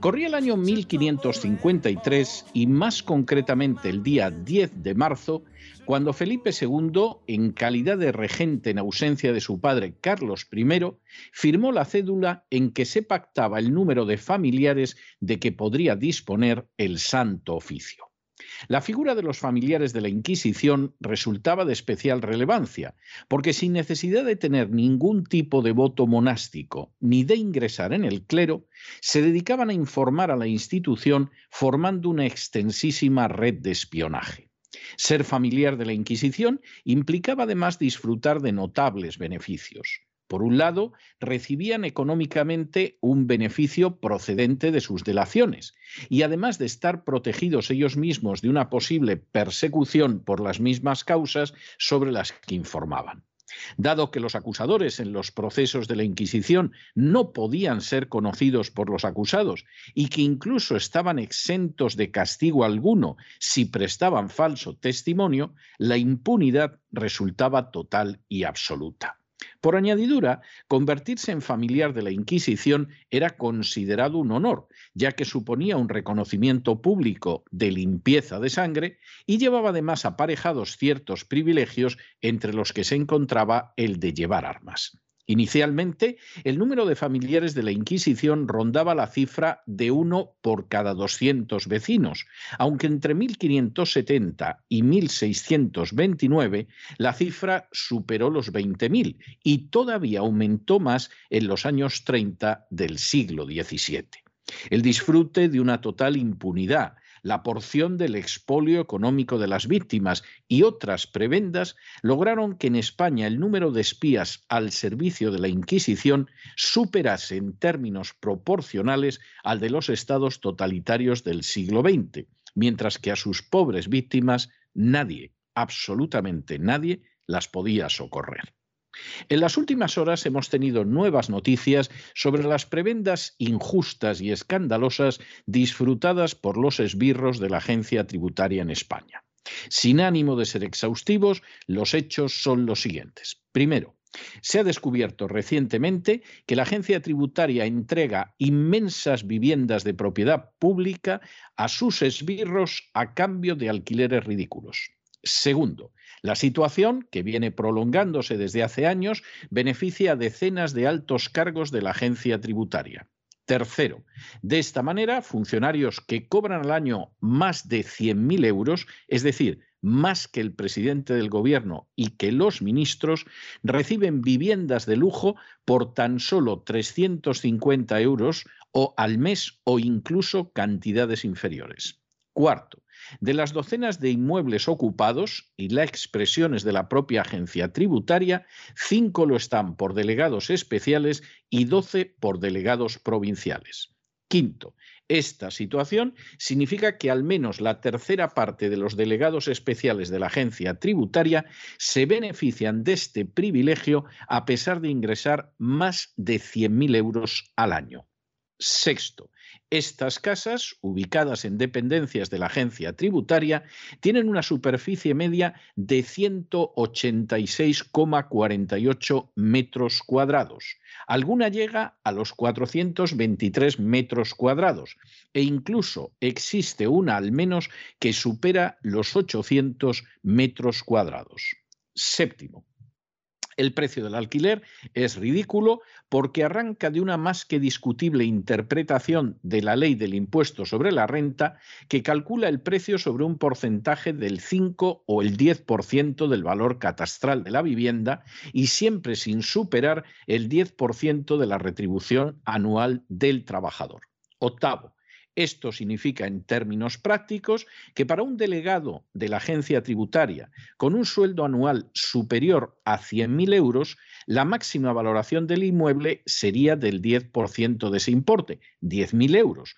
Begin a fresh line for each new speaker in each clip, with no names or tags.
Corría el año 1553 y más concretamente el día 10 de marzo, cuando Felipe II, en calidad de regente en ausencia de su padre Carlos I, firmó la cédula en que se pactaba el número de familiares de que podría disponer el Santo Oficio. La figura de los familiares de la Inquisición resultaba de especial relevancia, porque sin necesidad de tener ningún tipo de voto monástico ni de ingresar en el clero, se dedicaban a informar a la institución formando una extensísima red de espionaje. Ser familiar de la Inquisición implicaba además disfrutar de notables beneficios. Por un lado, recibían económicamente un beneficio procedente de sus delaciones y además de estar protegidos ellos mismos de una posible persecución por las mismas causas sobre las que informaban. Dado que los acusadores en los procesos de la Inquisición no podían ser conocidos por los acusados y que incluso estaban exentos de castigo alguno si prestaban falso testimonio, la impunidad resultaba total y absoluta. Por añadidura, convertirse en familiar de la Inquisición era considerado un honor, ya que suponía un reconocimiento público de limpieza de sangre y llevaba además aparejados ciertos privilegios entre los que se encontraba el de llevar armas. Inicialmente, el número de familiares de la Inquisición rondaba la cifra de uno por cada 200 vecinos, aunque entre 1570 y 1629 la cifra superó los 20.000 y todavía aumentó más en los años 30 del siglo XVII. El disfrute de una total impunidad, la porción del expolio económico de las víctimas y otras prebendas lograron que en España el número de espías al servicio de la Inquisición superase en términos proporcionales al de los estados totalitarios del siglo XX, mientras que a sus pobres víctimas nadie, absolutamente nadie, las podía socorrer. En las últimas horas hemos tenido nuevas noticias sobre las prebendas injustas y escandalosas disfrutadas por los esbirros de la agencia tributaria en España. Sin ánimo de ser exhaustivos, los hechos son los siguientes. Primero, se ha descubierto recientemente que la agencia tributaria entrega inmensas viviendas de propiedad pública a sus esbirros a cambio de alquileres ridículos. Segundo, la situación, que viene prolongándose desde hace años, beneficia a decenas de altos cargos de la agencia tributaria. Tercero, de esta manera, funcionarios que cobran al año más de 100.000 euros, es decir, más que el presidente del gobierno y que los ministros, reciben viviendas de lujo por tan solo 350 euros o al mes o incluso cantidades inferiores. Cuarto, de las docenas de inmuebles ocupados, y la expresión es de la propia agencia tributaria, cinco lo están por delegados especiales y doce por delegados provinciales. Quinto, esta situación significa que al menos la tercera parte de los delegados especiales de la agencia tributaria se benefician de este privilegio a pesar de ingresar más de 100.000 euros al año. Sexto, estas casas, ubicadas en dependencias de la agencia tributaria, tienen una superficie media de 186,48 metros cuadrados. Alguna llega a los 423 metros cuadrados e incluso existe una al menos que supera los 800 metros cuadrados. Séptimo, el precio del alquiler es ridículo porque arranca de una más que discutible interpretación de la ley del impuesto sobre la renta que calcula el precio sobre un porcentaje del 5 o el 10% del valor catastral de la vivienda y siempre sin superar el 10% de la retribución anual del trabajador. Octavo, esto significa, en términos prácticos, que para un delegado de la agencia tributaria con un sueldo anual superior a 100.000 euros, la máxima valoración del inmueble sería del 10% de ese importe, 10.000 euros.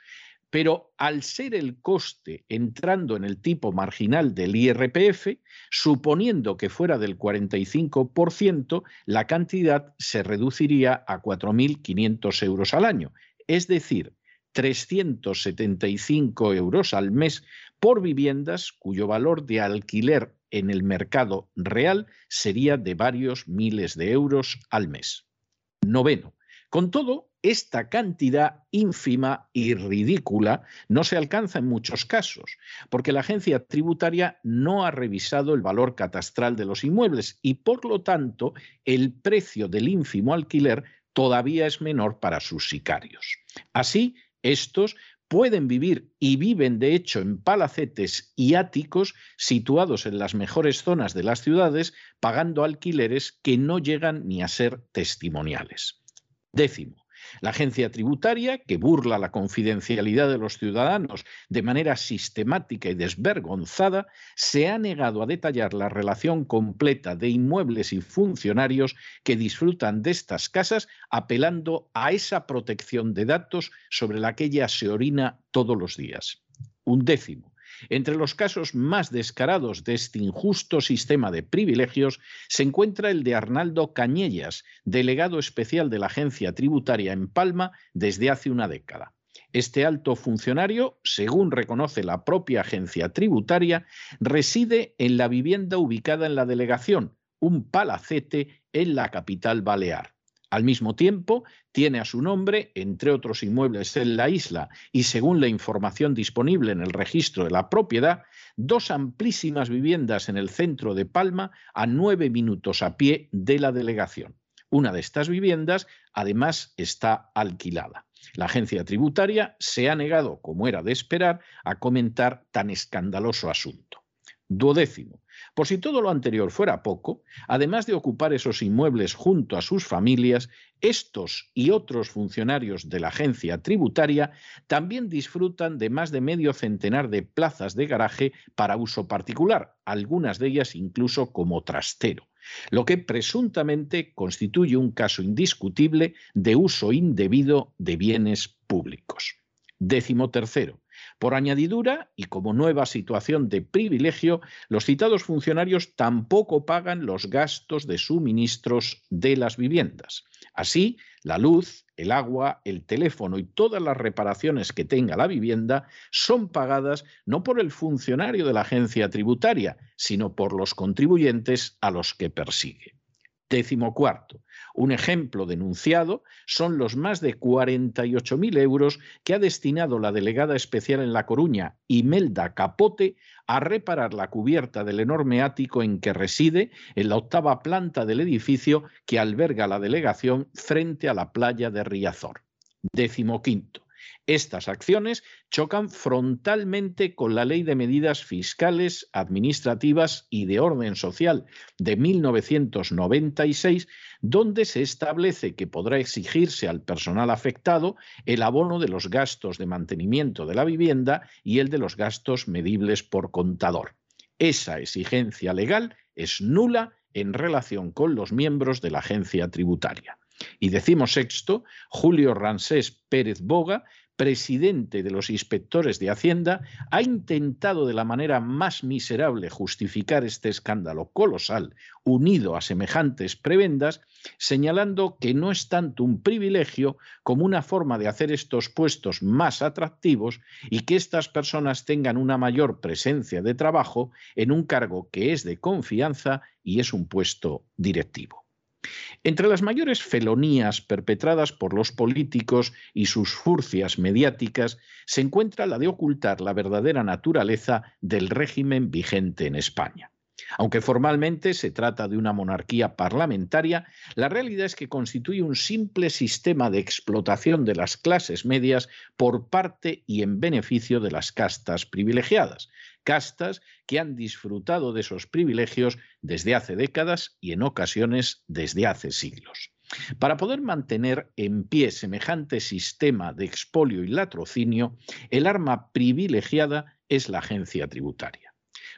Pero al ser el coste entrando en el tipo marginal del IRPF, suponiendo que fuera del 45%, la cantidad se reduciría a 4.500 euros al año. Es decir, 375 euros al mes por viviendas cuyo valor de alquiler en el mercado real sería de varios miles de euros al mes. Noveno. Con todo, esta cantidad ínfima y ridícula no se alcanza en muchos casos, porque la agencia tributaria no ha revisado el valor catastral de los inmuebles y, por lo tanto, el precio del ínfimo alquiler todavía es menor para sus sicarios. Así, estos pueden vivir y viven de hecho en palacetes y áticos situados en las mejores zonas de las ciudades, pagando alquileres que no llegan ni a ser testimoniales. Décimo, la agencia tributaria, que burla la confidencialidad de los ciudadanos de manera sistemática y desvergonzada, se ha negado a detallar la relación completa de inmuebles y funcionarios que disfrutan de estas casas, apelando a esa protección de datos sobre la que ella se orina todos los días. Un décimo. Entre los casos más descarados de este injusto sistema de privilegios se encuentra el de Arnaldo Cañellas, delegado especial de la agencia tributaria en Palma desde hace una década. Este alto funcionario, según reconoce la propia agencia tributaria, reside en la vivienda ubicada en la delegación, un palacete en la capital balear. Al mismo tiempo, tiene a su nombre, entre otros inmuebles en la isla y según la información disponible en el registro de la propiedad, dos amplísimas viviendas en el centro de Palma a nueve minutos a pie de la delegación. Una de estas viviendas, además, está alquilada. La agencia tributaria se ha negado, como era de esperar, a comentar tan escandaloso asunto. Duodécimo. Por si todo lo anterior fuera poco, además de ocupar esos inmuebles junto a sus familias, estos y otros funcionarios de la agencia tributaria también disfrutan de más de medio centenar de plazas de garaje para uso particular, algunas de ellas incluso como trastero, lo que presuntamente constituye un caso indiscutible de uso indebido de bienes públicos. Décimo tercero. Por añadidura, y como nueva situación de privilegio, los citados funcionarios tampoco pagan los gastos de suministros de las viviendas. Así, la luz, el agua, el teléfono y todas las reparaciones que tenga la vivienda son pagadas no por el funcionario de la agencia tributaria, sino por los contribuyentes a los que persigue. Décimo cuarto. Un ejemplo denunciado son los más de 48.000 euros que ha destinado la delegada especial en La Coruña, Imelda Capote, a reparar la cubierta del enorme ático en que reside en la octava planta del edificio que alberga la delegación frente a la playa de Riazor. Décimo quinto. Estas acciones chocan frontalmente con la Ley de Medidas Fiscales, Administrativas y de Orden Social de 1996, donde se establece que podrá exigirse al personal afectado el abono de los gastos de mantenimiento de la vivienda y el de los gastos medibles por contador. Esa exigencia legal es nula en relación con los miembros de la agencia tributaria. Y decimos sexto, Julio Ransés Pérez Boga, presidente de los inspectores de Hacienda, ha intentado de la manera más miserable justificar este escándalo colosal unido a semejantes prebendas, señalando que no es tanto un privilegio como una forma de hacer estos puestos más atractivos y que estas personas tengan una mayor presencia de trabajo en un cargo que es de confianza y es un puesto directivo. Entre las mayores felonías perpetradas por los políticos y sus furcias mediáticas se encuentra la de ocultar la verdadera naturaleza del régimen vigente en España. Aunque formalmente se trata de una monarquía parlamentaria, la realidad es que constituye un simple sistema de explotación de las clases medias por parte y en beneficio de las castas privilegiadas, castas que han disfrutado de esos privilegios desde hace décadas y en ocasiones desde hace siglos. Para poder mantener en pie semejante sistema de expolio y latrocinio, el arma privilegiada es la agencia tributaria.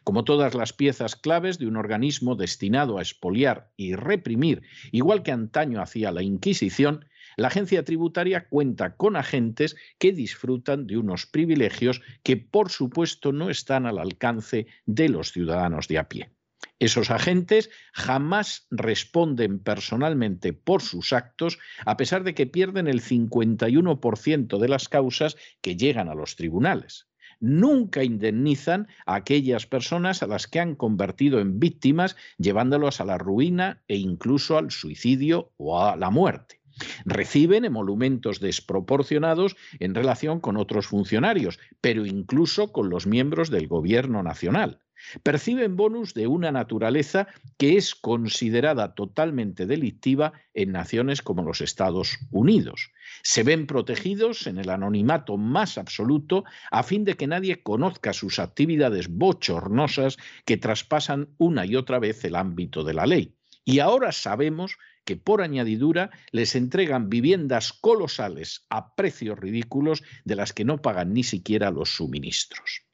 Como todas las piezas claves de un organismo destinado a expoliar y reprimir, igual que antaño hacía la Inquisición, la agencia tributaria cuenta con agentes que disfrutan de unos privilegios que, por supuesto, no están al alcance de los ciudadanos de a pie. Esos agentes jamás responden personalmente por sus actos, a pesar de que pierden el 51% de las causas que llegan a los tribunales. Nunca indemnizan a aquellas personas a las que han convertido en víctimas, llevándolas a la ruina e incluso al suicidio o a la muerte. Reciben emolumentos desproporcionados en relación con otros funcionarios, pero incluso con los miembros del Gobierno Nacional. Perciben bonus de una naturaleza que es considerada totalmente delictiva en naciones como los Estados Unidos. Se ven protegidos en el anonimato más absoluto a fin de que nadie conozca sus actividades bochornosas que traspasan una y otra vez el ámbito de la ley. Y ahora sabemos que por añadidura les entregan viviendas colosales a precios ridículos de las que no pagan ni siquiera los suministros.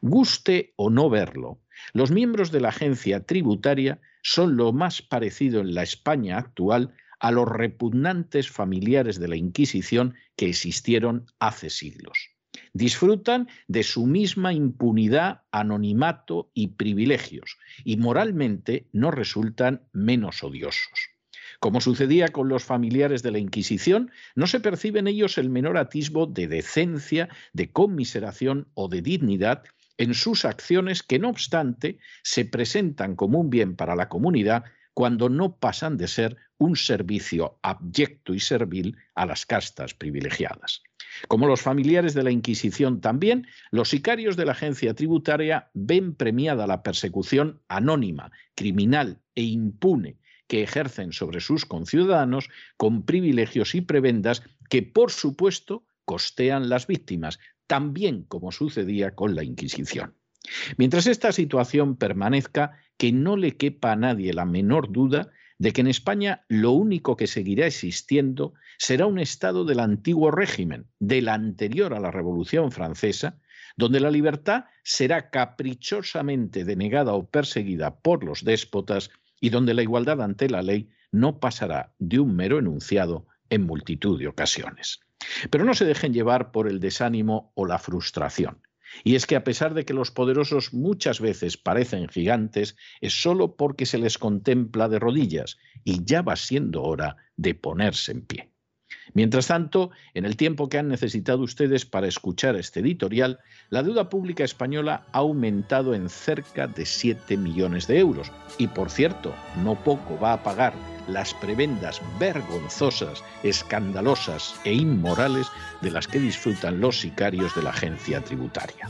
Guste o no verlo, los miembros de la agencia tributaria son lo más parecido en la España actual a los repugnantes familiares de la Inquisición que existieron hace siglos. Disfrutan de su misma impunidad, anonimato y privilegios, y moralmente no resultan menos odiosos. Como sucedía con los familiares de la Inquisición, no se percibe en ellos el menor atisbo de decencia, de conmiseración o de dignidad en sus acciones que, no obstante, se presentan como un bien para la comunidad cuando no pasan de ser un servicio abyecto y servil a las castas privilegiadas. Como los familiares de la Inquisición también, los sicarios de la agencia tributaria ven premiada la persecución anónima, criminal e impune que ejercen sobre sus conciudadanos con privilegios y prebendas que, por supuesto, costean las víctimas, también como sucedía con la Inquisición. Mientras esta situación permanezca, que no le quepa a nadie la menor duda de que en España lo único que seguirá existiendo será un Estado del antiguo régimen, del anterior a la Revolución Francesa, donde la libertad será caprichosamente denegada o perseguida por los déspotas y donde la igualdad ante la ley no pasará de un mero enunciado en multitud de ocasiones. Pero no se dejen llevar por el desánimo o la frustración. Y es que a pesar de que los poderosos muchas veces parecen gigantes, es solo porque se les contempla de rodillas y ya va siendo hora de ponerse en pie. Mientras tanto, en el tiempo que han necesitado ustedes para escuchar este editorial, la deuda pública española ha aumentado en cerca de 7 millones de euros. Y por cierto, no poco va a pagar las prebendas vergonzosas, escandalosas e inmorales de las que disfrutan los sicarios de la agencia tributaria.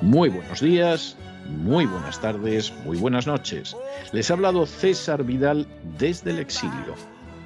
Muy buenos días, muy buenas tardes, muy buenas noches. Les ha hablado César Vidal desde el exilio.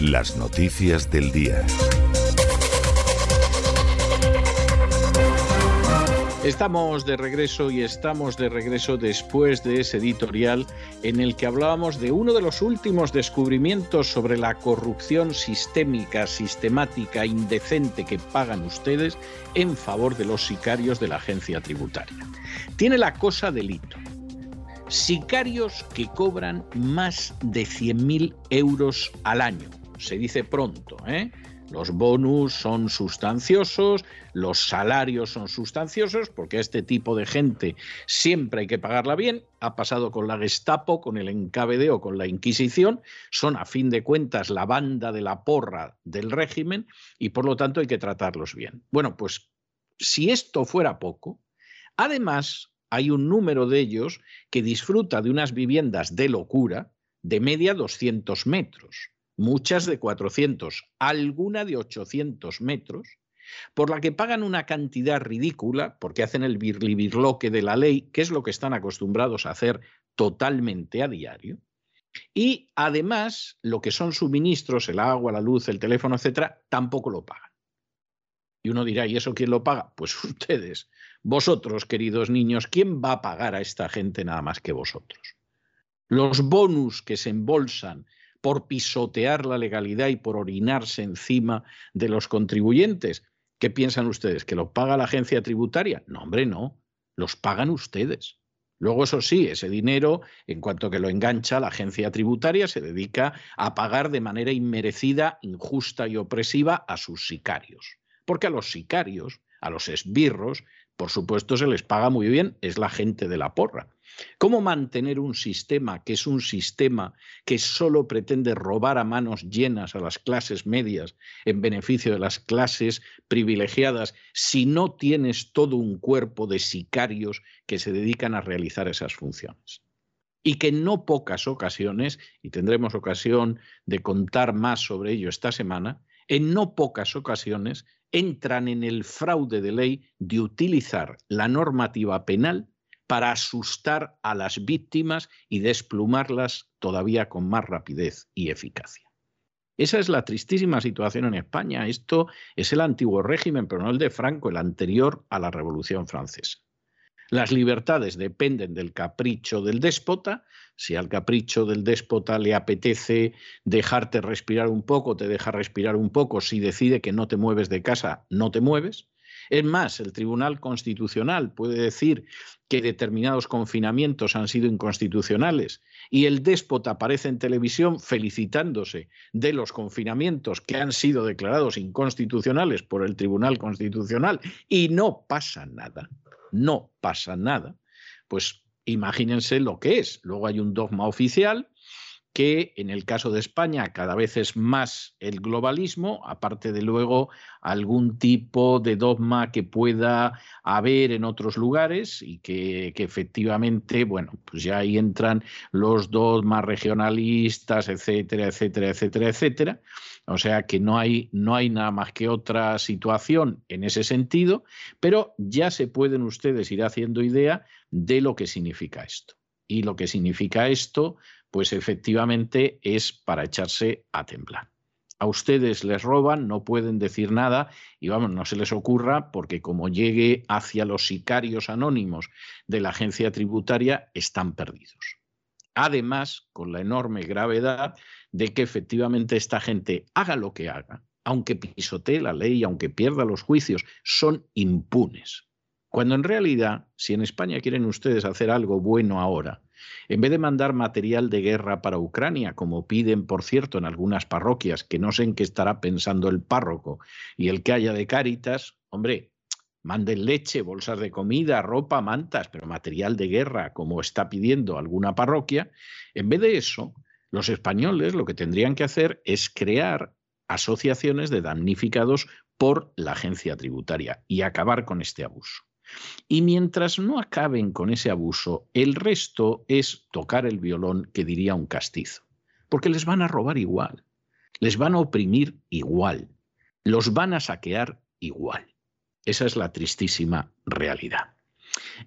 Las noticias del día.
Estamos de regreso y estamos de regreso después de ese editorial en el que hablábamos de uno de los últimos descubrimientos sobre la corrupción sistémica, sistemática, indecente que pagan ustedes en favor de los sicarios de la agencia tributaria. Tiene la cosa delito. Sicarios que cobran más de 100.000 euros al año. Se dice pronto, ¿eh? Los bonus son sustanciosos, los salarios son sustanciosos, porque a este tipo de gente siempre hay que pagarla bien. Ha pasado con la Gestapo, con el NKVD con la Inquisición. Son, a fin de cuentas, la banda de la porra del régimen y, por lo tanto, hay que tratarlos bien. Bueno, pues si esto fuera poco, además hay un número de ellos que disfruta de unas viviendas de locura de media 200 metros muchas de 400, alguna de 800 metros, por la que pagan una cantidad ridícula, porque hacen el birlibirloque de la ley, que es lo que están acostumbrados a hacer totalmente a diario. Y además, lo que son suministros, el agua, la luz, el teléfono, etcétera, tampoco lo pagan. Y uno dirá, ¿y eso quién lo paga? Pues ustedes, vosotros, queridos niños, ¿quién va a pagar a esta gente nada más que vosotros? Los bonus que se embolsan por pisotear la legalidad y por orinarse encima de los contribuyentes. ¿Qué piensan ustedes? ¿Que lo paga la agencia tributaria? No, hombre, no. Los pagan ustedes. Luego, eso sí, ese dinero, en cuanto que lo engancha la agencia tributaria, se dedica a pagar de manera inmerecida, injusta y opresiva a sus sicarios. Porque a los sicarios, a los esbirros, por supuesto se les paga muy bien, es la gente de la porra. ¿Cómo mantener un sistema que es un sistema que solo pretende robar a manos llenas a las clases medias en beneficio de las clases privilegiadas si no tienes todo un cuerpo de sicarios que se dedican a realizar esas funciones? Y que en no pocas ocasiones, y tendremos ocasión de contar más sobre ello esta semana, en no pocas ocasiones entran en el fraude de ley de utilizar la normativa penal para asustar a las víctimas y desplumarlas todavía con más rapidez y eficacia. Esa es la tristísima situación en España. Esto es el antiguo régimen, pero no el de Franco, el anterior a la Revolución Francesa. Las libertades dependen del capricho del déspota. Si al capricho del déspota le apetece dejarte respirar un poco, te deja respirar un poco. Si decide que no te mueves de casa, no te mueves. Es más, el Tribunal Constitucional puede decir que determinados confinamientos han sido inconstitucionales y el déspota aparece en televisión felicitándose de los confinamientos que han sido declarados inconstitucionales por el Tribunal Constitucional y no pasa nada, no pasa nada, pues imagínense lo que es. Luego hay un dogma oficial que en el caso de España cada vez es más el globalismo, aparte de luego algún tipo de dogma que pueda haber en otros lugares y que, efectivamente, bueno, pues ya ahí entran los dogmas regionalistas, etcétera, etcétera, etcétera, etcétera. O sea que no hay, no hay nada más que otra situación en ese sentido, pero ya se pueden ustedes ir haciendo idea de lo que significa esto. Y lo que significa esto, pues efectivamente es para echarse a temblar. A ustedes les roban, no pueden decir nada y vamos, no se les ocurra porque como llegue hacia los sicarios anónimos de la agencia tributaria, están perdidos. Además, con la enorme gravedad de que efectivamente esta gente haga lo que haga, aunque pisotee la ley, aunque pierda los juicios, son impunes. Cuando en realidad, si en España quieren ustedes hacer algo bueno ahora, en vez de mandar material de guerra para Ucrania, como piden, por cierto, en algunas parroquias, que no sé en qué estará pensando el párroco y el que haya de Cáritas, hombre, manden leche, bolsas de comida, ropa, mantas, pero material de guerra, como está pidiendo alguna parroquia, en vez de eso, los españoles lo que tendrían que hacer es crear asociaciones de damnificados por la agencia tributaria y acabar con este abuso. Y mientras no acaben con ese abuso, el resto es tocar el violón que diría un castizo, porque les van a robar igual, les van a oprimir igual, los van a saquear igual. Esa es la tristísima realidad.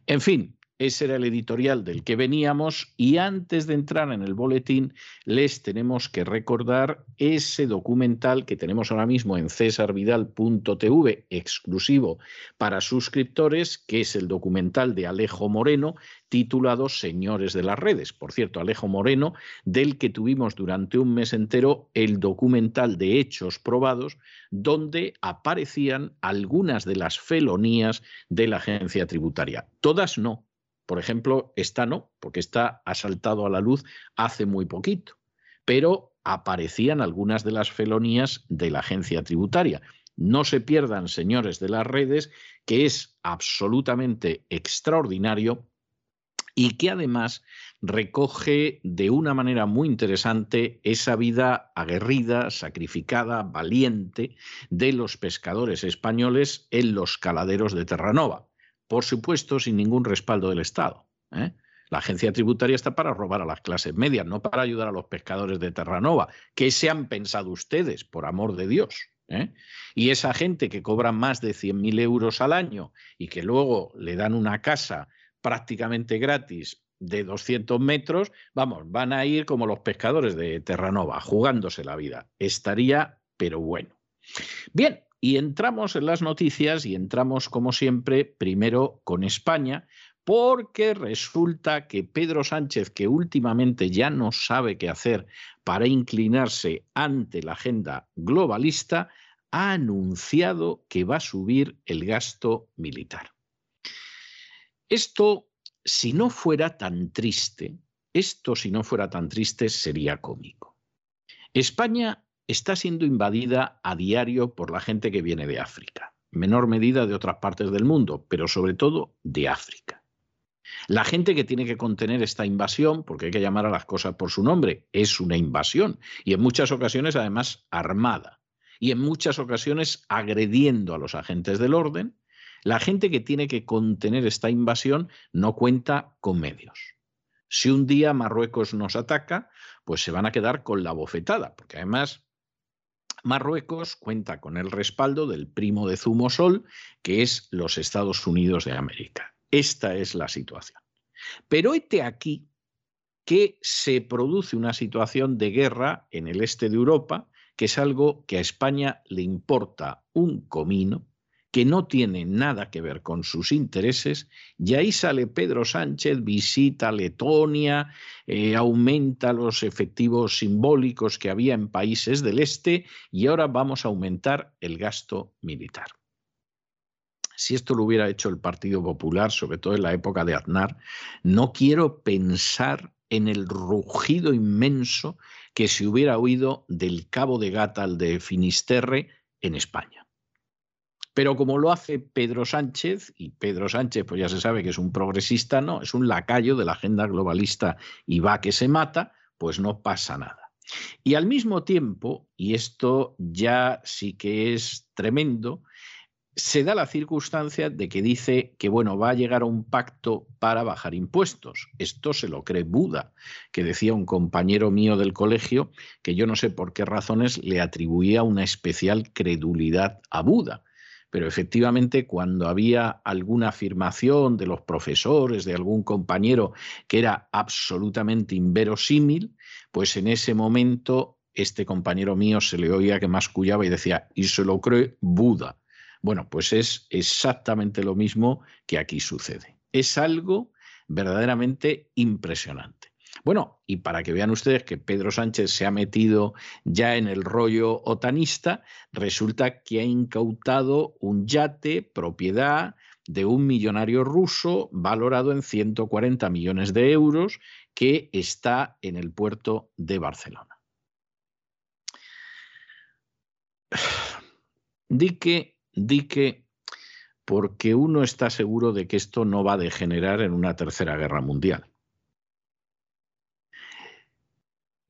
En fin, ese era el editorial del que veníamos y antes de entrar en el boletín les tenemos que recordar ese documental que tenemos ahora mismo en cesarvidal.tv exclusivo para suscriptores, que es el documental de Alejo Moreno titulado Señores de las redes. Por cierto, Alejo Moreno, del que tuvimos durante un mes entero el documental de hechos probados, donde aparecían algunas de las felonías de la agencia tributaria. Todas no, por ejemplo, esta no, porque esta ha saltado a la luz hace muy poquito, pero aparecían algunas de las felonías de la agencia tributaria. No se pierdan, señores de las redes, que es absolutamente extraordinario y que además recoge de una manera muy interesante esa vida aguerrida, sacrificada, valiente de los pescadores españoles en los caladeros de Terranova por supuesto sin ningún respaldo del Estado. ¿eh? La agencia tributaria está para robar a las clases medias, no para ayudar a los pescadores de Terranova. ¿Qué se han pensado ustedes, por amor de Dios? ¿eh? Y esa gente que cobra más de 100.000 euros al año y que luego le dan una casa prácticamente gratis de 200 metros, vamos, van a ir como los pescadores de Terranova, jugándose la vida. Estaría, pero bueno. Bien, y entramos en las noticias y entramos, como siempre, primero con España, porque resulta que Pedro Sánchez, que últimamente ya no sabe qué hacer para inclinarse ante la agenda globalista, ha anunciado que va a subir el gasto militar. Esto, si no fuera tan triste, esto si no fuera tan triste sería cómico. España está siendo invadida a diario por la gente que viene de África, menor medida de otras partes del mundo, pero sobre todo de África. La gente que tiene que contener esta invasión, porque hay que llamar a las cosas por su nombre, es una invasión y en muchas ocasiones además armada y en muchas ocasiones agrediendo a los agentes del orden, la gente que tiene que contener esta invasión no cuenta con medios. Si un día Marruecos nos ataca, pues se van a quedar con la bofetada, porque además Marruecos cuenta con el respaldo del primo de Zumosol, que es los Estados Unidos de América. Esta es la situación. Pero este aquí que se produce una situación de guerra en el este de Europa, que es algo que a España le importa un comino, que no tiene nada que ver con sus intereses, y ahí sale Pedro Sánchez, visita Letonia, eh, aumenta los efectivos simbólicos que había en países del este y ahora vamos a aumentar el gasto militar. Si esto lo hubiera hecho el Partido Popular, sobre todo en la época de Aznar, no quiero pensar en el rugido inmenso que se hubiera oído del Cabo de Gata al de Finisterre en España. Pero como lo hace Pedro Sánchez, y Pedro Sánchez, pues ya se sabe que es un progresista, no, es un lacayo de la agenda globalista y va que se mata, pues no pasa nada. Y al mismo tiempo, y esto ya sí que es tremendo, se da la circunstancia de que dice que bueno, va a llegar a un pacto para bajar impuestos. Esto se lo cree Buda, que decía un compañero mío del colegio que yo no sé por qué razones le atribuía una especial credulidad a Buda pero efectivamente cuando había alguna afirmación de los profesores, de algún compañero que era absolutamente inverosímil, pues en ese momento este compañero mío se le oía que mascullaba y decía, y se lo cree Buda. Bueno, pues es exactamente lo mismo que aquí sucede. Es algo verdaderamente impresionante. Bueno, y para que vean ustedes que Pedro Sánchez se ha metido ya en el rollo otanista, resulta que ha incautado un yate propiedad de un millonario ruso valorado en 140 millones de euros que está en el puerto de Barcelona. Dique, dique, porque uno está seguro de que esto no va a degenerar en una tercera guerra mundial.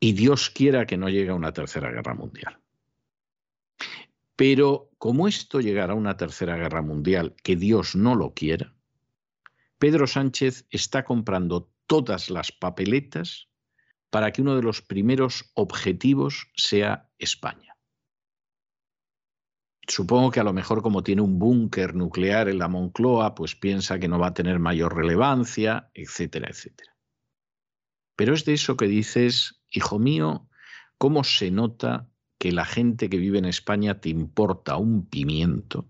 Y Dios quiera que no llegue a una tercera guerra mundial. Pero como esto llegará a una tercera guerra mundial, que Dios no lo quiera, Pedro Sánchez está comprando todas las papeletas para que uno de los primeros objetivos sea España. Supongo que a lo mejor como tiene un búnker nuclear en la Moncloa, pues piensa que no va a tener mayor relevancia, etcétera, etcétera. Pero es de eso que dices, hijo mío, cómo se nota que la gente que vive en España te importa un pimiento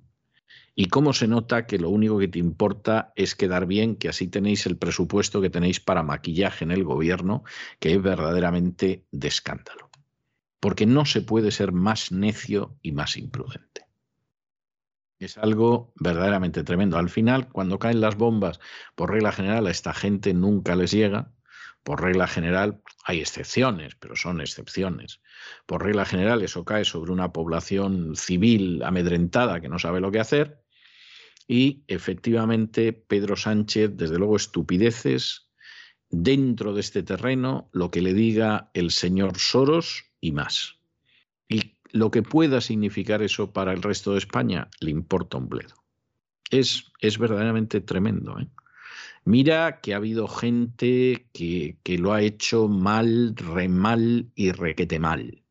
y cómo se nota que lo único que te importa es quedar bien, que así tenéis el presupuesto que tenéis para maquillaje en el gobierno, que es verdaderamente de escándalo. Porque no se puede ser más necio y más imprudente. Es algo verdaderamente tremendo. Al final, cuando caen las bombas, por regla general, a esta gente nunca les llega. Por regla general, hay excepciones, pero son excepciones. Por regla general, eso cae sobre una población civil amedrentada que no sabe lo que hacer y efectivamente, Pedro Sánchez, desde luego, estupideces dentro de este terreno, lo que le diga el señor Soros y más. Y lo que pueda significar eso para el resto de España, le importa un bledo. Es, es verdaderamente tremendo. ¿eh? Mira que ha habido gente que, que lo ha hecho mal, re mal y requete mal.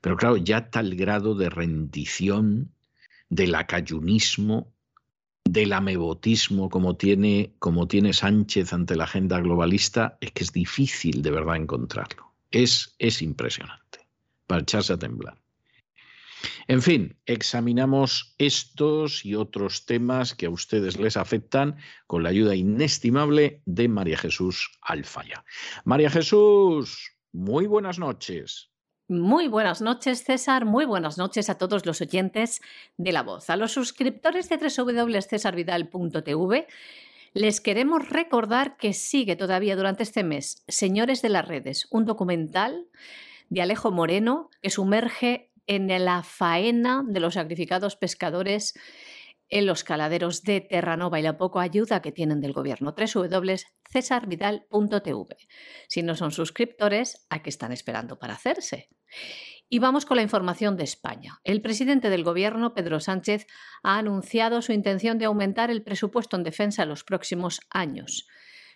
Pero claro, ya tal grado de rendición, del acayunismo, del amebotismo como tiene, como tiene Sánchez ante la agenda globalista es que es difícil de verdad encontrarlo. Es, es impresionante para echarse a temblar. En fin, examinamos estos y otros temas que a ustedes les afectan con la ayuda inestimable de María Jesús Alfaya. María Jesús, muy buenas noches.
Muy buenas noches, César. Muy buenas noches a todos los oyentes de La Voz. A los suscriptores de www.cesarvidal.tv les queremos recordar que sigue todavía durante este mes Señores de las Redes, un documental de Alejo Moreno que sumerge en la faena de los sacrificados pescadores en los caladeros de Terranova y la poco ayuda que tienen del gobierno. www.cesarvidal.tv. Si no son suscriptores, ¿a qué están esperando para hacerse? Y vamos con la información de España. El presidente del Gobierno, Pedro Sánchez, ha anunciado su intención de aumentar el presupuesto en defensa en los próximos años.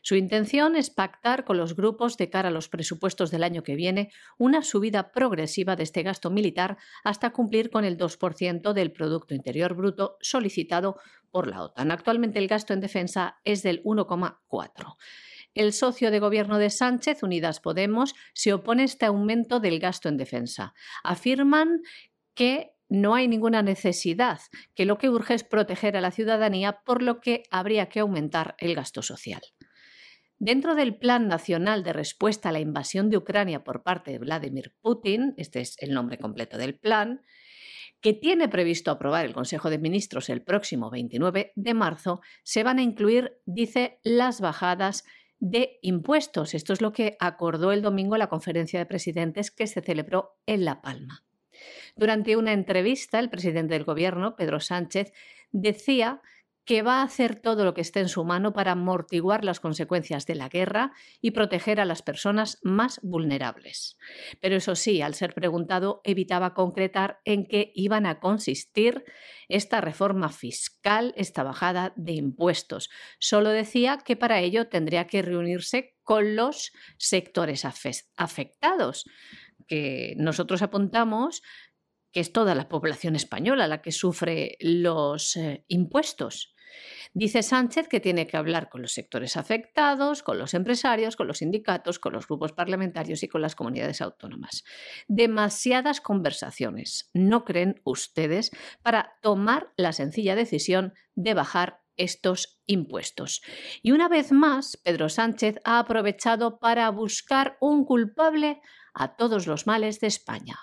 Su intención es pactar con los grupos de cara a los presupuestos del año que viene una subida progresiva de este gasto militar hasta cumplir con el 2% del Producto Interior Bruto solicitado por la OTAN. Actualmente el gasto en defensa es del 1,4%. El socio de gobierno de Sánchez, Unidas Podemos, se opone a este aumento del gasto en defensa. Afirman que no hay ninguna necesidad, que lo que urge es proteger a la ciudadanía, por lo que habría que aumentar el gasto social. Dentro del Plan Nacional de Respuesta a la Invasión de Ucrania por parte de Vladimir Putin, este es el nombre completo del plan, que tiene previsto aprobar el Consejo de Ministros el próximo 29 de marzo, se van a incluir, dice, las bajadas de impuestos. Esto es lo que acordó el domingo la conferencia de presidentes que se celebró en La Palma. Durante una entrevista, el presidente del Gobierno, Pedro Sánchez, decía que va a hacer todo lo que esté en su mano para amortiguar las consecuencias de la guerra y proteger a las personas más vulnerables. Pero eso sí, al ser preguntado, evitaba concretar en qué iban a consistir esta reforma fiscal, esta bajada de impuestos. Solo decía que para ello tendría que reunirse con los sectores afectados, que nosotros apuntamos que es toda la población española la que sufre los eh, impuestos. Dice Sánchez que tiene que hablar con los sectores afectados, con los empresarios, con los sindicatos, con los grupos parlamentarios y con las comunidades autónomas. Demasiadas conversaciones, ¿no creen ustedes, para tomar la sencilla decisión de bajar estos impuestos. Y una vez más, Pedro Sánchez ha aprovechado para buscar un culpable a todos los males de España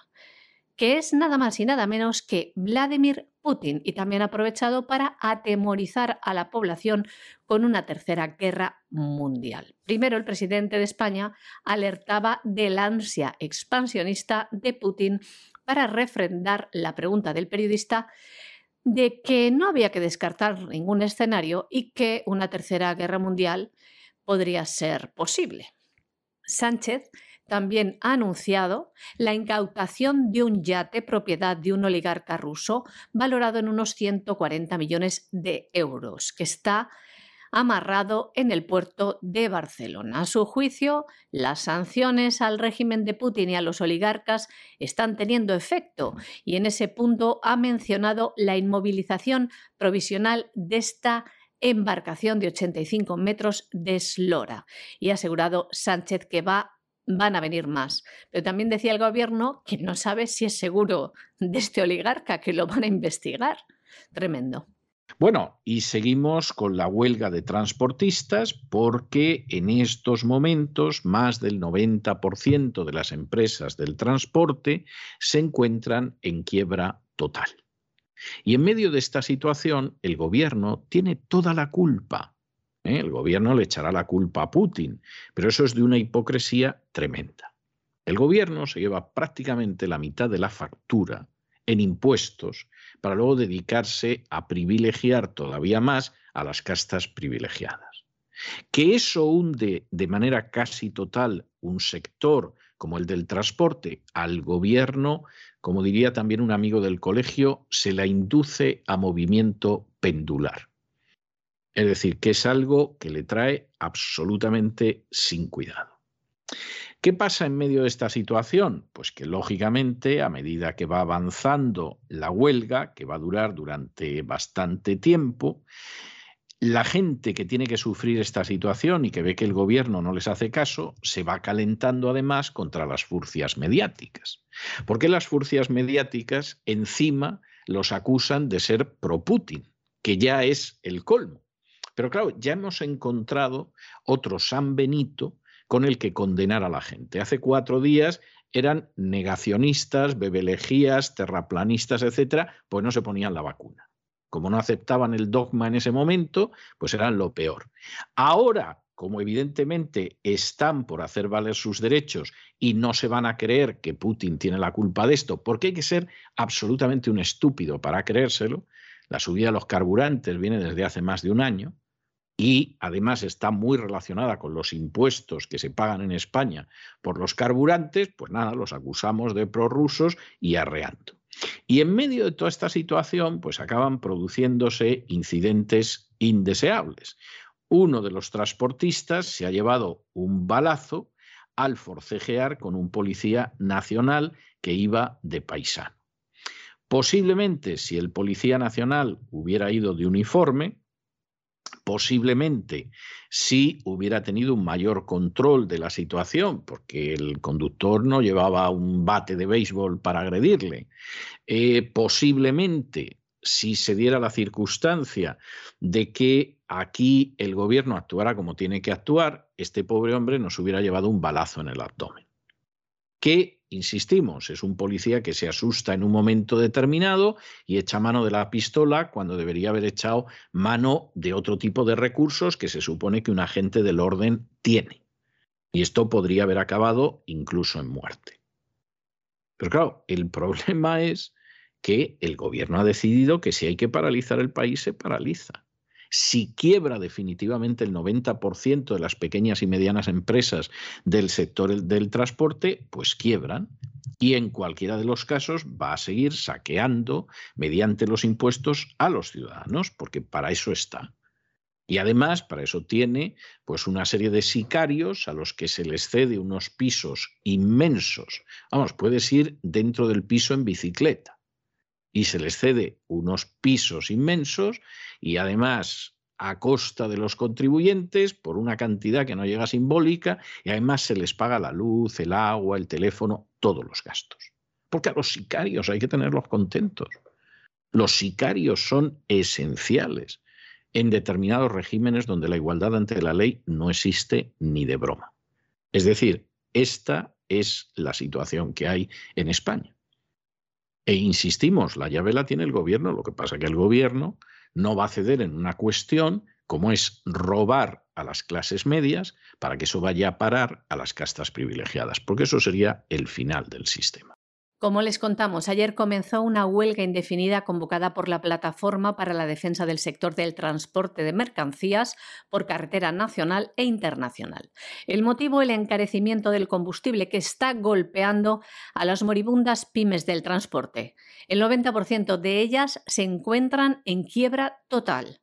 que es nada más y nada menos que Vladimir Putin y también aprovechado para atemorizar a la población con una tercera guerra mundial. Primero, el presidente de España alertaba de la ansia expansionista de Putin para refrendar la pregunta del periodista de que no había que descartar ningún escenario y que una tercera guerra mundial podría ser posible. Sánchez también ha anunciado la incautación de un yate propiedad de un oligarca ruso valorado en unos 140 millones de euros, que está amarrado en el puerto de Barcelona. A su juicio, las sanciones al régimen de Putin y a los oligarcas están teniendo efecto y en ese punto ha mencionado la inmovilización provisional de esta embarcación de 85 metros de eslora y ha asegurado Sánchez que va van a venir más. Pero también decía el gobierno que no sabe si es seguro de este oligarca, que lo van a investigar. Tremendo.
Bueno, y seguimos con la huelga de transportistas porque en estos momentos más del 90% de las empresas del transporte se encuentran en quiebra total. Y en medio de esta situación, el gobierno tiene toda la culpa ¿eh? El gobierno le echará la culpa a Putin, pero eso es de una hipocresía tremenda. El gobierno se lleva prácticamente la mitad de la factura en impuestos para luego dedicarse a privilegiar todavía más a las castas privilegiadas. Que eso hunde de manera casi total un sector como el del transporte al gobierno, como diría también un amigo del colegio, se la induce a movimiento pendular. Es decir, que es algo que le trae absolutamente sin cuidado. ¿Qué pasa en medio de esta situación? Pues que lógicamente a medida que va avanzando la huelga, que va a durar durante bastante tiempo, la gente que tiene que sufrir esta situación y que ve que el gobierno no les hace caso, se va calentando además contra las furcias mediáticas. Porque las furcias mediáticas encima los acusan de ser pro-Putin, que ya es el colmo. Pero claro, ya hemos encontrado otro San Benito con el que condenar a la gente. Hace cuatro días eran negacionistas, bebelejías, terraplanistas, etcétera, pues no se ponían la vacuna. Como no aceptaban el dogma en ese momento, pues eran lo peor. Ahora, como evidentemente están por hacer valer sus derechos y no se van a creer que Putin tiene la culpa de esto, porque hay que ser absolutamente un estúpido para creérselo, la subida de los carburantes viene desde hace más de un año, y además está muy relacionada con los impuestos que se pagan en España por los carburantes, pues nada, los acusamos de prorrusos y arreando. Y en medio de toda esta situación, pues acaban produciéndose incidentes indeseables. Uno de los transportistas se ha llevado un balazo al forcejear con un policía nacional que iba de paisano. Posiblemente si el policía nacional hubiera ido de uniforme, posiblemente si hubiera tenido un mayor control de la situación, porque el conductor no llevaba un bate de béisbol para agredirle, eh, posiblemente si se diera la circunstancia de que aquí el gobierno actuara como tiene que actuar, este pobre hombre nos hubiera llevado un balazo en el abdomen. Que Insistimos, es un policía que se asusta en un momento determinado y echa mano de la pistola cuando debería haber echado mano de otro tipo de recursos que se supone que un agente del orden tiene. Y esto podría haber acabado incluso en muerte. Pero claro, el problema es que el gobierno ha decidido que si hay que paralizar el país, se paraliza si quiebra definitivamente el 90% de las pequeñas y medianas empresas del sector del transporte, pues quiebran. Y en cualquiera de los casos va a seguir saqueando mediante los impuestos a los ciudadanos, porque para eso está. Y además, para eso tiene pues una serie de sicarios a los que se les cede unos pisos inmensos. Vamos, puedes ir dentro del piso en bicicleta y se les cede unos pisos inmensos y además a costa de los contribuyentes por una cantidad que no llega simbólica y además se les paga la luz, el agua, el teléfono, todos los gastos. Porque a los sicarios hay que tenerlos contentos. Los sicarios son esenciales en determinados regímenes donde la igualdad ante la ley no existe ni de broma. Es decir, esta es la situación que hay en España. E insistimos, la llave la tiene el gobierno, lo que pasa es que el gobierno no va a ceder en una cuestión como es robar a las clases medias para que eso vaya a parar a las castas privilegiadas, porque eso sería el final del sistema.
Como les contamos, ayer comenzó una huelga indefinida convocada por la Plataforma para la Defensa del Sector del Transporte de Mercancías por carretera nacional e internacional. El motivo, el encarecimiento del combustible que está golpeando a las moribundas pymes del transporte. El 90% de ellas se encuentran en quiebra total.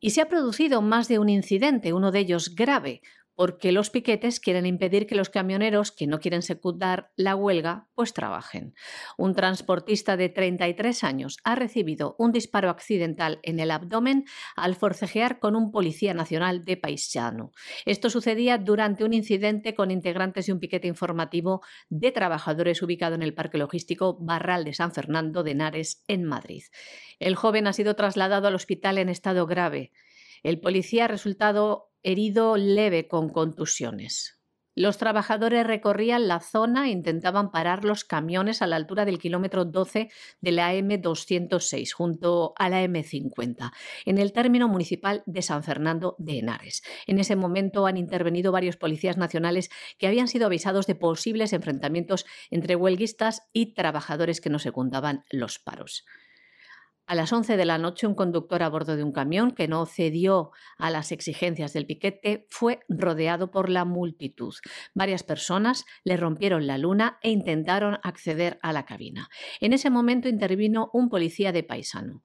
Y se ha producido más de un incidente, uno de ellos grave, porque los piquetes quieren impedir que los camioneros que no quieren secundar la huelga pues trabajen. Un transportista de 33 años ha recibido un disparo accidental en el abdomen al forcejear con un policía nacional de Paisano. Esto sucedía durante un incidente con integrantes de un piquete informativo de trabajadores ubicado en el parque logístico Barral de San Fernando de Henares en Madrid. El joven ha sido trasladado al hospital en estado grave. El policía ha resultado herido leve con contusiones. Los trabajadores recorrían la zona e intentaban parar los camiones a la altura del kilómetro 12 de la M206, junto a la M50, en el término municipal de San Fernando de Henares. En ese momento han intervenido varios policías nacionales que habían sido avisados de posibles enfrentamientos entre huelguistas y trabajadores que no secundaban los paros. A las 11 de la noche, un conductor a bordo de un camión que no cedió a las exigencias del piquete fue rodeado por la multitud. Varias personas le rompieron la luna e intentaron acceder a la cabina. En ese momento intervino un policía de paisano.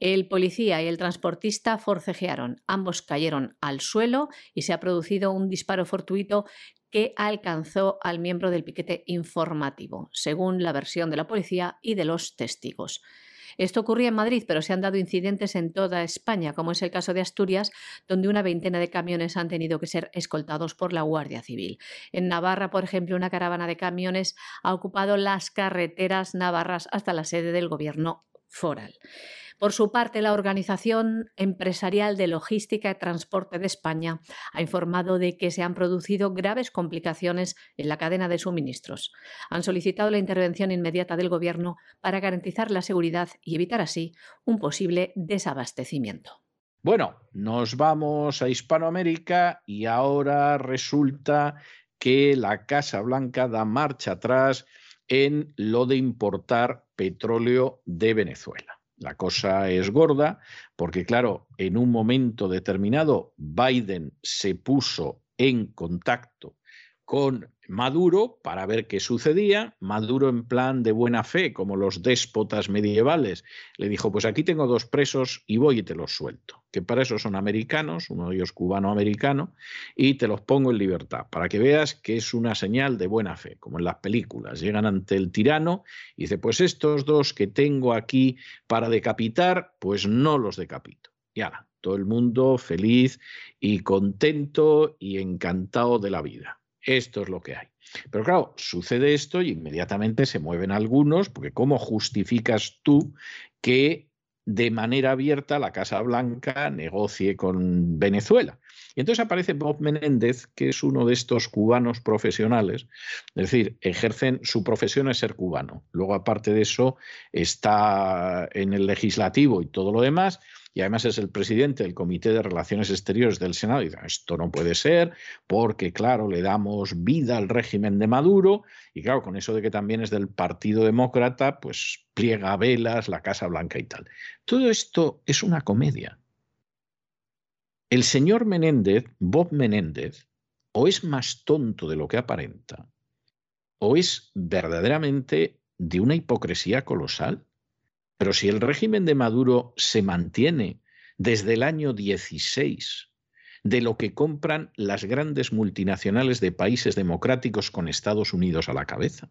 El policía y el transportista forcejearon, ambos cayeron al suelo y se ha producido un disparo fortuito que alcanzó al miembro del piquete informativo, según la versión de la policía y de los testigos. Esto ocurría en Madrid, pero se han dado incidentes en toda España, como es el caso de Asturias, donde una veintena de camiones han tenido que ser escoltados por la Guardia Civil. En Navarra, por ejemplo, una caravana de camiones ha ocupado las carreteras navarras hasta la sede del gobierno foral. Por su parte, la Organización Empresarial de Logística y Transporte de España ha informado de que se han producido graves complicaciones en la cadena de suministros. Han solicitado la intervención inmediata del Gobierno para garantizar la seguridad y evitar así un posible desabastecimiento.
Bueno, nos vamos a Hispanoamérica y ahora resulta que la Casa Blanca da marcha atrás en lo de importar petróleo de Venezuela. La cosa es gorda porque, claro, en un momento determinado Biden se puso en contacto con Maduro para ver qué sucedía. Maduro en plan de buena fe, como los déspotas medievales, le dijo, pues aquí tengo dos presos y voy y te los suelto, que para eso son americanos, uno de ellos cubano-americano, y te los pongo en libertad, para que veas que es una señal de buena fe, como en las películas. Llegan ante el tirano y dice, pues estos dos que tengo aquí para decapitar, pues no los decapito. Y ahora, todo el mundo feliz y contento y encantado de la vida. Esto es lo que hay. Pero claro, sucede esto y inmediatamente se mueven algunos, porque ¿cómo justificas tú que de manera abierta la Casa Blanca negocie con Venezuela? Y entonces aparece Bob Menéndez, que es uno de estos cubanos profesionales, es decir, ejercen, su profesión es ser cubano. Luego, aparte de eso, está en el legislativo y todo lo demás, y además es el presidente del Comité de Relaciones Exteriores del Senado, y dice, esto no puede ser, porque claro, le damos vida al régimen de Maduro, y claro, con eso de que también es del Partido Demócrata, pues pliega velas, la Casa Blanca y tal. Todo esto es una comedia. El señor Menéndez, Bob Menéndez, o es más tonto de lo que aparenta, o es verdaderamente de una hipocresía colosal. Pero si el régimen de Maduro se mantiene desde el año 16 de lo que compran las grandes multinacionales de países democráticos con Estados Unidos a la cabeza,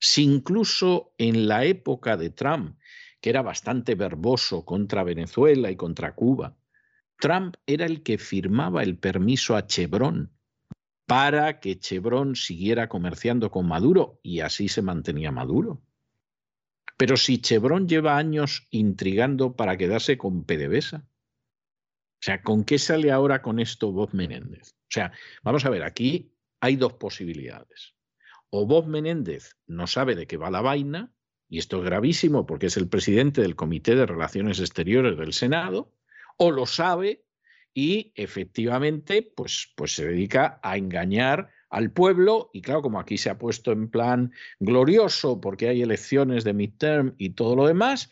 si incluso en la época de Trump, que era bastante verboso contra Venezuela y contra Cuba, Trump era el que firmaba el permiso a Chevron para que Chevron siguiera comerciando con Maduro y así se mantenía Maduro. Pero si Chevron lleva años intrigando para quedarse con PDVSA, o sea, ¿con qué sale ahora con esto Bob Menéndez? O sea, vamos a ver, aquí hay dos posibilidades. O Bob Menéndez no sabe de qué va la vaina, y esto es gravísimo porque es el presidente del Comité de Relaciones Exteriores del Senado, o lo sabe y efectivamente pues, pues se dedica a engañar al pueblo y claro, como aquí se ha puesto en plan glorioso porque hay elecciones de midterm y todo lo demás,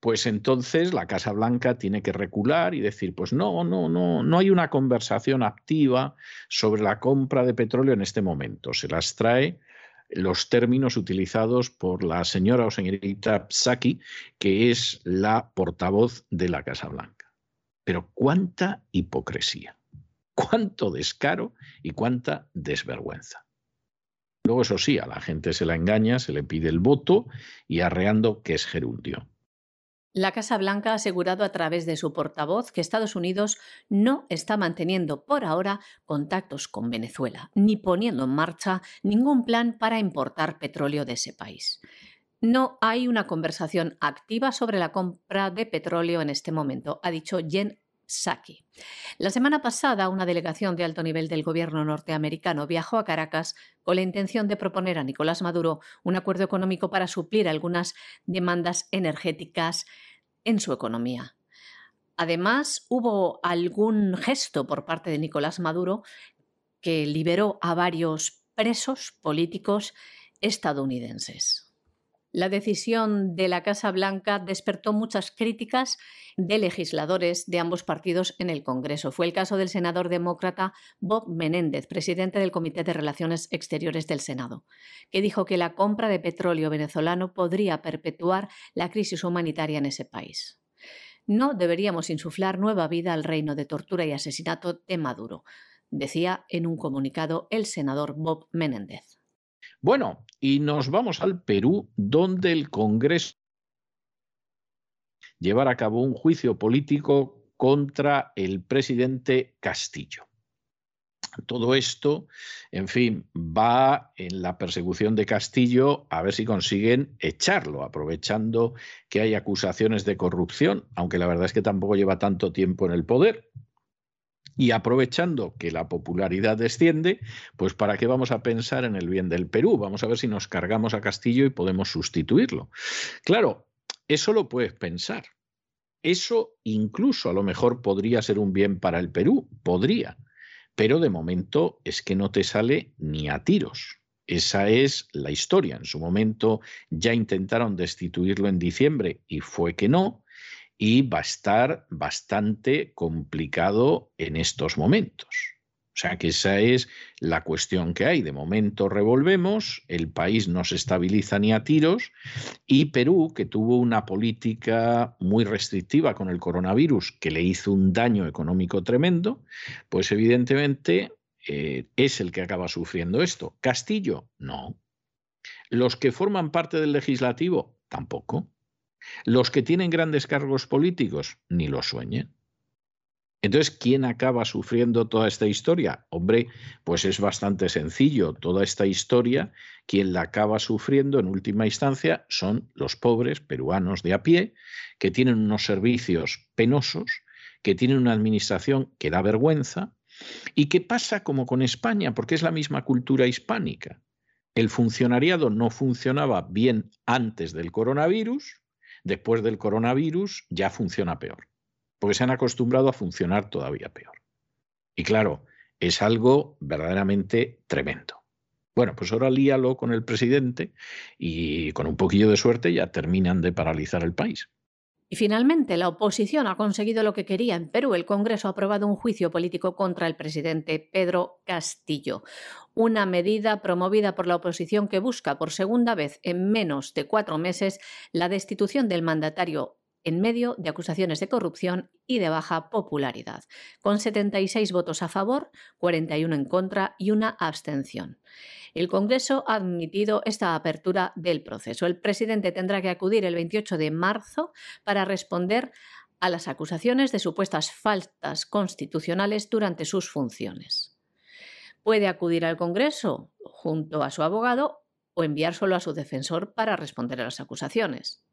pues entonces la Casa Blanca tiene que recular y decir, pues no, no, no, no hay una conversación activa sobre la compra de petróleo en este momento. Se las trae los términos utilizados por la señora o señorita Psaki, que es la portavoz de la Casa Blanca. Pero cuánta hipocresía, cuánto descaro y cuánta desvergüenza. Luego, eso sí, a la gente se la engaña, se le pide el voto y arreando que es gerundio.
La Casa Blanca ha asegurado a través de su portavoz que Estados Unidos no está manteniendo por ahora contactos con Venezuela, ni poniendo en marcha ningún plan para importar petróleo de ese país. No hay una conversación activa sobre la compra de petróleo en este momento, ha dicho Jen Psaki. La semana pasada, una delegación de alto nivel del gobierno norteamericano viajó a Caracas con la intención de proponer a Nicolás Maduro un acuerdo económico para suplir algunas demandas energéticas en su economía. Además, hubo algún gesto por parte de Nicolás Maduro que liberó a varios presos políticos estadounidenses. La decisión de la Casa Blanca despertó muchas críticas de legisladores de ambos partidos en el Congreso. Fue el caso del senador demócrata Bob Menéndez, presidente del Comité de Relaciones Exteriores del Senado, que dijo que la compra de petróleo venezolano podría perpetuar la crisis humanitaria en ese país. No deberíamos insuflar nueva vida al reino de tortura y asesinato de Maduro, decía en un comunicado el senador Bob Menéndez.
Bueno, y nos vamos al Perú, donde el Congreso llevar a cabo un juicio político contra el presidente Castillo. Todo esto, en fin, va en la persecución de Castillo a ver si consiguen echarlo, aprovechando que hay acusaciones de corrupción, aunque la verdad es que tampoco lleva tanto tiempo en el poder. Y aprovechando que la popularidad desciende, pues ¿para qué vamos a pensar en el bien del Perú? Vamos a ver si nos cargamos a Castillo y podemos sustituirlo. Claro, eso lo puedes pensar. Eso incluso a lo mejor podría ser un bien para el Perú, podría. Pero de momento es que no te sale ni a tiros. Esa es la historia. En su momento ya intentaron destituirlo en diciembre y fue que no y va a estar bastante complicado en estos momentos. O sea que esa es la cuestión que hay. De momento revolvemos, el país no se estabiliza ni a tiros y Perú, que tuvo una política muy restrictiva con el coronavirus que le hizo un daño económico tremendo, pues evidentemente eh, es el que acaba sufriendo esto. Castillo, no. Los que forman parte del legislativo, tampoco. Los que tienen grandes cargos políticos, ni lo sueñen. Entonces, ¿quién acaba sufriendo toda esta historia? Hombre, pues es bastante sencillo. Toda esta historia, quien la acaba sufriendo en última instancia son los pobres peruanos de a pie, que tienen unos servicios penosos, que tienen una administración que da vergüenza, y que pasa como con España, porque es la misma cultura hispánica. El funcionariado no funcionaba bien antes del coronavirus, después del coronavirus ya funciona peor, porque se han acostumbrado a funcionar todavía peor. Y claro, es algo verdaderamente tremendo. Bueno, pues ahora líalo con el presidente y con un poquillo de suerte ya terminan de paralizar el país.
Y finalmente, la oposición ha conseguido lo que quería en Perú. El Congreso ha aprobado un juicio político contra el presidente Pedro Castillo, una medida promovida por la oposición que busca por segunda vez en menos de cuatro meses la destitución del mandatario en medio de acusaciones de corrupción y de baja popularidad, con 76 votos a favor, 41 en contra y una abstención. El Congreso ha admitido esta apertura del proceso. El presidente tendrá que acudir el 28 de marzo para responder a las acusaciones de supuestas faltas constitucionales durante sus funciones. Puede acudir al Congreso junto a su abogado o enviar solo a su defensor para responder a las acusaciones.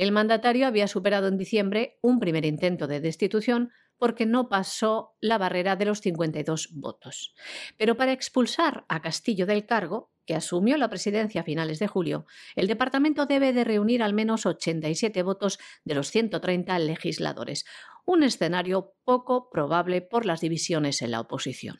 El mandatario había superado en diciembre un primer intento de destitución porque no pasó la barrera de los 52 votos. Pero para expulsar a Castillo del cargo, que asumió la presidencia a finales de julio, el departamento debe de reunir al menos 87 votos de los 130 legisladores, un escenario poco probable por las divisiones en la oposición.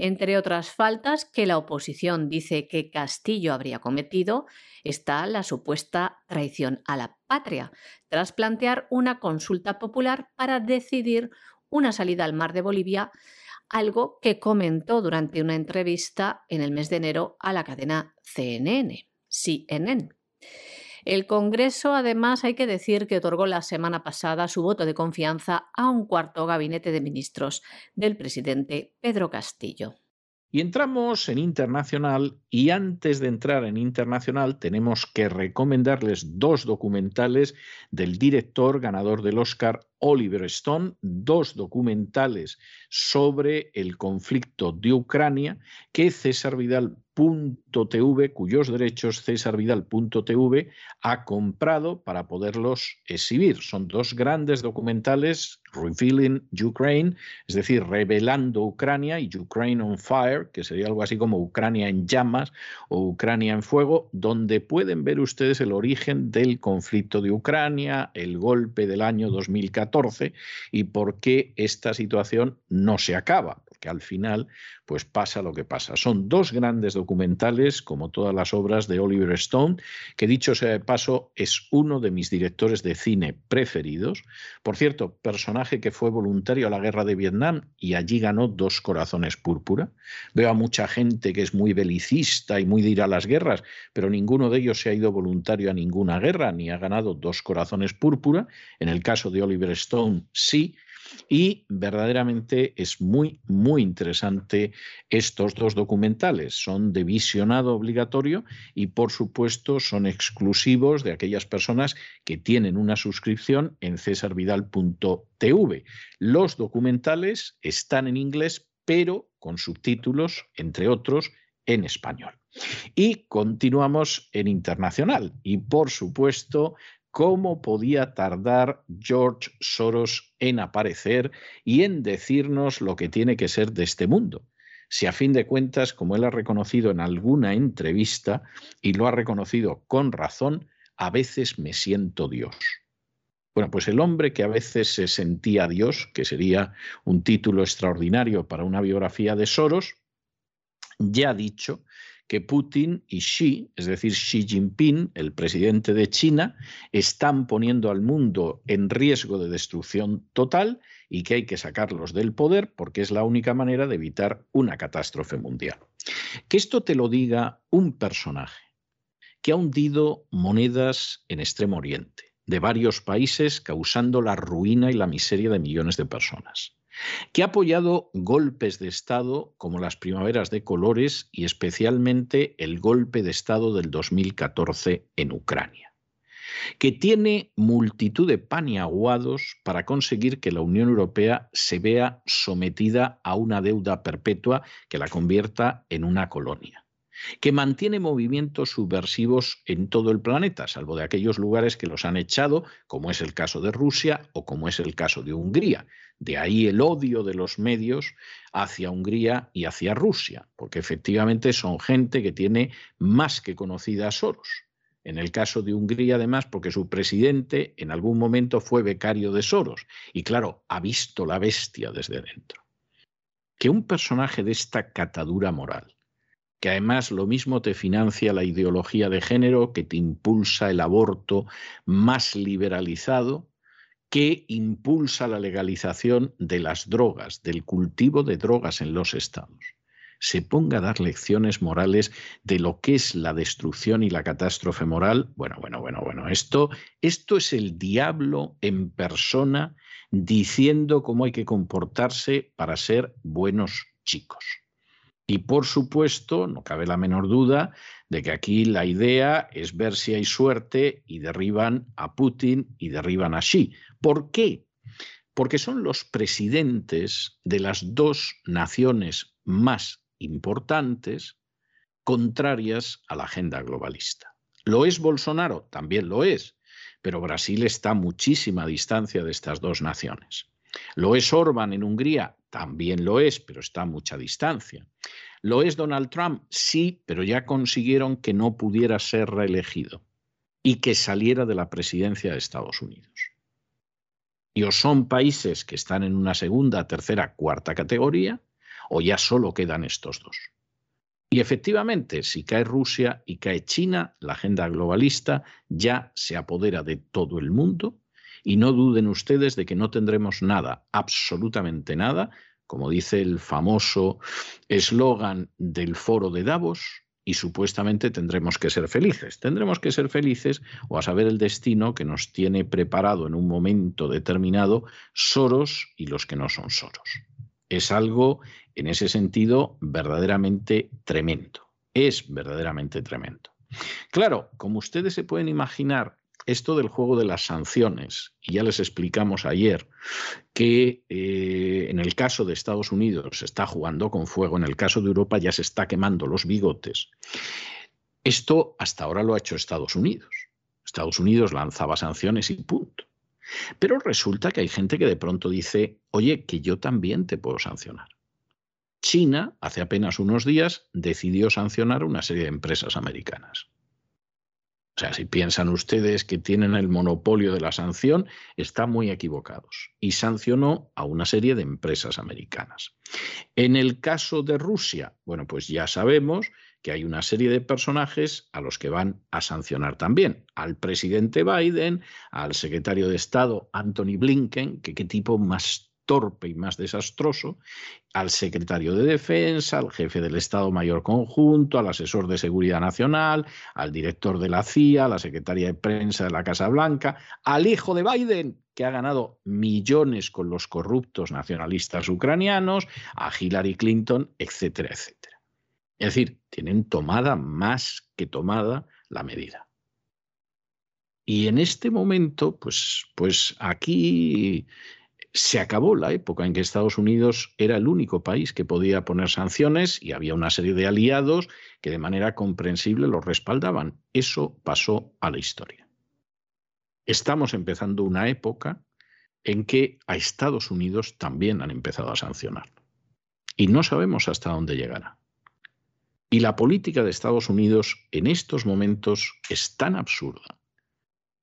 Entre otras faltas que la oposición dice que Castillo habría cometido, está la supuesta traición a la patria, tras plantear una consulta popular para decidir una salida al mar de Bolivia, algo que comentó durante una entrevista en el mes de enero a la cadena CNN. CNN. El Congreso, además, hay que decir que otorgó la semana pasada su voto de confianza a un cuarto gabinete de ministros del presidente Pedro Castillo.
Y entramos en internacional y antes de entrar en internacional tenemos que recomendarles dos documentales del director ganador del Oscar Oliver Stone, dos documentales sobre el conflicto de Ucrania que César Vidal .tv, cuyos derechos cesarvidal.tv ha comprado para poderlos exhibir. Son dos grandes documentales, Revealing Ukraine, es decir, revelando Ucrania, y Ukraine on Fire, que sería algo así como Ucrania en llamas o Ucrania en fuego, donde pueden ver ustedes el origen del conflicto de Ucrania, el golpe del año 2014 y por qué esta situación no se acaba que al final pues pasa lo que pasa. Son dos grandes documentales, como todas las obras de Oliver Stone, que dicho sea de paso, es uno de mis directores de cine preferidos. Por cierto, personaje que fue voluntario a la guerra de Vietnam y allí ganó dos corazones púrpura. Veo a mucha gente que es muy belicista y muy de ir a las guerras, pero ninguno de ellos se ha ido voluntario a ninguna guerra ni ha ganado dos corazones púrpura. En el caso de Oliver Stone, sí y verdaderamente es muy, muy interesante estos dos documentales. Son de visionado obligatorio y, por supuesto, son exclusivos de aquellas personas que tienen una suscripción en cesarvidal.tv. Los documentales están en inglés, pero con subtítulos, entre otros, en español. Y continuamos en internacional. Y por supuesto, ¿Cómo podía tardar George Soros en aparecer y en decirnos lo que tiene que ser de este mundo? Si a fin de cuentas, como él ha reconocido en alguna entrevista, y lo ha reconocido con razón, a veces me siento Dios. Bueno, pues el hombre que a veces se sentía Dios, que sería un título extraordinario para una biografía de Soros, ya ha dicho que Putin y Xi, es decir, Xi Jinping, el presidente de China, están poniendo al mundo en riesgo de destrucción total y que hay que sacarlos del poder porque es la única manera de evitar una catástrofe mundial. Que esto te lo diga un personaje que ha hundido monedas en Extremo Oriente de varios países causando la ruina y la miseria de millones de personas que ha apoyado golpes de Estado como las primaveras de colores y especialmente el golpe de Estado del 2014 en Ucrania, que tiene multitud de paniaguados para conseguir que la Unión Europea se vea sometida a una deuda perpetua que la convierta en una colonia que mantiene movimientos subversivos en todo el planeta, salvo de aquellos lugares que los han echado, como es el caso de Rusia o como es el caso de Hungría, de ahí el odio de los medios hacia Hungría y hacia Rusia, porque efectivamente son gente que tiene más que conocida a Soros. En el caso de Hungría, además, porque su presidente en algún momento fue becario de Soros y, claro, ha visto la bestia desde dentro. Que un personaje de esta catadura moral, que además lo mismo te financia la ideología de género, que te impulsa el aborto más liberalizado, que impulsa la legalización de las drogas, del cultivo de drogas en los estados, se ponga a dar lecciones morales de lo que es la destrucción y la catástrofe moral, bueno, bueno, bueno, bueno, esto, esto es el diablo en persona diciendo cómo hay que comportarse para ser buenos chicos. Y por supuesto, no cabe la menor duda de que aquí la idea es ver si hay suerte y derriban a Putin y derriban a Xi. ¿Por qué? Porque son los presidentes de las dos naciones más importantes contrarias a la agenda globalista. ¿Lo es Bolsonaro? También lo es, pero Brasil está a muchísima distancia de estas dos naciones. ¿Lo es Orban en Hungría? También lo es, pero está a mucha distancia. ¿Lo es Donald Trump? Sí, pero ya consiguieron que no pudiera ser reelegido y que saliera de la presidencia de Estados Unidos. Y o son países que están en una segunda, tercera, cuarta categoría, o ya solo quedan estos dos. Y efectivamente, si cae Rusia y cae China, la agenda globalista ya se apodera de todo el mundo y no duden ustedes de que no tendremos nada, absolutamente nada, como dice el famoso eslogan del foro de Davos, y supuestamente tendremos que ser felices. Tendremos que ser felices o a saber el destino que nos tiene preparado en un momento determinado Soros y los que no son Soros. Es algo, en ese sentido, verdaderamente tremendo. Es verdaderamente tremendo. Claro, como ustedes se pueden imaginar, esto del juego de las sanciones, y ya les explicamos ayer que eh, en el caso de Estados Unidos se está jugando con fuego, en el caso de Europa ya se está quemando los bigotes. Esto hasta ahora lo ha hecho Estados Unidos. Estados Unidos lanzaba sanciones y punto. Pero resulta que hay gente que de pronto dice, oye, que yo también te puedo sancionar. China, hace apenas unos días, decidió sancionar una serie de empresas americanas. O sea, si piensan ustedes que tienen el monopolio de la sanción, están muy equivocados. Y sancionó a una serie de empresas americanas. En el caso de Rusia, bueno, pues ya sabemos que hay una serie de personajes a los que van a sancionar también. Al presidente Biden, al secretario de Estado Anthony Blinken, que qué tipo más torpe y más desastroso, al secretario de Defensa, al jefe del Estado Mayor Conjunto, al asesor de Seguridad Nacional, al director de la CIA, a la secretaria de Prensa de la Casa Blanca, al hijo de Biden, que ha ganado millones con los corruptos nacionalistas ucranianos, a Hillary Clinton, etcétera, etcétera. Es decir, tienen tomada más que tomada la medida. Y en este momento, pues, pues aquí se acabó la época en que Estados Unidos era el único país que podía poner sanciones y había una serie de aliados que de manera comprensible los respaldaban. Eso pasó a la historia. Estamos empezando una época en que a Estados Unidos también han empezado a sancionar. Y no sabemos hasta dónde llegará. Y la política de Estados Unidos en estos momentos es tan absurda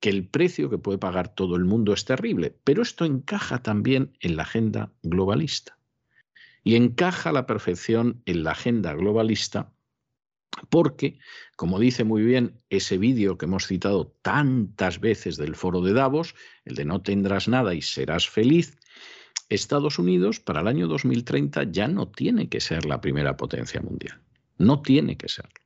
que el precio que puede pagar todo el mundo es terrible, pero esto encaja también en la agenda globalista. Y encaja a la perfección en la agenda globalista porque, como dice muy bien ese vídeo que hemos citado tantas veces del foro de Davos, el de no tendrás nada y serás feliz, Estados Unidos para el año 2030 ya no tiene que ser la primera potencia mundial. No tiene que serlo.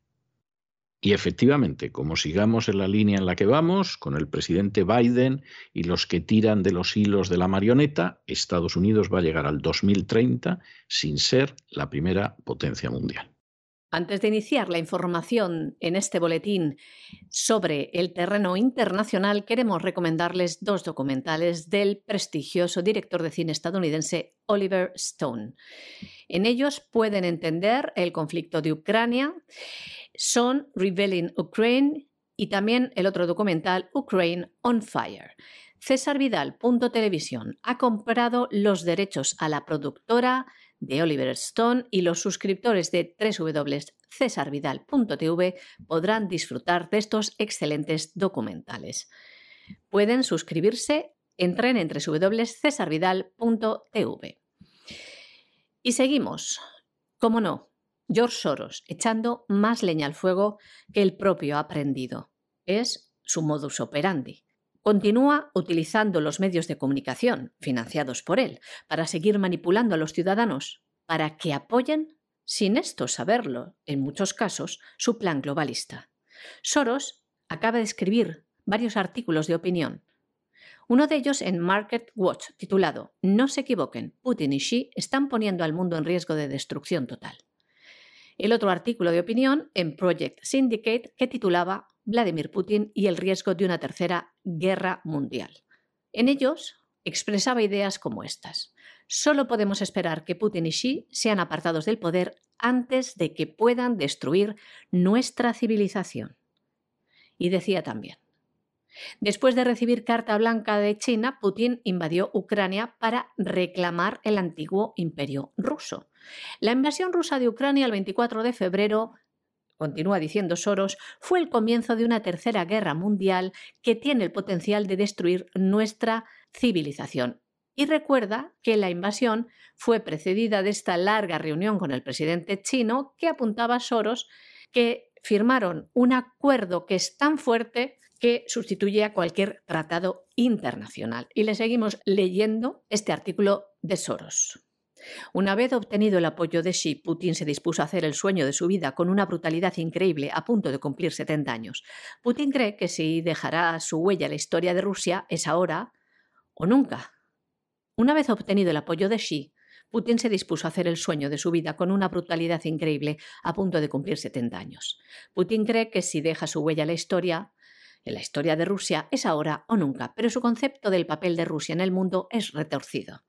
Y efectivamente, como sigamos en la línea en la que vamos, con el presidente Biden y los que tiran de los hilos de la marioneta, Estados Unidos va a llegar al 2030 sin ser la primera potencia mundial.
Antes de iniciar la información en este boletín sobre el terreno internacional, queremos recomendarles dos documentales del prestigioso director de cine estadounidense Oliver Stone. En ellos pueden entender el conflicto de Ucrania, son Revealing Ukraine y también el otro documental Ukraine on Fire. César Vidal, Televisión, ha comprado los derechos a la productora de Oliver Stone y los suscriptores de www.cesarvidal.tv podrán disfrutar de estos excelentes documentales. Pueden suscribirse, entren en www.cesarvidal.tv. Y seguimos, como no, George Soros, echando más leña al fuego que el propio aprendido. Es su modus operandi. Continúa utilizando los medios de comunicación, financiados por él, para seguir manipulando a los ciudadanos, para que apoyen, sin esto saberlo, en muchos casos, su plan globalista. Soros acaba de escribir varios artículos de opinión. Uno de ellos en Market Watch, titulado No se equivoquen, Putin y Xi están poniendo al mundo en riesgo de destrucción total el otro artículo de opinión en Project Syndicate que titulaba Vladimir Putin y el riesgo de una tercera guerra mundial. En ellos expresaba ideas como estas. Solo podemos esperar que Putin y Xi sean apartados del poder antes de que puedan destruir nuestra civilización. Y decía también, Después de recibir carta blanca de China, Putin invadió Ucrania para reclamar el antiguo imperio ruso. La invasión rusa de Ucrania el 24 de febrero continúa diciendo Soros, fue el comienzo de una tercera guerra mundial que tiene el potencial de destruir nuestra civilización. Y recuerda que la invasión fue precedida de esta larga reunión con el presidente chino que apuntaba a Soros que firmaron un acuerdo que es tan fuerte que sustituye a cualquier tratado internacional. Y le seguimos leyendo este artículo de Soros. Una vez obtenido el apoyo de Xi, Putin se dispuso a hacer el sueño de su vida con una brutalidad increíble a punto de cumplir 70 años. Putin cree que si dejará su huella en la historia de Rusia es ahora o nunca. Una vez obtenido el apoyo de Xi, Putin se dispuso a hacer el sueño de su vida con una brutalidad increíble a punto de cumplir 70 años. Putin cree que si deja su huella en la historia, en la historia de Rusia, es ahora o nunca, pero su concepto del papel de Rusia en el mundo es retorcido.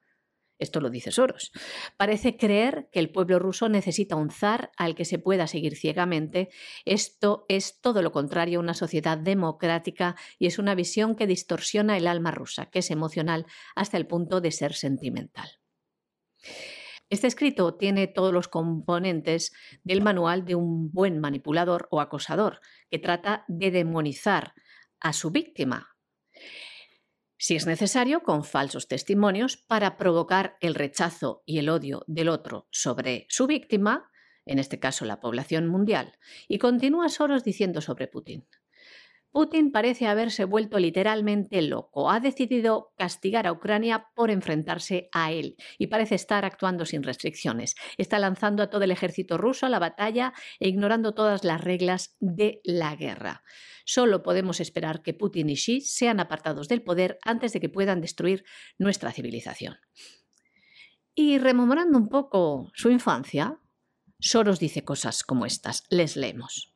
Esto lo dice Soros. Parece creer que el pueblo ruso necesita un zar al que se pueda seguir ciegamente. Esto es todo lo contrario a una sociedad democrática y es una visión que distorsiona el alma rusa, que es emocional hasta el punto de ser sentimental. Este escrito tiene todos los componentes del manual de un buen manipulador o acosador, que trata de demonizar a su víctima, si es necesario, con falsos testimonios para provocar el rechazo y el odio del otro sobre su víctima, en este caso la población mundial. Y continúa Soros diciendo sobre Putin. Putin parece haberse vuelto literalmente loco. Ha decidido castigar a Ucrania por enfrentarse a él y parece estar actuando sin restricciones. Está lanzando a todo el ejército ruso a la batalla e ignorando todas las reglas de la guerra. Solo podemos esperar que Putin y Xi sean apartados del poder antes de que puedan destruir nuestra civilización. Y rememorando un poco su infancia, Soros dice cosas como estas. Les leemos.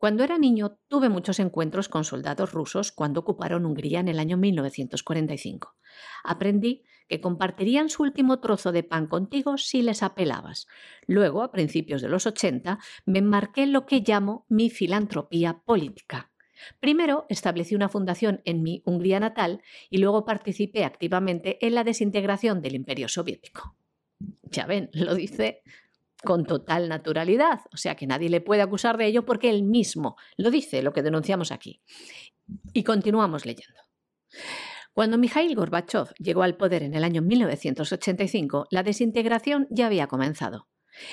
Cuando era niño tuve muchos encuentros con soldados rusos cuando ocuparon Hungría en el año 1945. Aprendí que compartirían su último trozo de pan contigo si les apelabas. Luego, a principios de los 80, me enmarqué en lo que llamo mi filantropía política. Primero establecí una fundación en mi Hungría natal y luego participé activamente en la desintegración del imperio soviético. Ya ven, lo dice con total naturalidad, o sea que nadie le puede acusar de ello porque él mismo lo dice, lo que denunciamos aquí. Y continuamos leyendo. Cuando Mikhail Gorbachev llegó al poder en el año 1985, la desintegración ya había comenzado.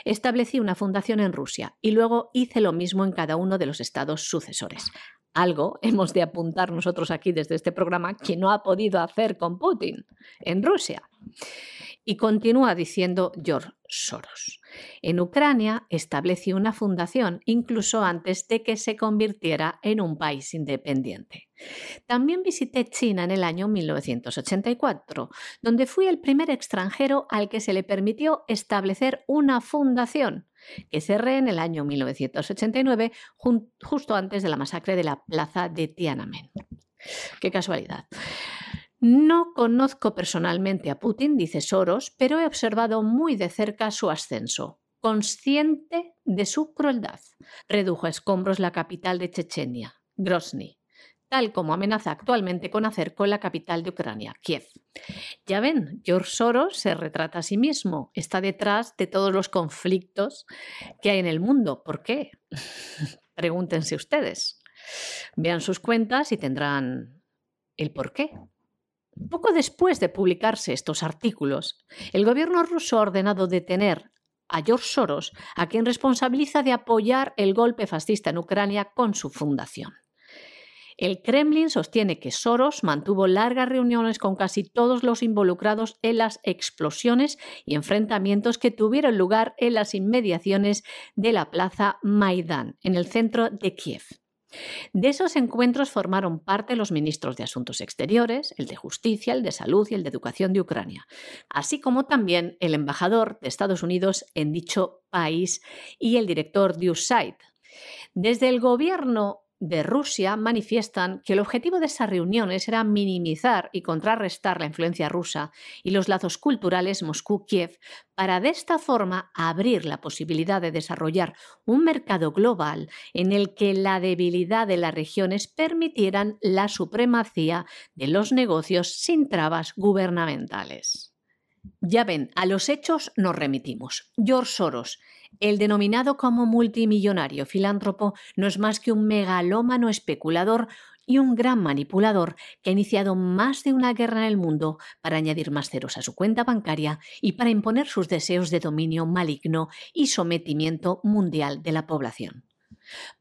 Establecí una fundación en Rusia y luego hice lo mismo en cada uno de los estados sucesores. Algo hemos de apuntar nosotros aquí desde este programa que no ha podido hacer con Putin en Rusia. Y continúa diciendo George Soros. En Ucrania estableció una fundación incluso antes de que se convirtiera en un país independiente. También visité China en el año 1984, donde fui el primer extranjero al que se le permitió establecer una fundación que cerré en el año 1989, justo antes de la masacre de la plaza de Tiananmen. Qué casualidad. No conozco personalmente a Putin, dice Soros, pero he observado muy de cerca su ascenso. Consciente de su crueldad, redujo a escombros la capital de Chechenia, Grozny, tal como amenaza actualmente con hacer con la capital de Ucrania, Kiev. Ya ven, George Soros se retrata a sí mismo, está detrás de todos los conflictos que hay en el mundo. ¿Por qué? Pregúntense ustedes. Vean sus cuentas y tendrán el por qué. Poco después de publicarse estos artículos, el gobierno ruso ha ordenado detener a George Soros, a quien responsabiliza de apoyar el golpe fascista en Ucrania con su fundación. El Kremlin sostiene que Soros mantuvo largas reuniones con casi todos los involucrados en las explosiones y enfrentamientos que tuvieron lugar en las inmediaciones de la plaza Maidán, en el centro de Kiev. De esos encuentros formaron parte los ministros de Asuntos Exteriores, el de Justicia, el de Salud y el de Educación de Ucrania, así como también el embajador de Estados Unidos en dicho país y el director de USAID. Desde el gobierno de Rusia manifiestan que el objetivo de esas reuniones era minimizar y contrarrestar la influencia rusa y los lazos culturales Moscú-Kiev para de esta forma abrir la posibilidad de desarrollar un mercado global en el que la debilidad de las regiones permitieran la supremacía de los negocios sin trabas gubernamentales. Ya ven, a los hechos nos remitimos. George Soros, el denominado como multimillonario filántropo, no es más que un megalómano especulador y un gran manipulador que ha iniciado más de una guerra en el mundo para añadir más ceros a su cuenta bancaria y para imponer sus deseos de dominio maligno y sometimiento mundial de la población.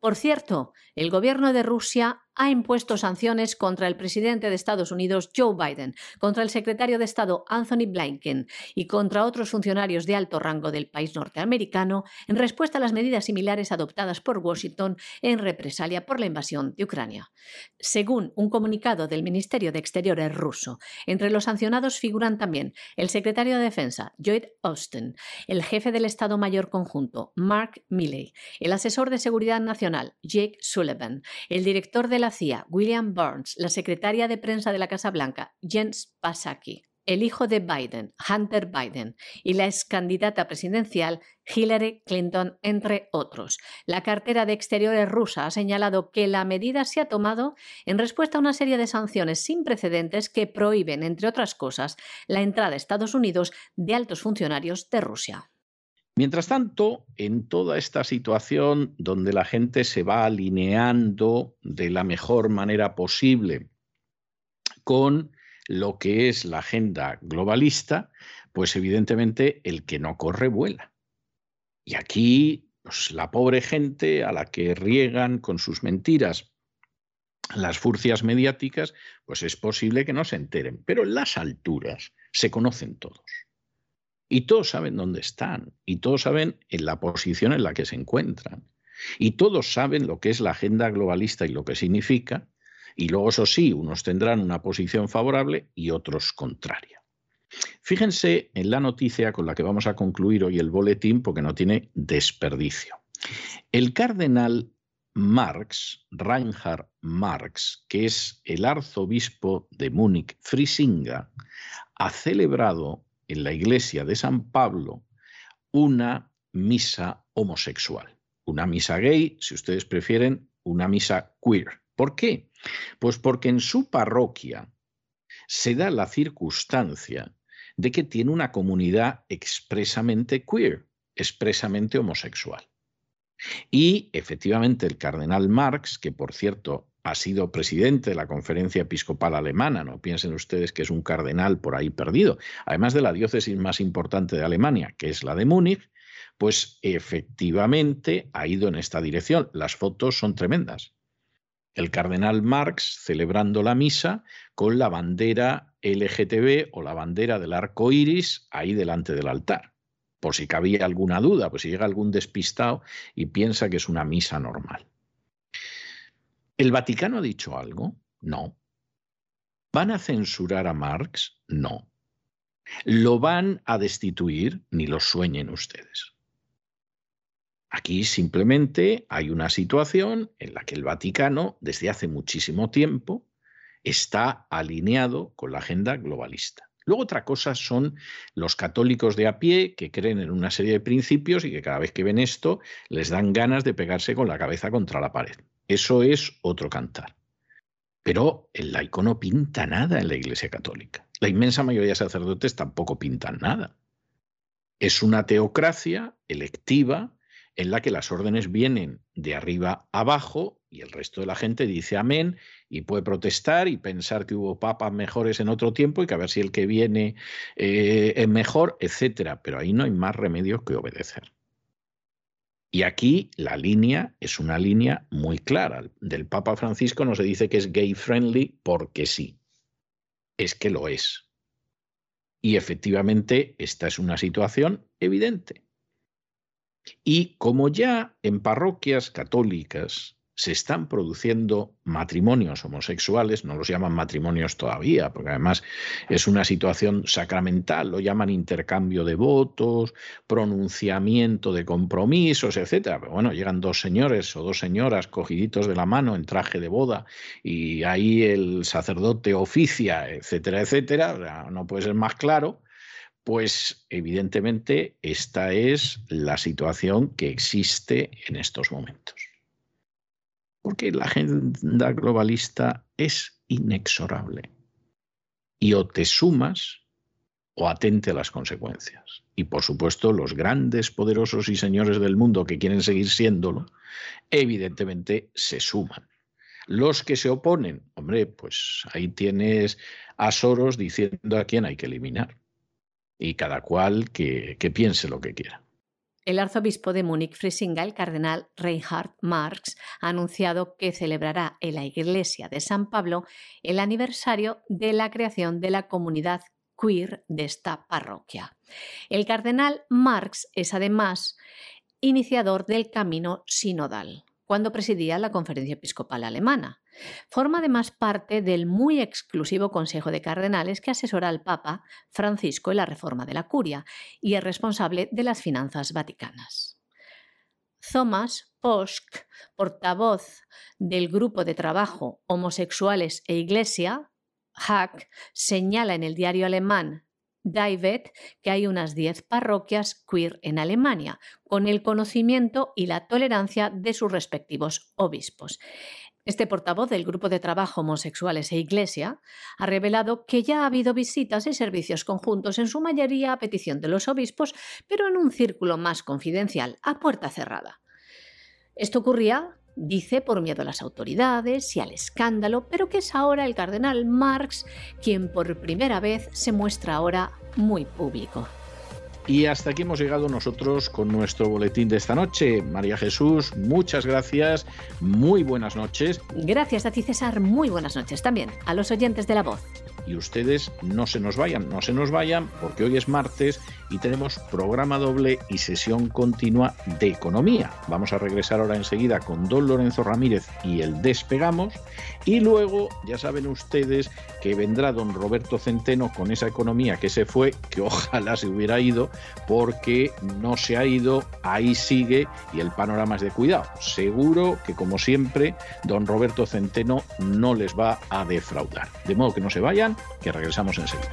Por cierto, el gobierno de Rusia ha impuesto sanciones contra el presidente de Estados Unidos, Joe Biden, contra el secretario de Estado, Anthony Blinken, y contra otros funcionarios de alto rango del país norteamericano en respuesta a las medidas similares adoptadas por Washington en represalia por la invasión de Ucrania. Según un comunicado del Ministerio de Exteriores ruso, entre los sancionados figuran también el secretario de Defensa, Lloyd Austin, el jefe del Estado Mayor Conjunto, Mark Milley, el asesor de Seguridad Nacional, Jake Sullivan, el director de la William Burns, la secretaria de prensa de la Casa Blanca, Jens Psaki, el hijo de Biden, Hunter Biden, y la ex candidata presidencial Hillary Clinton, entre otros. La cartera de Exteriores rusa ha señalado que la medida se ha tomado en respuesta a una serie de sanciones sin precedentes que prohíben, entre otras cosas, la entrada a Estados Unidos de altos funcionarios de Rusia.
Mientras tanto, en toda esta situación donde la gente se va alineando de la mejor manera posible con lo que es la agenda globalista, pues evidentemente el que no corre vuela. Y aquí, pues, la pobre gente a la que riegan con sus mentiras las furcias mediáticas, pues es posible que no se enteren. Pero en las alturas se conocen todos. Y todos saben dónde están, y todos saben en la posición en la que se encuentran, y todos saben lo que es la agenda globalista y lo que significa, y luego eso sí, unos tendrán una posición favorable y otros contraria. Fíjense en la noticia con la que vamos a concluir hoy el boletín porque no tiene desperdicio. El cardenal Marx, Reinhard Marx, que es el arzobispo de Múnich, Frisinga, ha celebrado en la iglesia de San Pablo una misa homosexual, una misa gay, si ustedes prefieren, una misa queer. ¿Por qué? Pues porque en su parroquia se da la circunstancia de que tiene una comunidad expresamente queer, expresamente homosexual. Y efectivamente el cardenal Marx, que por cierto ha sido presidente de la Conferencia Episcopal Alemana, no piensen ustedes que es un cardenal por ahí perdido, además de la diócesis más importante de Alemania, que es la de Múnich, pues efectivamente ha ido en esta dirección. Las fotos son tremendas. El cardenal Marx celebrando la misa con la bandera LGTB o la bandera del arco iris ahí delante del altar. Por si cabía alguna duda, pues si llega algún despistado y piensa que es una misa normal. ¿El Vaticano ha dicho algo? No. ¿Van a censurar a Marx? No. ¿Lo van a destituir? Ni lo sueñen ustedes. Aquí simplemente hay una situación en la que el Vaticano, desde hace muchísimo tiempo, está alineado con la agenda globalista. Luego otra cosa son los católicos de a pie que creen en una serie de principios y que cada vez que ven esto les dan ganas de pegarse con la cabeza contra la pared. Eso es otro cantar. Pero el laico no pinta nada en la Iglesia Católica. La inmensa mayoría de sacerdotes tampoco pintan nada. Es una teocracia electiva en la que las órdenes vienen de arriba abajo y el resto de la gente dice amén y puede protestar y pensar que hubo papas mejores en otro tiempo y que a ver si el que viene eh, es mejor, etcétera. Pero ahí no hay más remedio que obedecer. Y aquí la línea es una línea muy clara. Del Papa Francisco no se dice que es gay friendly porque sí. Es que lo es. Y efectivamente esta es una situación evidente. Y como ya en parroquias católicas se están produciendo matrimonios homosexuales, no los llaman matrimonios todavía, porque además es una situación sacramental, lo llaman intercambio de votos, pronunciamiento de compromisos, etcétera. Bueno, llegan dos señores o dos señoras cogiditos de la mano en traje de boda y ahí el sacerdote oficia, etcétera, etcétera, no puede ser más claro pues evidentemente esta es la situación que existe en estos momentos porque la agenda globalista es inexorable. Y o te sumas o atente a las consecuencias. Y por supuesto, los grandes, poderosos y señores del mundo que quieren seguir siéndolo, evidentemente se suman. Los que se oponen, hombre, pues ahí tienes a Soros diciendo a quién hay que eliminar. Y cada cual que, que piense lo que quiera.
El arzobispo de Múnich-Frisinga, el cardenal Reinhard Marx, ha anunciado que celebrará en la iglesia de San Pablo el aniversario de la creación de la comunidad queer de esta parroquia. El cardenal Marx es además iniciador del camino sinodal, cuando presidía la Conferencia Episcopal Alemana. Forma además parte del muy exclusivo Consejo de Cardenales que asesora al Papa Francisco en la reforma de la curia y es responsable de las finanzas vaticanas. Thomas Posch, portavoz del Grupo de Trabajo Homosexuales e Iglesia, Hack, señala en el diario alemán David que hay unas 10 parroquias queer en Alemania, con el conocimiento y la tolerancia de sus respectivos obispos. Este portavoz del Grupo de Trabajo Homosexuales e Iglesia ha revelado que ya ha habido visitas y servicios conjuntos, en su mayoría a petición de los obispos, pero en un círculo más confidencial, a puerta cerrada. Esto ocurría, dice, por miedo a las autoridades y al escándalo, pero que es ahora el cardenal Marx quien por primera vez se muestra ahora muy público.
Y hasta aquí hemos llegado nosotros con nuestro boletín de esta noche. María Jesús, muchas gracias, muy buenas noches.
Gracias a ti César, muy buenas noches también a los oyentes de la voz.
Y ustedes no se nos vayan, no se nos vayan, porque hoy es martes y tenemos programa doble y sesión continua de economía. Vamos a regresar ahora enseguida con don Lorenzo Ramírez y el Despegamos. Y luego, ya saben ustedes que vendrá don Roberto Centeno con esa economía que se fue, que ojalá se hubiera ido, porque no se ha ido, ahí sigue y el panorama es de cuidado. Seguro que, como siempre, don Roberto Centeno no les va a defraudar. De modo que no se vayan, que regresamos enseguida.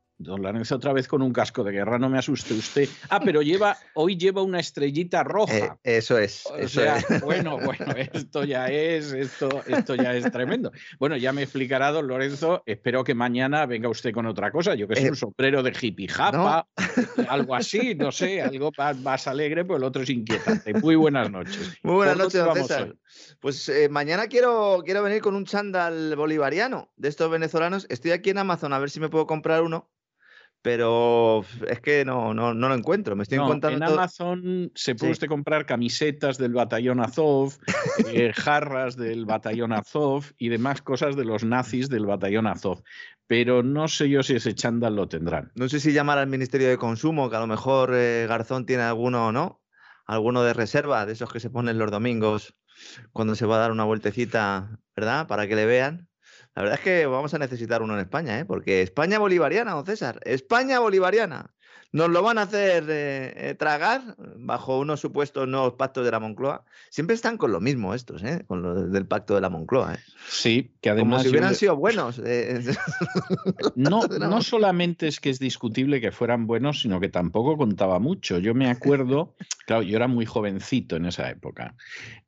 Don Lorenzo otra vez con un casco de guerra, no me asuste usted. Ah, pero lleva, hoy lleva una estrellita roja. Eh,
eso es. eso es.
Bueno, bueno, esto ya es, esto, esto ya es tremendo. Bueno, ya me explicará don Lorenzo. Espero que mañana venga usted con otra cosa. Yo que soy un eh, sombrero de hippie japa, algo así, no sé, algo más, alegre, pues el otro es inquietante. Muy buenas noches.
Muy buenas noches, don César. Pues eh, mañana quiero, quiero venir con un chándal bolivariano de estos venezolanos. Estoy aquí en Amazon a ver si me puedo comprar uno pero es que no, no, no lo encuentro. Me estoy encontrando.
En Amazon se puede usted comprar camisetas del batallón Azov, eh, jarras del batallón Azov y demás cosas de los nazis del batallón Azov. Pero no sé yo si ese chándal lo tendrán.
No sé si llamar al Ministerio de Consumo, que a lo mejor eh, Garzón tiene alguno, ¿no? Alguno de reserva, de esos que se ponen los domingos cuando se va a dar una vueltecita, ¿verdad? Para que le vean. La verdad es que vamos a necesitar uno en España, ¿eh? porque España bolivariana, don César, España bolivariana. Nos lo van a hacer eh, eh, tragar bajo unos supuestos nuevos pactos de la Moncloa. Siempre están con lo mismo estos, ¿eh? con lo del pacto de la Moncloa. ¿eh?
Sí, que además...
Como si hubieran sido buenos.
no, no solamente es que es discutible que fueran buenos, sino que tampoco contaba mucho. Yo me acuerdo, claro, yo era muy jovencito en esa época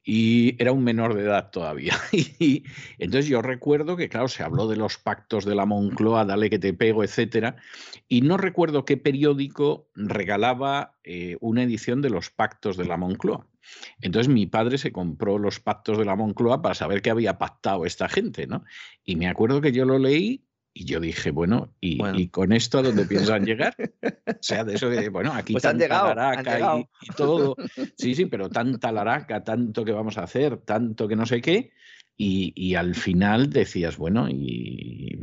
y era un menor de edad todavía. Y entonces yo recuerdo que, claro, se habló de los pactos de la Moncloa, dale que te pego, etcétera, y no recuerdo qué periódico regalaba eh, una edición de los pactos de la Moncloa. Entonces mi padre se compró los pactos de la Moncloa para saber qué había pactado esta gente, ¿no? Y me acuerdo que yo lo leí y yo dije, bueno, ¿y, con esto a dónde piensan llegar? O sea, de eso que, bueno, aquí
pues
tanta
laraca
y, todo. Sí, sí, pero tanta laraca, tanto que vamos a hacer, tanto que no sé qué. y, al final decías, bueno, ¿y,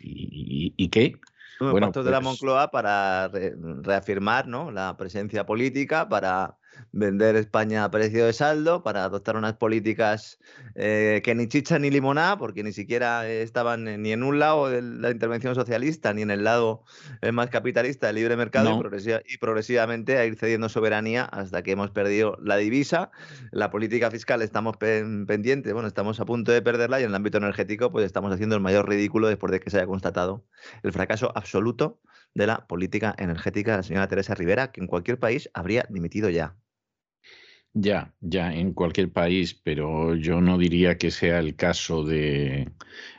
y, qué?
bueno, de la pues Moncloa para reafirmar ¿no? la presencia política, para vender España a precio de saldo, para adoptar unas políticas eh, que ni chicha ni limonada, porque ni siquiera estaban ni en un lado de la intervención socialista, ni en el lado eh, más capitalista del libre mercado, y, progresivamente a ir cediendo soberanía hasta que hemos perdido la divisa. La política fiscal estamos pendientes, bueno, estamos a punto de perderla y en el ámbito energético pues estamos haciendo el mayor ridículo después de que se haya constatado el fracaso absoluto de la política energética de la señora Teresa Rivera, que en cualquier país habría dimitido ya.
Ya, ya, en cualquier país, pero yo no diría que sea el caso de,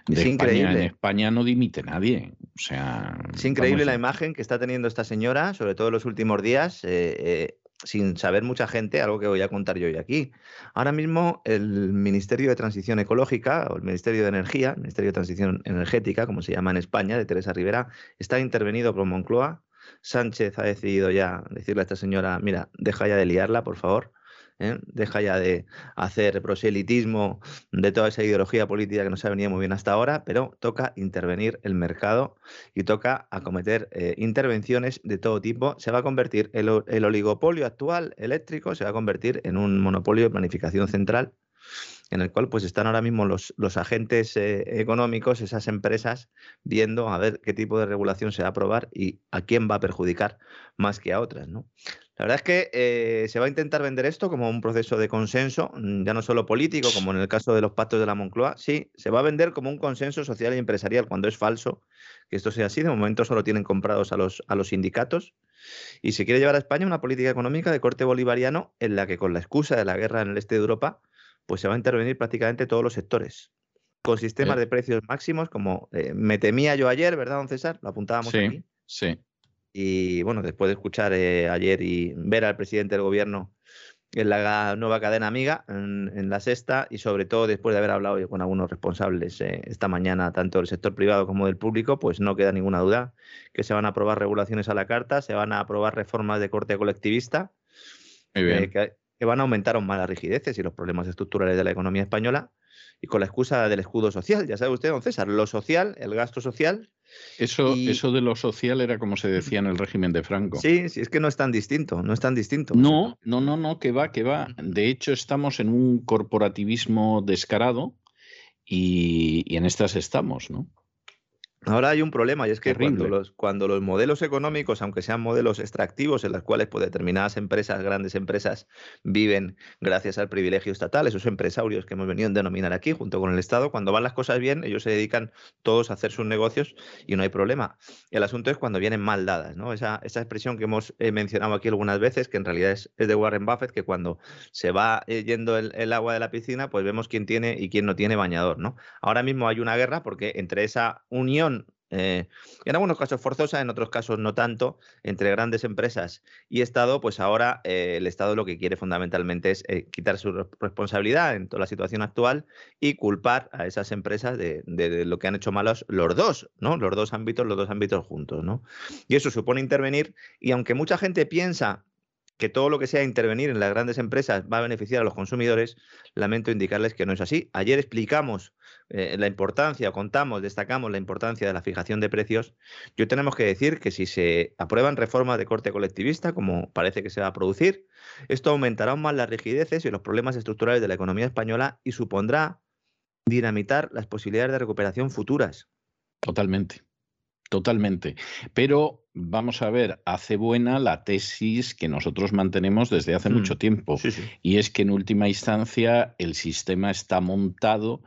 España. En España no dimite nadie. O sea,
es increíble la imagen que está teniendo esta señora, sobre todo en los últimos días, eh, eh, sin saber mucha gente, algo que voy a contar yo hoy aquí. Ahora mismo el Ministerio de Transición Ecológica, o el Ministerio de Energía, el Ministerio de Transición Energética, como se llama en España, de Teresa Rivera, está intervenido por Moncloa. Sánchez ha decidido ya decirle a esta señora, mira, deja ya de liarla, por favor ¿eh? deja ya de hacer proselitismo de toda esa ideología política que nos ha venido muy bien hasta ahora, pero toca intervenir el mercado y toca acometer eh, intervenciones de todo tipo. Se va a convertir el, oligopolio actual eléctrico, se va a convertir en un monopolio de planificación central en el cual pues están ahora mismo los, los agentes eh, económicos, esas empresas, viendo a ver qué tipo de regulación se va a aprobar y a quién va a perjudicar más que a otras. ¿no? La verdad es que eh, se va a intentar vender esto como un proceso de consenso, mm, ya no solo político, como en el caso de los pactos de la Moncloa, sí, se va a vender como un consenso social y empresarial, cuando es falso que esto sea así. De momento solo tienen comprados a los, a los sindicatos y se quiere llevar a España una política económica de corte bolivariano en la que con la excusa de la guerra en el este de Europa, pues se va a intervenir prácticamente todos los sectores con sistemas de precios máximos, como eh, me temía yo ayer, ¿verdad, don César? Lo apuntábamos aquí.
Sí.
Y bueno, después de escuchar eh, ayer y ver al presidente del gobierno en la nueva cadena amiga, en, la sexta, y sobre todo después de haber hablado con algunos responsables eh, esta mañana, tanto del sector privado como del público, pues no queda ninguna duda que se van a aprobar regulaciones a la carta, se van a aprobar reformas de corte colectivista,
eh,
que, que, van a aumentar aún más las rigideces y los problemas estructurales de la economía española, y con la excusa del escudo social. Ya sabe usted, don César, lo social, el gasto social,
eso, eso de lo social era como se decía en el régimen de Franco.
Sí, sí, es que no es tan distinto, no es tan distinto.
No, no, no, no, que va, que va. De hecho, estamos en un corporativismo descarado y, y en estas estamos, ¿no?
Ahora hay un problema y es que cuando los, cuando los, modelos económicos, aunque sean modelos extractivos en los cuales pues, determinadas empresas, grandes empresas, viven gracias al privilegio estatal, esos empresarios que hemos venido a denominar aquí junto con el Estado, cuando van las cosas bien, ellos se dedican todos a hacer sus negocios y no hay problema. El asunto es cuando vienen mal dadas, ¿no? Esa, esa expresión que hemos eh, mencionado aquí algunas veces, que en realidad es, de Warren Buffett, que cuando se va eh, yendo el, el, agua de la piscina, pues vemos quién tiene y quién no tiene bañador, ¿no? Ahora mismo hay una guerra porque entre esa unión eh, en algunos casos forzosa, en otros casos no tanto, entre grandes empresas y Estado, pues ahora eh, el Estado lo que quiere fundamentalmente es eh, quitar su responsabilidad en toda la situación actual y culpar a esas empresas de, de, lo que han hecho malos los dos, ¿no? Los dos ámbitos, los dos ámbitos juntos, ¿no? Y eso supone intervenir y aunque mucha gente piensa que todo lo que sea intervenir en las grandes empresas va a beneficiar a los consumidores, lamento indicarles que no es así. Ayer explicamos eh, la importancia, contamos, destacamos la importancia de la fijación de precios. Yo tenemos que decir que si se aprueban reformas de corte colectivista, como parece que se va a producir, esto aumentará aún más las rigideces y los problemas estructurales de la economía española y supondrá dinamitar las posibilidades de recuperación futuras.
Totalmente. Totalmente. Pero vamos a ver, hace buena la tesis que nosotros mantenemos desde hace mm, mucho tiempo. Y es que en última instancia el sistema está montado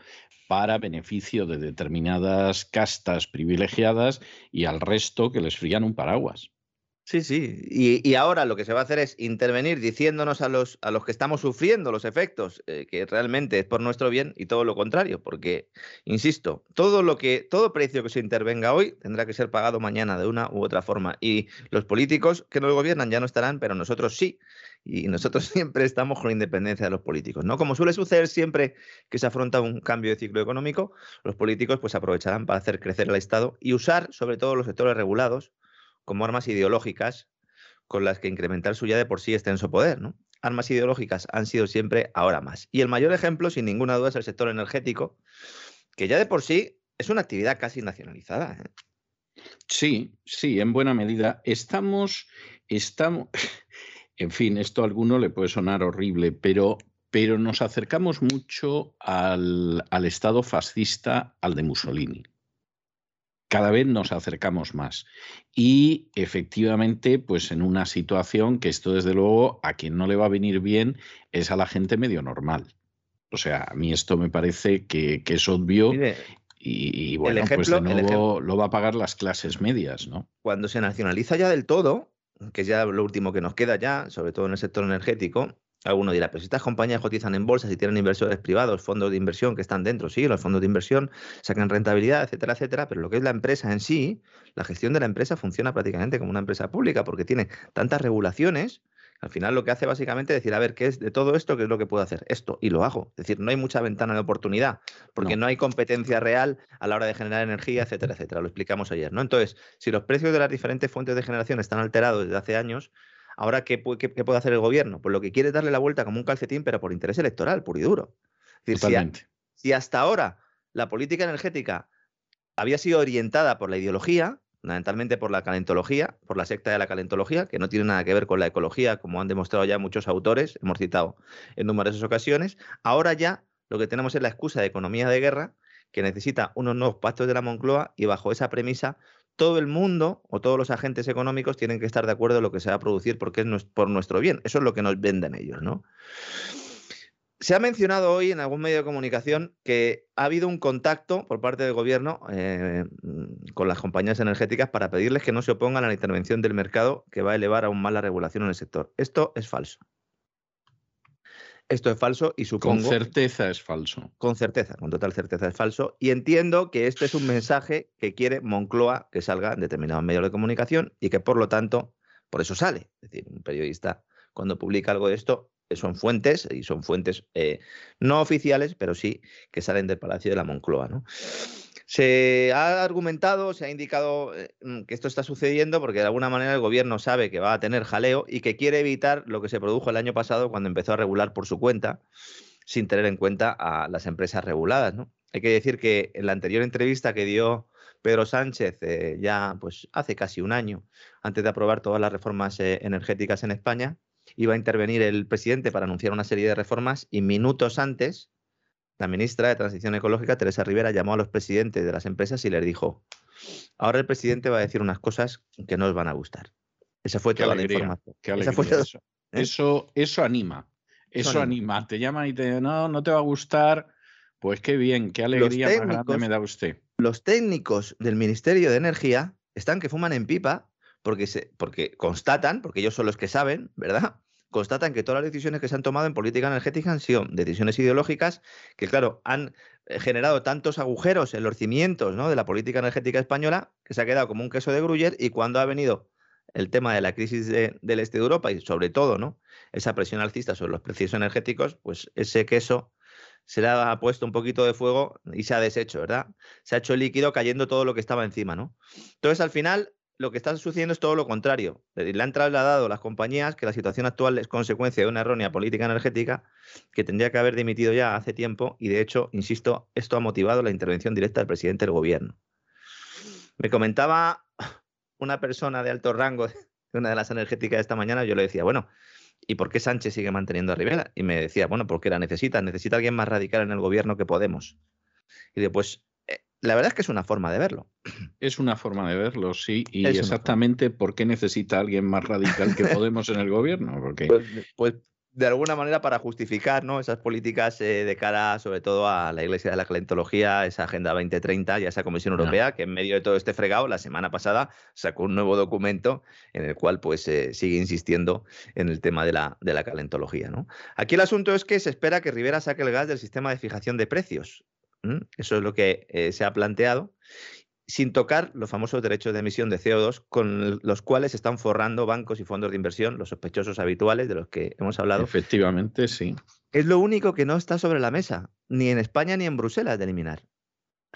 para beneficio de determinadas castas privilegiadas y al resto que les frían un paraguas.
Sí, sí. Y, ahora lo que se va a hacer es intervenir diciéndonos a los, a los que estamos sufriendo los efectos, eh, que realmente es por nuestro bien y todo lo contrario, porque, insisto, todo lo que, todo precio que se intervenga hoy tendrá que ser pagado mañana de una u otra forma. Y los políticos que nos gobiernan ya no estarán, pero nosotros sí. Y nosotros siempre estamos con la independencia de los políticos, ¿no? Como suele suceder siempre que se afronta un cambio de ciclo económico, los políticos pues aprovecharán para hacer crecer el Estado y usar sobre todo los sectores regulados como armas ideológicas con las que incrementar su ya de por sí extenso poder. ¿no? armas ideológicas han sido siempre ahora más. Y el mayor ejemplo, sin ninguna duda, es el sector energético, que ya de por sí es una actividad casi nacionalizada. ¿eh?
Sí, sí, en buena medida. Estamos, estamos, en fin, esto a alguno le puede sonar horrible, pero, pero nos acercamos mucho al, al Estado fascista, al de Mussolini cada vez nos acercamos más. Y efectivamente, pues en una situación que esto desde luego a quien no le va a venir bien es a la gente medio normal. O sea, a mí esto me parece que, es obvio y, bueno, pues de nuevo lo va a pagar las clases medias, ¿no?
Cuando se nacionaliza ya del todo, que es ya lo último que nos queda ya, sobre todo en el sector energético, Alguno dirá, pero si estas compañías cotizan en bolsas y tienen inversores privados, fondos de inversión que están dentro, sí, los fondos de inversión sacan rentabilidad, etcétera, etcétera, pero lo que es la empresa en sí, la gestión de la empresa funciona prácticamente como una empresa pública porque tiene tantas regulaciones al final lo que hace básicamente es decir, a ver, ¿qué es de todo esto? ¿Qué es lo que puedo hacer? Esto, y lo hago. Es decir, no hay mucha ventana de oportunidad, porque no. hay competencia real a la hora de generar energía, etcétera, etcétera. Lo explicamos ayer, ¿no? Entonces, si los precios de las diferentes fuentes de generación están alterados desde hace años, Ahora, ¿qué, puede hacer el gobierno? Pues lo que quiere es darle la vuelta como un calcetín, pero por interés electoral, puro y duro. Es decir, si, hasta ahora la política energética había sido orientada por la ideología, fundamentalmente por la calentología, por la secta de la calentología, que no tiene nada que ver con la ecología, como han demostrado ya muchos autores, hemos citado en numerosas ocasiones. Ahora ya lo que tenemos es la excusa de economía de guerra, que necesita unos nuevos pactos de la Moncloa y bajo esa premisa todo el mundo o todos los agentes económicos tienen que estar de acuerdo en lo que se va a producir porque es por nuestro bien. Eso es lo que nos venden ellos, ¿no? Se ha mencionado hoy en algún medio de comunicación que ha habido un contacto por parte del gobierno eh, con las compañías energéticas para pedirles que no se opongan a la intervención del mercado que va a elevar aún más la regulación en el sector. Esto es falso. Esto es falso y supongo.
Con certeza es falso.
Con certeza, con total certeza es falso. Y entiendo que este es un mensaje que quiere Moncloa que salga en determinados medios de comunicación y que por lo tanto, por eso sale. Es decir, un periodista cuando publica algo de esto son fuentes y son fuentes eh, no oficiales, pero sí que salen del Palacio de la Moncloa. ¿no? Se ha argumentado, se ha indicado eh, mm, que esto está sucediendo porque de alguna manera el gobierno sabe que va a tener jaleo y que quiere evitar lo que se produjo el año pasado cuando empezó a regular por su cuenta, sin tener en cuenta a las empresas reguladas. Hay que decir que en la anterior entrevista que dio Pedro Sánchez eh, ya pues hace casi un año, antes de aprobar todas las reformas eh, energéticas en España, iba a intervenir el presidente para anunciar una serie de reformas y minutos antes la ministra de Transición Ecológica, Teresa Rivera, llamó a los presidentes de las empresas y les dijo, ahora el presidente va a decir unas cosas que no os van a gustar. Esa fue toda la información.
eso. eso. anima. Eso, anima. Te llaman y te dicen, no, no te va a gustar. Pues qué bien, qué alegría más grande me da usted.
Los técnicos del Ministerio de Energía están que fuman en pipa porque, se, porque constatan, porque ellos son los que saben, ¿verdad? Constatan que todas las decisiones que se han tomado en política energética han sido decisiones ideológicas que, claro, han eh, generado tantos agujeros en los cimientos ¿no? de la política energética española que se ha quedado como un queso de gruyer y cuando ha venido el tema de la crisis del este de Europa y sobre todo ¿no? esa presión alcista sobre los precios energéticos, pues ese queso se le ha puesto un poquito de fuego y se ha deshecho, ¿verdad? Se ha hecho líquido cayendo todo lo que estaba encima, ¿no? Entonces, al final, lo que está sucediendo es todo lo contrario. Le han trasladado las compañías que la situación actual es consecuencia de una errónea política energética que tendría que haber dimitido ya hace tiempo y de hecho, insisto, esto ha motivado la intervención directa del presidente del gobierno. Me comentaba una persona de alto rango de una de las energéticas de esta mañana, yo le decía, bueno, ¿y por qué Sánchez sigue manteniendo a Rivera? Y me decía, bueno, porque la necesita, necesita alguien más radical en el gobierno que Podemos. Y después la verdad es que es una forma de verlo.
Es una forma de verlo, sí. Y exactamente por qué necesita alguien más radical que Podemos en el gobierno. Porque...
Pues, pues, de alguna manera para justificar ¿no? esas políticas eh, de cara sobre todo a la Iglesia de la Calentología, esa Agenda 2030 y a esa Comisión Europea, que en medio de todo este fregado, la semana pasada sacó un nuevo documento en el cual pues eh, sigue insistiendo en el tema de la, de la calentología. ¿no? Aquí el asunto es que se espera que Rivera saque el gas del sistema de fijación de precios. Eso es lo que eh, se ha planteado, sin tocar los famosos derechos de emisión de CO2 con los cuales están forrando bancos y fondos de inversión, los sospechosos habituales de los que hemos hablado.
Efectivamente, sí.
Es lo único que no está sobre la mesa, ni en España ni en Bruselas, de eliminar.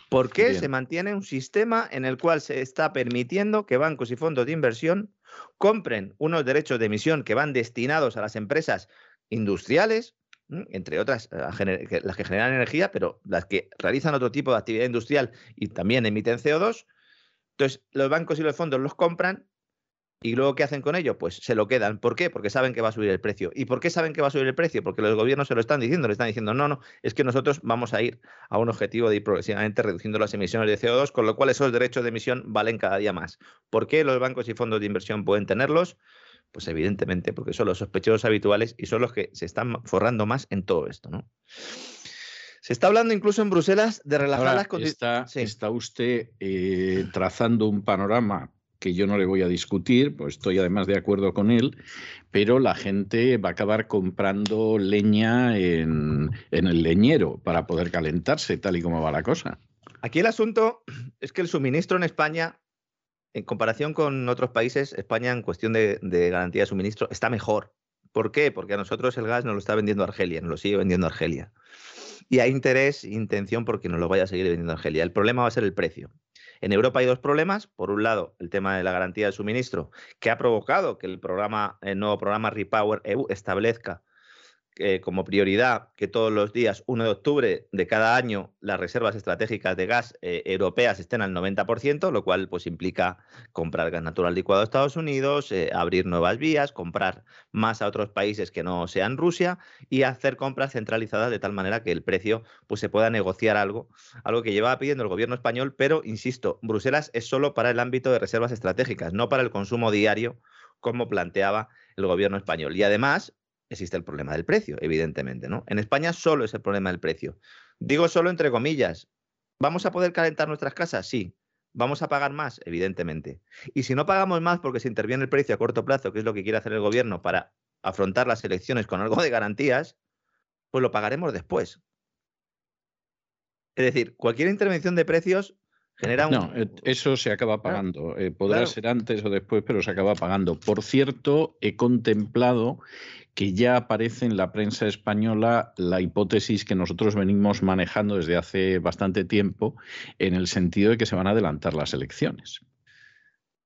¿Por qué se mantiene un sistema en el cual se está permitiendo que bancos y fondos de inversión compren unos derechos de emisión que van destinados a las empresas industriales, entre otras, eh, las que generan energía, pero las que realizan otro tipo de actividad industrial y también emiten CO2. Entonces, los bancos y los fondos los compran y luego, ¿qué hacen con ello? Pues se lo quedan. ¿Por qué? Porque saben que va a subir el precio. ¿Y por qué saben que va a subir el precio? Porque los gobiernos se lo están diciendo. Le están diciendo, no, no, es que nosotros vamos a ir a un objetivo de ir progresivamente reduciendo las emisiones de CO2, con lo cual esos derechos de emisión valen cada día más. ¿Por qué los bancos y fondos de inversión pueden tenerlos? Pues evidentemente, porque son los sospechosos habituales y son los que se están forrando más en todo esto, ¿no? Se está hablando incluso en Bruselas de relajar las
condiciones. Está, usted eh, trazando un panorama que yo no le voy a discutir, pues estoy además de acuerdo con él, pero la gente va a acabar comprando leña en, el leñero para poder calentarse, tal y como va la cosa.
Aquí el asunto es que el suministro en España, en comparación con otros países, España en cuestión de, garantía de suministro está mejor. ¿Por qué? Porque a nosotros el gas nos lo está vendiendo Argelia, nos lo sigue vendiendo Argelia. Y hay interés intención porque nos lo vaya a seguir vendiendo Argelia. El problema va a ser el precio. En Europa hay dos problemas. Por un lado, el tema de la garantía de suministro, que ha provocado que el, programa, el nuevo programa Repower EU establezca eh, como prioridad que todos los días 1 de octubre de cada año las reservas estratégicas de gas eh, europeas estén al 90%, lo cual pues implica comprar gas natural licuado a Estados Unidos, eh, abrir nuevas vías, comprar más a otros países que no sean Rusia y hacer compras centralizadas de tal manera que el precio pues se pueda negociar algo, algo que llevaba pidiendo el gobierno español, pero insisto, Bruselas es solo para el ámbito de reservas estratégicas, no para el consumo diario como planteaba el gobierno español. Y además, existe el problema del precio, evidentemente, ¿no? En España solo es el problema del precio. Digo solo entre comillas. ¿Vamos a poder calentar nuestras casas? Sí. ¿Vamos a pagar más? Evidentemente. Y si no pagamos más porque se interviene el precio a corto plazo, que es lo que quiere hacer el gobierno para afrontar las elecciones con algo de garantías, pues lo pagaremos después. Es decir, cualquier intervención de precios genera un...
No, eso se acaba pagando. Eh, podrá ser antes o después, pero se acaba pagando. Por cierto, he contemplado que ya aparece en la prensa española la hipótesis que nosotros venimos manejando desde hace bastante tiempo, en el sentido de que se van a adelantar las elecciones.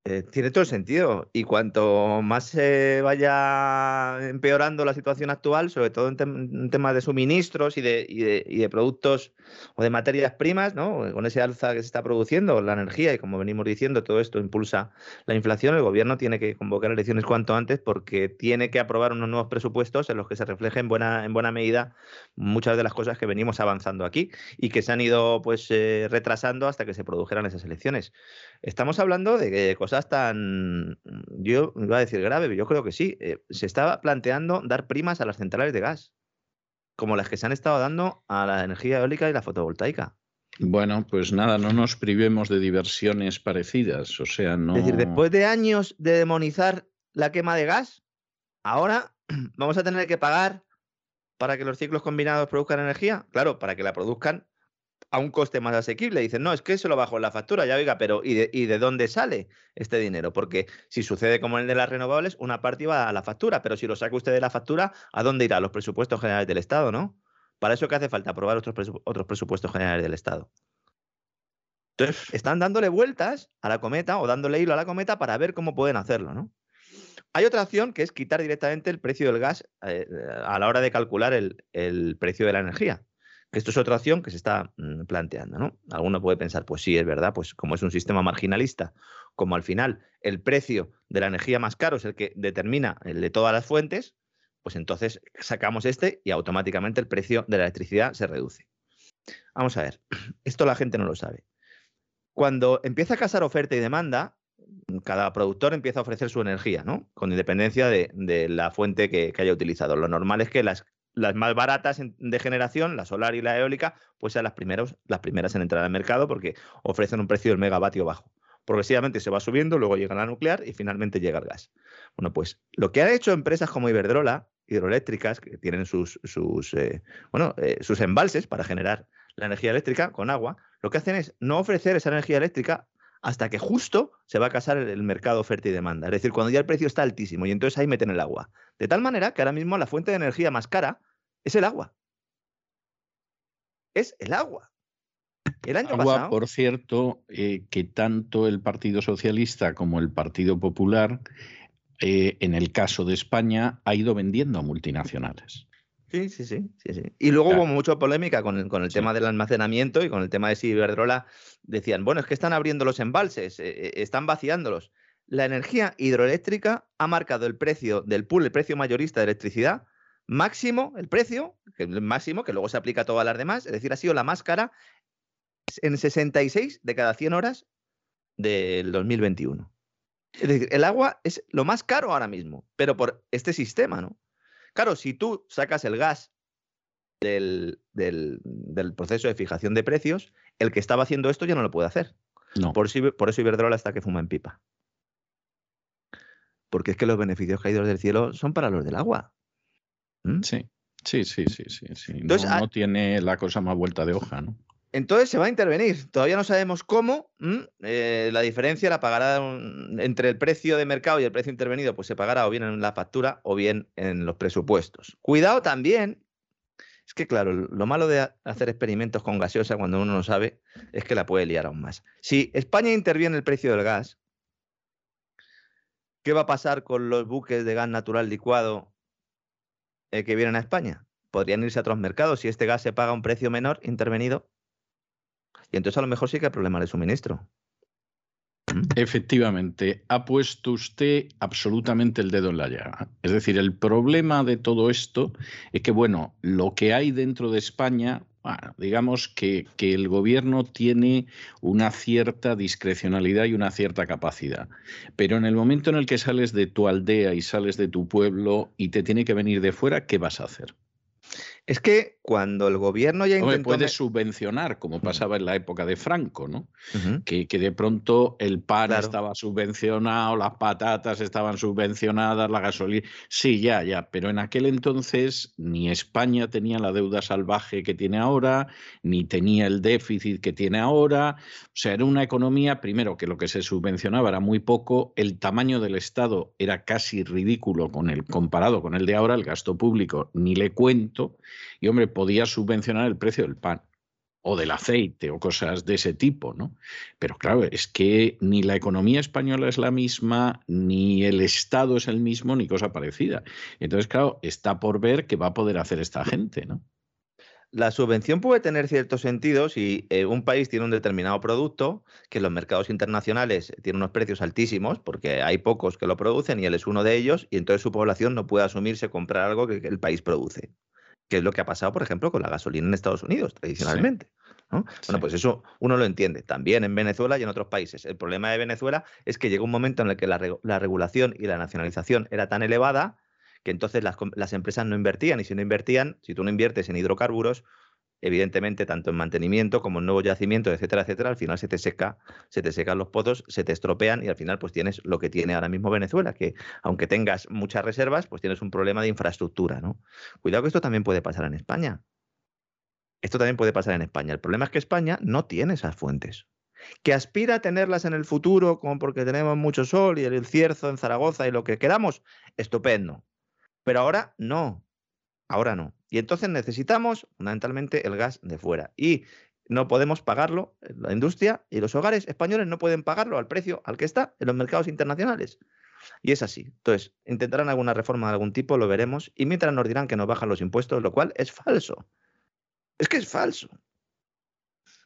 Eh, tiene todo el sentido. Y cuanto más se vaya empeorando la situación actual, sobre todo en, temas de suministros y de, y, de, productos o de materias primas, ¿no? con ese alza que se está produciendo, la energía, y como venimos diciendo, todo esto impulsa la inflación, el gobierno tiene que convocar elecciones cuanto antes porque tiene que aprobar unos nuevos presupuestos en los que se reflejen buena, en buena medida muchas de las cosas que venimos avanzando aquí y que se han ido pues eh, retrasando hasta que se produjeran esas elecciones. Estamos hablando de cosas tan, yo iba a decir grave, pero yo creo que sí. Eh, se estaba planteando dar primas a las centrales de gas, como las que se han estado dando a la energía eólica y la fotovoltaica.
Bueno, pues nada, no nos privemos de diversiones parecidas, o sea, no...
Es decir, después de años de demonizar la quema de gas, ahora vamos a tener que pagar para que los ciclos combinados produzcan energía. Claro, para que la produzcan a un coste más asequible. Dicen, no, es que se lo bajo en la factura, ya oiga, pero ¿y de, ¿y de dónde sale este dinero? Porque si sucede como el de las renovables, una parte va a la factura, pero si lo saca usted de la factura, ¿a dónde irá? Los presupuestos generales del Estado, ¿no? Para eso que hace falta aprobar otros, otros presupuestos generales del Estado. Entonces, están dándole vueltas a la cometa o dándole hilo a la cometa para ver cómo pueden hacerlo, ¿no? Hay otra opción que es quitar directamente el precio del gas eh, a la hora de calcular el, el precio de la energía. Esto es otra opción que se está mm, planteando, ¿no? Alguno puede pensar, pues sí, es verdad, pues como es un sistema marginalista, como al final el precio de la energía más caro es el que determina el de todas las fuentes, pues entonces sacamos este y automáticamente el precio de la electricidad se reduce. Vamos a ver, esto la gente no lo sabe. Cuando empieza a casar oferta y demanda, cada productor empieza a ofrecer su energía, ¿no? Con independencia de, la fuente que, haya utilizado. Lo normal es que las las más baratas de generación, la solar y la eólica, pues sean las, primeros, las primeras en entrar al mercado porque ofrecen un precio del megavatio bajo. Progresivamente se va subiendo, luego llega la nuclear y finalmente llega el gas. Bueno, pues lo que han hecho empresas como Iberdrola, hidroeléctricas, que tienen sus, sus, eh, bueno, eh, sus embalses para generar la energía eléctrica con agua, lo que hacen es no ofrecer esa energía eléctrica hasta que justo se va a casar el mercado oferta y demanda. Es decir, cuando ya el precio está altísimo y entonces ahí meten el agua. De tal manera que ahora mismo la fuente de energía más cara es el agua. Es el agua.
El año agua, por cierto, eh, que tanto el Partido Socialista como el Partido Popular eh, en el caso de España, ha ido vendiendo a multinacionales.
Sí, sí, sí, sí, Y luego hubo mucha polémica con el, con el tema del almacenamiento y con el tema de si Iberdrola decían, bueno, es que están abriendo los embalses, eh, están vaciándolos. La energía hidroeléctrica ha marcado el precio del pool, el precio mayorista de electricidad, máximo, el precio, el máximo, que luego se aplica a todas las demás, es decir, ha sido la más cara en 66 de cada 100 horas del 2021. Es decir, el agua es lo más caro ahora mismo, pero por este sistema, ¿no? Claro, si tú sacas el gas del, proceso de fijación de precios, el que estaba haciendo esto ya no lo puede hacer. No. Por, eso, por eso Iberdrola está que fuma en pipa. Porque es que los beneficios caídos del cielo son para los del agua.
¿Mm? Sí, sí, sí, sí, sí. Entonces, no, tiene la cosa más vuelta de hoja, ¿no?
Entonces se va a intervenir. Todavía no sabemos cómo. Eh, la diferencia la pagará entre el precio de mercado y el precio intervenido, pues se pagará o bien en la factura o bien en los presupuestos. Cuidado también. Es que, claro, lo malo de hacer experimentos con gaseosa cuando uno no sabe es que la puede liar aún más. Si España interviene el precio del gas, ¿qué va a pasar con los buques de gas natural licuado eh, que vienen a España? Podrían irse a otros mercados si este gas se paga a un precio menor intervenido y entonces a lo mejor sí que hay problema de suministro.
¿Mm? Efectivamente, ha puesto usted absolutamente el dedo en la llaga. Es decir, el problema de todo esto es que, bueno, lo que hay dentro de España, digamos que, que, el gobierno tiene una cierta discrecionalidad y una cierta capacidad. Pero en el momento en el que sales de tu aldea y sales de tu pueblo y te tiene que venir de fuera, ¿qué vas a hacer?
Es que cuando el gobierno ya intentó...
puede subvencionar, como pasaba en la época de Franco, ¿no? que, de pronto el pan estaba subvencionado, las patatas estaban subvencionadas, la gasolina... Sí, ya, ya, pero en aquel entonces ni España tenía la deuda salvaje que tiene ahora, ni tenía el déficit que tiene ahora. O sea, era una economía, primero, que lo que se subvencionaba era muy poco, el tamaño del Estado era casi ridículo con el, comparado con el de ahora, el gasto público, ni le cuento y hombre, podía subvencionar el precio del pan o del aceite o cosas de ese tipo, ¿no? Pero claro, es que ni la economía española es la misma, ni el Estado es el mismo, ni cosa parecida. Entonces, claro, está por ver qué va a poder hacer esta gente, ¿no?
La subvención puede tener cierto sentido si eh, un país tiene un determinado producto que en los mercados internacionales tiene unos precios altísimos, porque hay pocos que lo producen y él es uno de ellos, y entonces su población no puede asumirse comprar algo que el país produce que es lo que ha pasado, por ejemplo, con la gasolina en Estados Unidos tradicionalmente. Bueno, pues eso uno lo entiende, también en Venezuela y en otros países. El problema de Venezuela es que llegó un momento en el que la, regulación y la nacionalización era tan elevada que entonces las, las, empresas no invertían y si no invertían, si tú no inviertes en hidrocarburos, evidentemente, tanto en mantenimiento como en nuevos yacimientos, etcétera, etcétera, al final se te seca, se te secan los pozos, se te estropean y al final pues tienes lo que tiene ahora mismo Venezuela, que aunque tengas muchas reservas, pues tienes un problema de infraestructura, ¿no? Cuidado que esto también puede pasar en España. Esto también puede pasar en España. El problema es que España no tiene esas fuentes. Que aspira a tenerlas en el futuro, como porque tenemos mucho sol y el cierzo en Zaragoza y lo que queramos, estupendo. Pero ahora no. Ahora no. Y entonces necesitamos fundamentalmente el gas de fuera. Y no podemos pagarlo, eh, la industria y los hogares españoles no pueden pagarlo al precio al que está en los mercados internacionales. Y es así. Entonces, intentarán alguna reforma de algún tipo, lo veremos. Y mientras nos dirán que nos bajan los impuestos, lo cual es falso. Es que es falso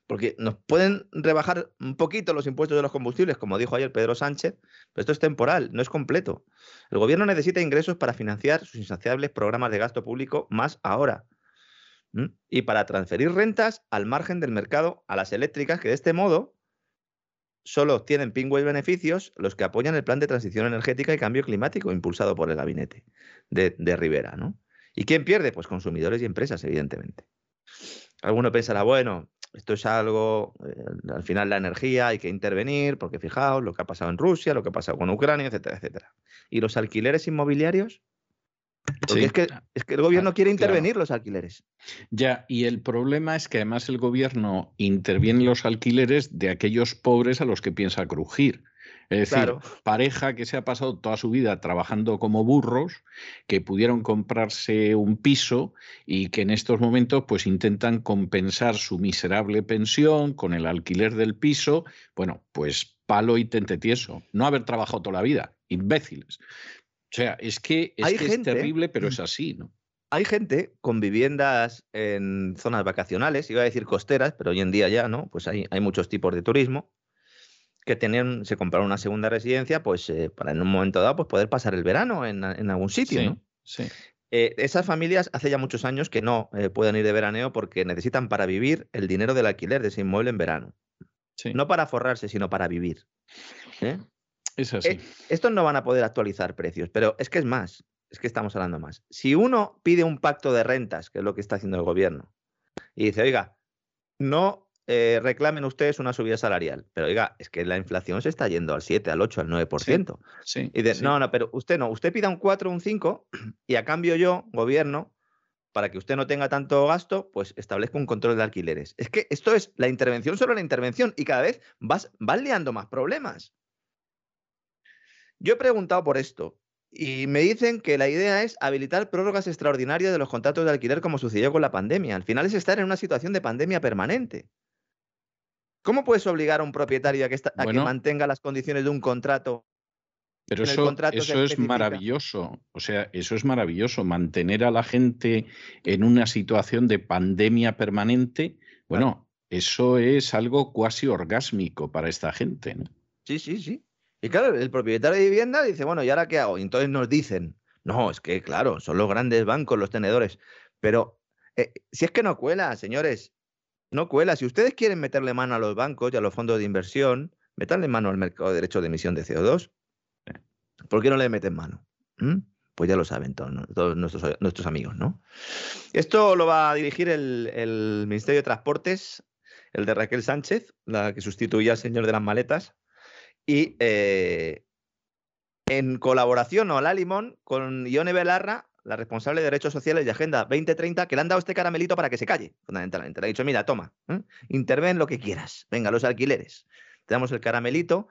porque nos pueden rebajar un poquito los impuestos de los combustibles, como dijo ayer Pedro Sánchez, pero esto es temporal, no es completo. El gobierno necesita ingresos para financiar sus insaciables programas de gasto público más ahora. Y para transferir rentas al margen del mercado a las eléctricas, que de este modo solo obtienen pingües beneficios los que apoyan el plan de transición energética y cambio climático impulsado por el gabinete de, de Rivera. ¿no? ¿Y quién pierde? Pues consumidores y empresas, evidentemente. Alguno pensará, bueno, esto es algo, eh, al final la energía hay que intervenir, porque fijaos lo que ha pasado en Rusia, lo que ha pasado con Ucrania, etcétera, etcétera. ¿Y los alquileres inmobiliarios? es, que, es que el gobierno ah, quiere intervenir los alquileres.
Ya, y el problema es que además el gobierno interviene los alquileres de aquellos pobres a los que piensa crujir. Es decir, pareja que se ha pasado toda su vida trabajando como burros, que pudieron comprarse un piso y que en estos momentos pues intentan compensar su miserable pensión con el alquiler del piso. Bueno, pues palo y tente tieso. No haber trabajado toda la vida, imbéciles. O sea, es que, es,
Hay
que es terrible, pero es así, ¿no?
Hay gente con viviendas en zonas vacacionales, iba a decir costeras, pero hoy en día ya, ¿no? Pues hay, hay muchos tipos de turismo que tenían, se compraron una segunda residencia, pues eh, para en un momento dado pues poder pasar el verano en, en algún sitio,
sí,
¿no?
sí.
Eh, esas familias hace ya muchos años que no eh, pueden ir de veraneo porque necesitan para vivir el dinero del alquiler de ese inmueble en verano.
sí.
No para forrarse, sino para vivir.
es así.
Estos no van a poder actualizar precios, pero es que es más, es que estamos hablando más. Si uno pide un pacto de rentas, que es lo que está haciendo el gobierno, y dice, oiga, no eh, reclamen ustedes una subida salarial, pero oiga, es que la inflación se está yendo al 7, al 8, al 9%.
sí,
Y dice,
sí.
no, no, pero usted no, usted pida un 4 o un 5 y a cambio yo, gobierno, para que usted no tenga tanto gasto, pues establezco un control de alquileres. Es que esto es la intervención sobre la intervención y cada vez vas, vas liando más problemas. Yo he preguntado por esto y me dicen que la idea es habilitar prórrogas extraordinarias de los contratos de alquiler como sucedió con la pandemia. Al final es estar en una situación de pandemia permanente. ¿Cómo puedes obligar a un propietario a que, esta- a que
Bueno.
mantenga las condiciones de un contrato
Pero eso,
contrato
eso es maravilloso. O sea, eso es maravilloso. Mantener a la gente en una situación de pandemia permanente, bueno, eso es algo cuasi orgásmico para esta gente. ¿no?
Sí, sí, sí. Y claro, el propietario de vivienda dice, bueno, ¿y ahora qué hago? Y entonces nos dicen, no, es que claro, son los grandes bancos los tenedores. Pero eh, si es que no cuela, señores, no cuela. Si ustedes quieren meterle mano a los bancos y a los fondos de inversión, metanle mano al mercado de derecho de emisión de CO2. ¿Por qué no le meten mano? ¿Mm? Pues ya lo saben todos, nuestros, amigos, ¿no? Esto lo va a dirigir el, Ministerio de Transportes, el de Raquel Sánchez, la que sustituía al señor de las maletas y eh, en colaboración o la limón con Ione Belarra, la responsable de Derechos Sociales y Agenda 2030, que le han dado este caramelito para que se calle, fundamentalmente. Le ha dicho, mira, toma, ¿eh? interven lo que quieras, venga, los alquileres. Te damos el caramelito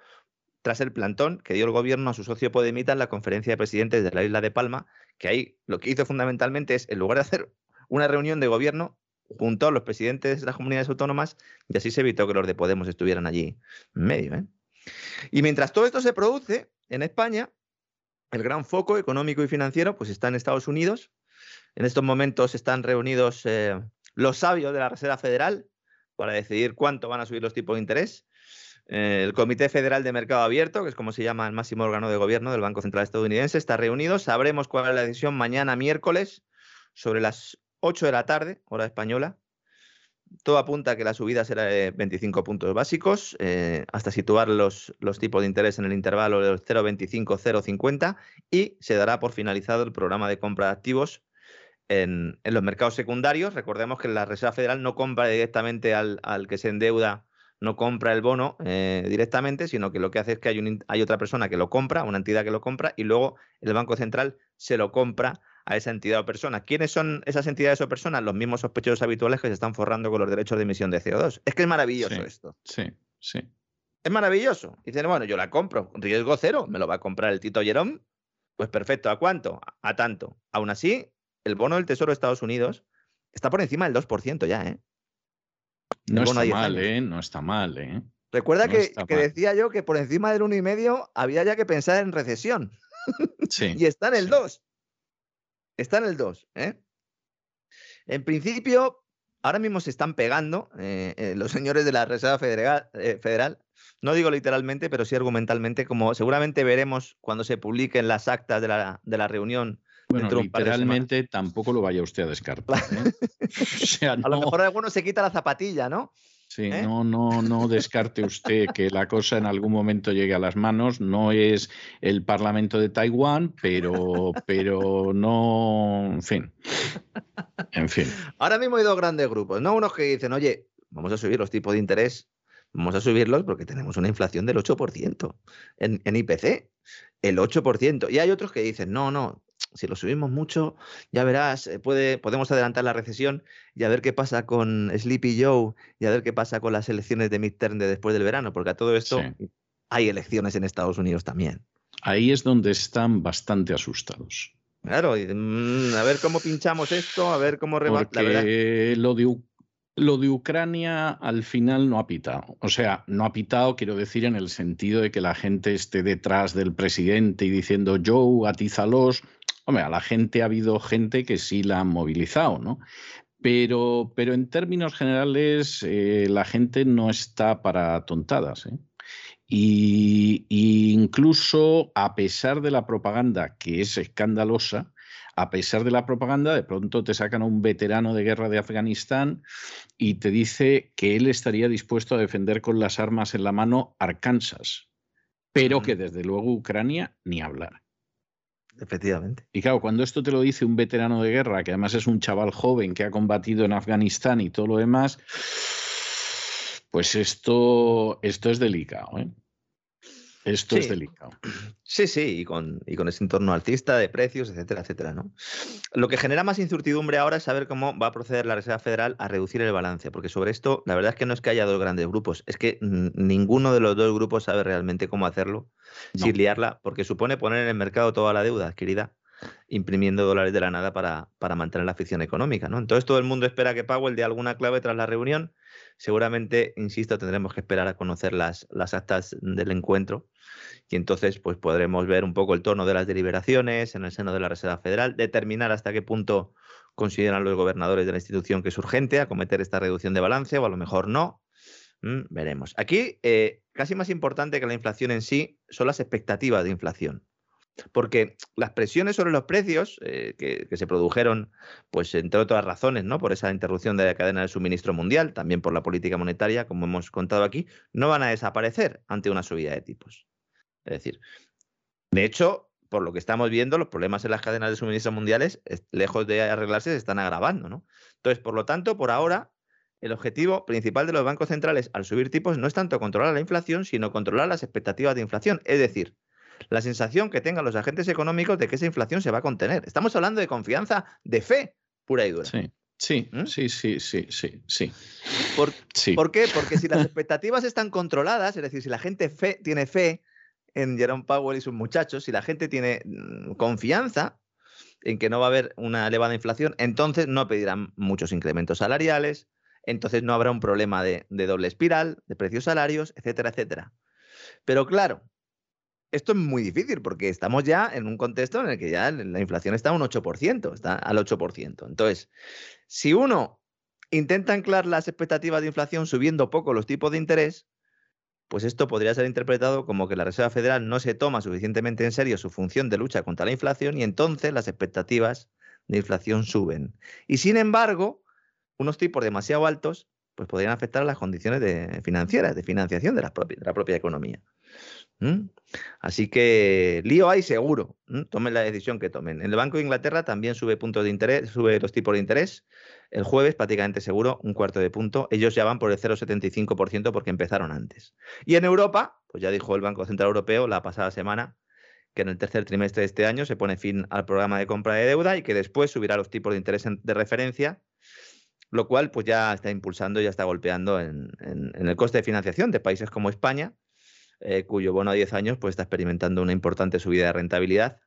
tras el plantón que dio el gobierno a su socio Podemita en la conferencia de presidentes de la isla de Palma, que ahí lo que hizo fundamentalmente es, en lugar de hacer una reunión de gobierno, juntó a los presidentes de las comunidades autónomas y así se evitó que los de Podemos estuvieran allí en medio. ¿eh? Y mientras todo esto se produce en España, el gran foco económico y financiero pues está en Estados Unidos. En estos momentos están reunidos eh, los sabios de la Reserva Federal para decidir cuánto van a subir los tipos de interés. Eh, el Comité Federal de Mercado Abierto, que es como se llama el máximo órgano de gobierno del Banco Central estadounidense, está reunido. Sabremos cuál es la decisión mañana miércoles sobre las 8 de la tarde, hora española. Todo apunta a que la subida será de 25 puntos básicos, eh, hasta situar los, los, tipos de interés en el intervalo de 0,25-0,50 y se dará por finalizado el programa de compra de activos en, en, los mercados secundarios. Recordemos que la Reserva Federal no compra directamente al, al que se endeuda, no compra el bono eh, directamente, sino que lo que hace es que hay, un, hay otra persona que lo compra, una entidad que lo compra, y luego el Banco Central se lo compra a esa entidad o persona. ¿Quiénes son esas entidades o personas? Los mismos sospechosos habituales que se están forrando con los derechos de emisión de CO2. Es que es maravilloso
sí,
esto.
Sí, sí.
Es maravilloso. Dicen, bueno, yo la compro, riesgo cero, me lo va a comprar el Tito Jerón. Pues perfecto, ¿a cuánto? A tanto. Aún así, el bono del Tesoro de Estados Unidos está por encima del 2% ya, ¿eh?
No está mal, ¿eh? No está mal, ¿eh?
Recuerda
no
que, que decía yo que por encima del 1,5 había ya que pensar en recesión.
Sí,
y está en el
sí.
2. Está en el 2. ¿eh? En principio, ahora mismo se están pegando eh, eh, los señores de la Reserva Federal, eh, Federal, no digo literalmente, pero sí argumentalmente, como seguramente veremos cuando se publiquen las actas de la, de la reunión.
Bueno, literalmente tampoco lo vaya usted a descartar. ¿eh? o sea,
A lo mejor alguno se quita la zapatilla, ¿no?
Sí,
¿eh?
no, no, no descarte usted que la cosa en algún momento llegue a las manos. No es el Parlamento de Taiwán, pero, pero no, en fin. En fin.
Ahora mismo hay dos grandes grupos, ¿no? Unos que dicen, oye, vamos a subir los tipos de interés, vamos a subirlos porque tenemos una inflación del 8% en, en IPC, el 8%. Y hay otros que dicen, no, no, si lo subimos mucho, ya verás, eh, puede, podemos adelantar la recesión y a ver qué pasa con Sleepy Joe y a ver qué pasa con las elecciones de midterm de después del verano, porque a todo esto
Sí.
hay elecciones en Estados Unidos también.
Ahí es donde están bastante asustados.
Claro, y, mm, a ver cómo pinchamos esto, a ver cómo
Porque lo de, lo de Ucrania al final no ha pitado. O sea, no ha pitado, quiero decir, en el sentido de que la gente esté detrás del presidente y diciendo Joe, atízalos. Hombre, a la gente ha habido gente que sí la han movilizado, ¿no? Pero, pero en términos generales, eh, la gente no está para tontadas. ¿eh? Y, y, incluso a pesar de la propaganda, que es escandalosa, a pesar de la propaganda, de pronto te sacan a un veterano de guerra de Afganistán y te dice que él estaría dispuesto a defender con las armas en la mano Arkansas, pero que desde luego Ucrania ni hablar.
Efectivamente.
Y claro, cuando esto te lo dice un veterano de guerra, que además es un chaval joven que ha combatido en Afganistán y todo lo demás, pues esto, esto es delicado. ¿eh? Esto
Sí.
es delicado.
Sí, sí, y con, y con ese entorno alcista de precios, etcétera, etcétera, ¿no? Lo que genera más incertidumbre ahora es saber cómo va a proceder la Reserva Federal a reducir el balance, porque sobre esto, la verdad es que no es que haya dos grandes grupos, es que ninguno de los dos grupos sabe realmente cómo hacerlo
No.
sin liarla, porque supone poner en el mercado toda la deuda adquirida, imprimiendo dólares de la nada para, para mantener la ficción económica, ¿no? Entonces todo el mundo espera que Powell dé alguna clave tras la reunión. Seguramente, insisto, tendremos que esperar a conocer las, actas del encuentro y entonces pues podremos ver un poco el tono de las deliberaciones en el seno de la Reserva Federal, determinar hasta qué punto consideran los gobernadores de la institución que es urgente acometer esta reducción de balance o a lo mejor no. Mm, veremos. Aquí, eh, casi más importante que la inflación en sí son las expectativas de inflación. Porque las presiones sobre los precios eh, que, que se produjeron, pues entre otras razones, ¿no? Por esa interrupción de la cadena de suministro mundial, también por la política monetaria, como hemos contado aquí, no van a desaparecer ante una subida de tipos. Es decir, de hecho, por lo que estamos viendo, los problemas en las cadenas de suministro mundiales, es- lejos de arreglarse, se están agravando, ¿no? Entonces, por lo tanto, por ahora, el objetivo principal de los bancos centrales al subir tipos no es tanto controlar la inflación, sino controlar las expectativas de inflación. Es decir, la sensación que tengan los agentes económicos de que esa inflación se va a contener. Estamos hablando de confianza, de fe pura y dura.
Sí, sí,
¿Mm?
sí, sí, sí, sí, sí.
Por-
sí.
¿Por qué? Porque si las expectativas están controladas, es decir, si la gente fe- tiene fe en Jerome Powell y sus muchachos, si la gente tiene mm, confianza en que no va a haber una elevada inflación, entonces no pedirán muchos incrementos salariales, entonces no habrá un problema de, de doble espiral, de precios salarios, etcétera, etcétera. Pero claro, esto es muy difícil porque estamos ya en un contexto en el que ya la inflación está a un 8%, está al 8%. Entonces, si uno intenta anclar las expectativas de inflación subiendo poco los tipos de interés, pues esto podría ser interpretado como que la Reserva Federal no se toma suficientemente en serio su función de lucha contra la inflación y entonces las expectativas de inflación suben. Y sin embargo, unos tipos demasiado altos pues podrían afectar a las condiciones de- financieras, de financiación de la, propia, de la propia economía. Así que lío hay seguro. Tomen la decisión que tomen. En el Banco de Inglaterra también sube puntos de interés, sube los tipos de interés. El jueves, prácticamente seguro, un cuarto de punto. Ellos ya van por el 0,75% porque empezaron antes. Y en Europa, pues ya dijo el Banco Central Europeo la pasada semana que en el tercer trimestre de este año se pone fin al programa de compra de deuda y que después subirá los tipos de interés de referencia, lo cual pues ya está impulsando, ya está golpeando en el coste de financiación de países como España, eh, cuyo bono a 10 años pues está experimentando una importante subida de rentabilidad.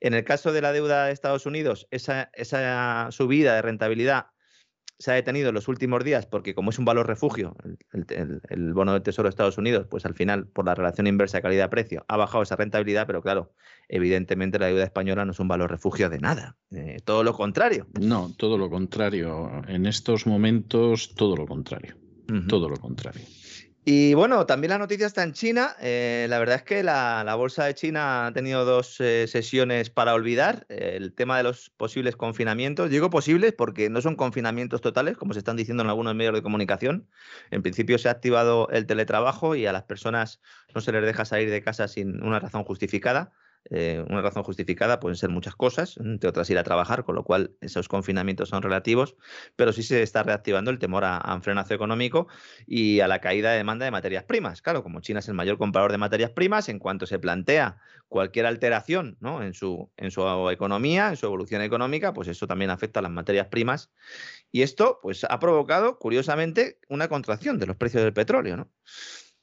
En el caso de la deuda de Estados Unidos, esa, esa subida de rentabilidad se ha detenido en los últimos días porque como es un valor refugio, el, el- bono del Tesoro de Estados Unidos, pues al final, por la relación inversa calidad-precio, ha bajado esa rentabilidad, pero claro, evidentemente la deuda española no es un valor refugio de nada, eh, todo lo contrario.
No, todo lo contrario. En estos momentos, todo lo contrario. Todo lo contrario.
Y bueno, también la noticia está en China. Eh, la verdad es que la, bolsa de China ha tenido dos eh, sesiones para olvidar. Eh, el tema de los posibles confinamientos. Digo posibles porque no son confinamientos totales, como se están diciendo en algunos medios de comunicación. En principio se ha activado el teletrabajo y a las personas no se les deja salir de casa sin una razón justificada. Eh, una razón justificada pueden ser muchas cosas, entre otras ir a trabajar, con lo cual esos confinamientos son relativos, pero sí se está reactivando el temor a, un frenazo económico y a la caída de demanda de materias primas. Claro, como China es el mayor comprador de materias primas, en cuanto se plantea cualquier alteración ¿no? en, su, en su economía, en su evolución económica, pues eso también afecta a las materias primas. Y esto pues, ha provocado, curiosamente, una contracción de los precios del petróleo.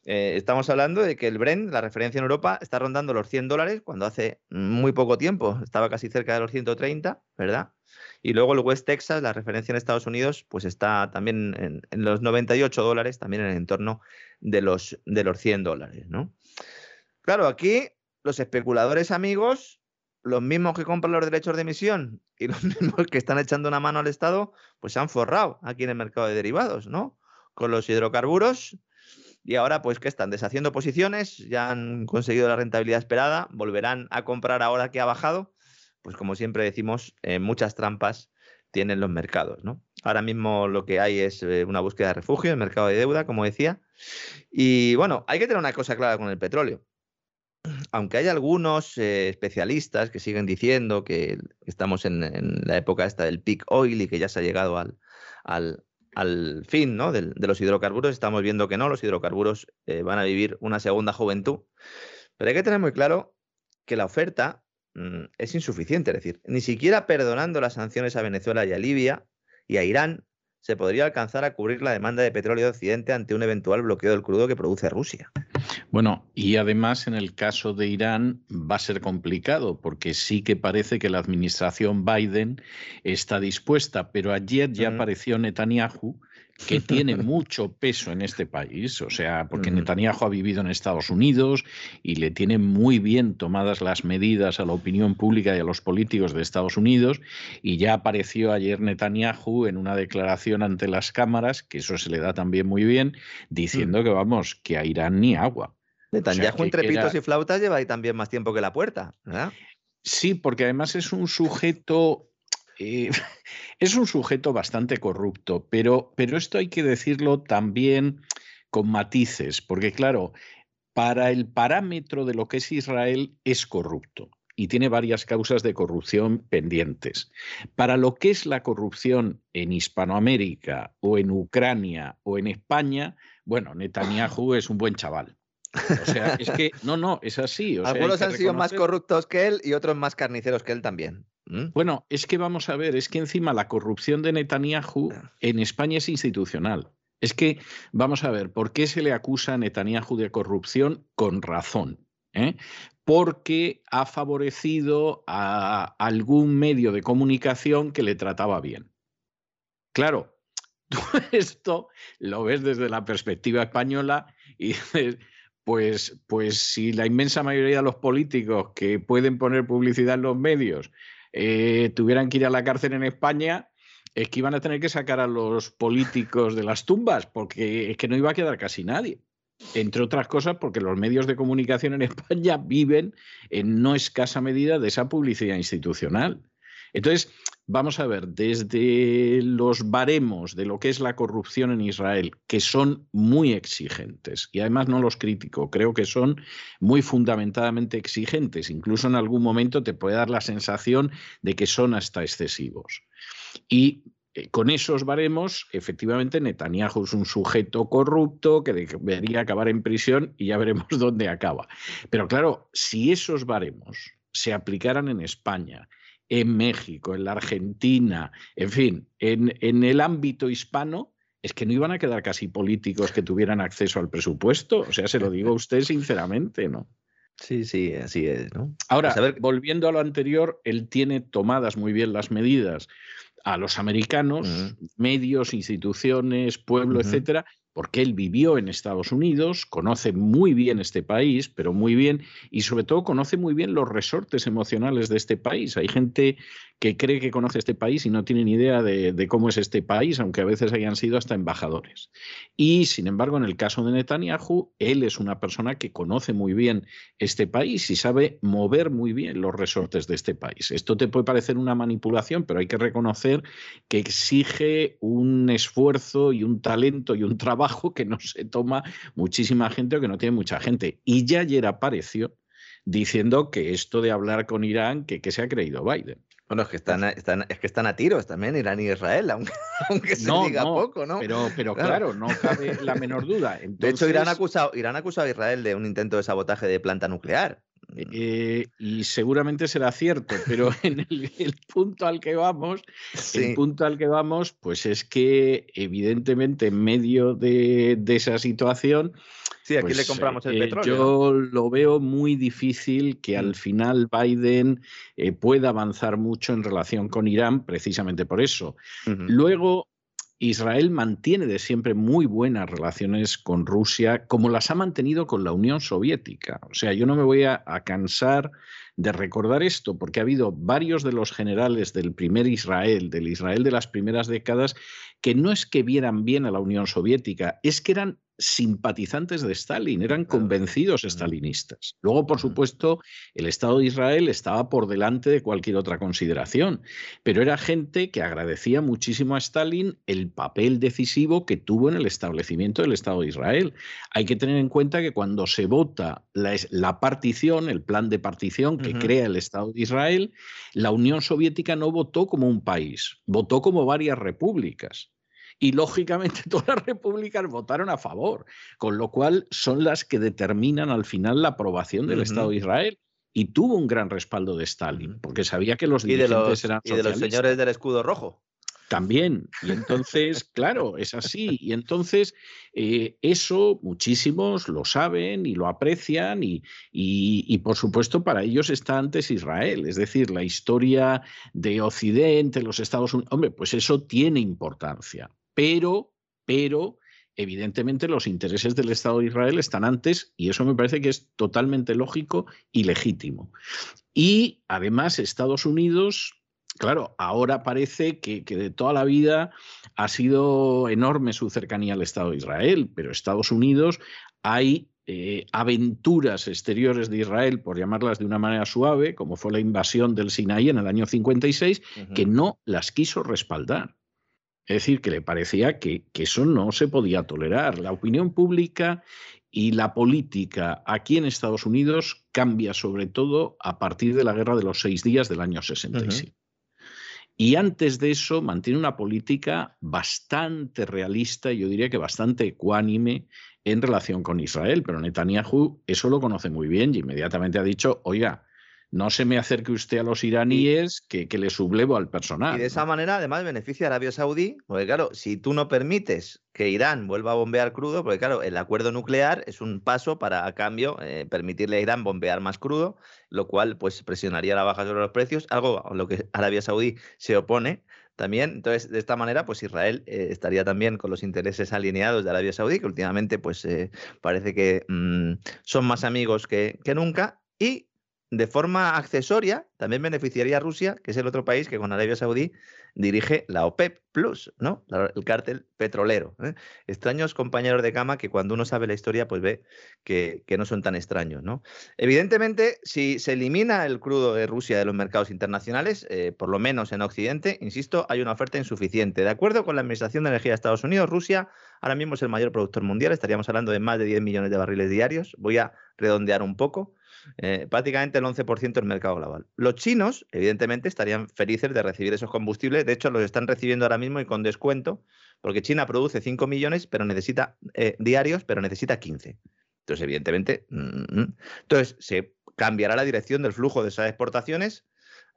Eh, estamos hablando de que el Brent, la referencia en Europa, está rondando los 100 dólares cuando hace muy poco tiempo estaba casi cerca de los 130, ¿verdad? Y luego el West Texas, la referencia en Estados Unidos, pues está también en, los 98 dólares, también en el entorno de los, de los 100 dólares, ¿no? Claro, aquí los especuladores amigos, los mismos que compran los derechos de emisión y los mismos que están echando una mano al Estado, pues se han forrado aquí en el mercado de derivados, ¿no? Con los hidrocarburos y ahora, pues, que están deshaciendo posiciones, ya han conseguido la rentabilidad esperada, volverán a comprar ahora que ha bajado. Pues, como siempre decimos, eh, muchas trampas tienen los mercados, ¿no? Ahora mismo lo que hay es eh, una búsqueda de refugio, el mercado de deuda, como decía. Y bueno, hay que tener una cosa clara con el petróleo. Aunque hay algunos eh, especialistas que siguen diciendo que estamos en, la época esta del peak oil y que ya se ha llegado al, al, al fin ¿no? de, los hidrocarburos, estamos viendo que no, los hidrocarburos eh, van a vivir una segunda juventud. Pero hay que tener muy claro que la oferta mm, es insuficiente, es decir, ni siquiera perdonando las sanciones a Venezuela y a Libia y a Irán, se podría alcanzar a cubrir la demanda de petróleo de Occidente ante un eventual bloqueo del crudo que produce Rusia.
Bueno, y además en el caso de Irán va a ser complicado porque sí que parece que la administración Biden está dispuesta, pero ayer ya apareció Netanyahu que tiene mucho peso en este país, o sea, porque Netanyahu ha vivido en Estados Unidos y le tiene muy bien tomadas las medidas a la opinión pública y a los políticos de Estados Unidos, y ya apareció ayer Netanyahu en una declaración ante las cámaras, que eso se le da también muy bien, diciendo que vamos, que a Irán ni agua.
Netanyahu entre pitos y flautas lleva ahí también más tiempo que la puerta, ¿verdad?
Sí, porque además es un sujeto eh, es un sujeto bastante corrupto, pero, pero esto hay que decirlo también con matices, porque claro, para el parámetro de lo que es Israel es corrupto y tiene varias causas de corrupción pendientes. Para lo que es la corrupción en Hispanoamérica o en Ucrania o en España, bueno, Netanyahu es un buen chaval. O sea, es que no, no, es así.
Algunos han sido más corruptos que él y otros más carniceros que él también.
¿Mm? Bueno, es que vamos a ver, es que encima la corrupción de Netanyahu en España es institucional. Es que, vamos a ver, ¿por qué se le acusa a Netanyahu de corrupción? Con razón. ¿eh? Porque ha favorecido a algún medio de comunicación que le trataba bien. Claro, tú esto lo ves desde la perspectiva española y dices, pues, pues si la inmensa mayoría de los políticos que pueden poner publicidad en los medios eh, tuvieran que ir a la cárcel en España, es que iban a tener que sacar a los políticos de las tumbas, porque es que no iba a quedar casi nadie. Entre otras cosas, porque los medios de comunicación en España viven en no escasa medida de esa publicidad institucional. Entonces, vamos a ver, desde los baremos de lo que es la corrupción en Israel, que son muy exigentes, y además no los critico, creo que son muy fundamentadamente exigentes, incluso en algún momento te puede dar la sensación de que son hasta excesivos. Y eh, con esos baremos, efectivamente, Netanyahu es un sujeto corrupto que debería acabar en prisión y ya veremos dónde acaba. Pero claro, si esos baremos se aplicaran en España, en México, en la Argentina, en fin, en, en el ámbito hispano, es que no iban a quedar casi políticos que tuvieran acceso al presupuesto. O sea, se lo digo a usted sinceramente, ¿no?
Sí, sí, así es, ¿no?
Ahora, pues volviendo a lo anterior, él tiene tomadas muy bien las medidas a los americanos, medios, instituciones, pueblo, etcétera, porque él vivió en Estados Unidos, conoce muy bien este país, pero muy bien, y sobre todo conoce muy bien los resortes emocionales de este país. Hay gente que cree que conoce este país y no tiene ni idea de, cómo es este país, aunque a veces hayan sido hasta embajadores. Y sin embargo, en el caso de Netanyahu, él es una persona que conoce muy bien este país y sabe mover muy bien los resortes de este país. Esto te puede parecer una manipulación, pero hay que reconocer que exige un esfuerzo y un talento y un trabajo que no se toma muchísima gente o que no tiene mucha gente. Y ya ayer apareció diciendo que esto de hablar con Irán, que, que se ha creído Biden.
Bueno, es que están, están, es que están a tiros también Irán y Israel, aunque, aunque se diga poco, ¿no?
Pero, pero claro. no cabe la menor duda.
De hecho, Irán ha, acusado, Irán ha acusado a Israel de un intento de sabotaje de planta nuclear.
Eh, y seguramente será cierto, pero en el, punto al que vamos, el punto al que vamos, pues es que evidentemente en medio de, esa situación,
Sí, aquí le pues, compramos el eh, petróleo.
Yo lo veo muy difícil que al mm. final Biden eh, pueda avanzar mucho en relación con Irán, precisamente por eso. Luego, Israel mantiene de siempre muy buenas relaciones con Rusia, como las ha mantenido con la Unión Soviética. O sea, yo no me voy a, cansar de recordar esto, porque ha habido varios de los generales del primer Israel, del Israel de las primeras décadas, que no es que vieran bien a la Unión Soviética, es que eran simpatizantes de Stalin, eran convencidos stalinistas. Luego, por supuesto, el Estado de Israel estaba por delante de cualquier otra consideración, pero era gente que agradecía muchísimo a Stalin el papel decisivo que tuvo en el establecimiento del Estado de Israel. Hay que tener en cuenta que cuando se vota la, partición, el plan de partición que crea el Estado de Israel, la Unión Soviética no votó como un país, votó como varias repúblicas y lógicamente todas las repúblicas votaron a favor, con lo cual son las que determinan al final la aprobación del Estado de Israel. Y tuvo un gran respaldo de Stalin, porque sabía que los dirigentes eran
Y de los señores del escudo rojo.
También. Y entonces, claro, es así. Y entonces, eh, eso muchísimos lo saben y lo aprecian y, y, por supuesto, para ellos está antes Israel. Es decir, la historia de Occidente, los Estados Unidos. Hombre, pues eso tiene importancia pero, pero, evidentemente los intereses del Estado de Israel están antes y eso me parece que es totalmente lógico y legítimo. Y además Estados Unidos, claro, ahora parece que, de toda la vida ha sido enorme su cercanía al Estado de Israel, pero Estados Unidos hay eh, aventuras exteriores de Israel, por llamarlas de una manera suave, como fue la invasión del Sinaí en el año 56, que no las quiso respaldar. Es decir, que le parecía que, eso no se podía tolerar. La opinión pública y la política aquí en Estados Unidos cambia sobre todo a partir de la guerra de los seis días del año 67. Y antes de eso mantiene una política bastante realista, yo diría que bastante ecuánime en relación con Israel. Pero Netanyahu eso lo conoce muy bien y inmediatamente ha dicho, oiga, no se me acerque usted a los iraníes que, le sublevo al personal.
Y de esa manera, además, beneficia a Arabia Saudí, porque claro, si tú no permites que Irán vuelva a bombear crudo, porque claro, el acuerdo nuclear es un paso para, a cambio, eh, permitirle a Irán bombear más crudo, lo cual pues presionaría la baja sobre los precios, algo a lo que Arabia Saudí se opone también. Entonces, de esta manera, pues Israel eh, estaría también con los intereses alineados de Arabia Saudí, que últimamente pues eh, parece que mm, son más amigos que, que nunca. Y de forma accesoria, también beneficiaría a Rusia, que es el otro país que con Arabia Saudí dirige la OPEP Plus, ¿no? el cártel petrolero. ¿eh? Extraños compañeros de cama que cuando uno sabe la historia, pues ve que, no son tan extraños, ¿no? Evidentemente, si se elimina el crudo de Rusia de los mercados internacionales, eh, por lo menos en Occidente, insisto, hay una oferta insuficiente. De acuerdo con la Administración de Energía de Estados Unidos, Rusia ahora mismo es el mayor productor mundial, estaríamos hablando de más de 10 millones de barriles diarios. Voy a redondear un poco. Eh, prácticamente el 11% del mercado global. Los chinos, evidentemente, estarían felices de recibir esos combustibles. De hecho, los están recibiendo ahora mismo y con descuento, porque China produce 5 millones pero necesita, eh, diarios, pero necesita 15. Entonces, evidentemente, mm, mm. entonces se cambiará la dirección del flujo de esas exportaciones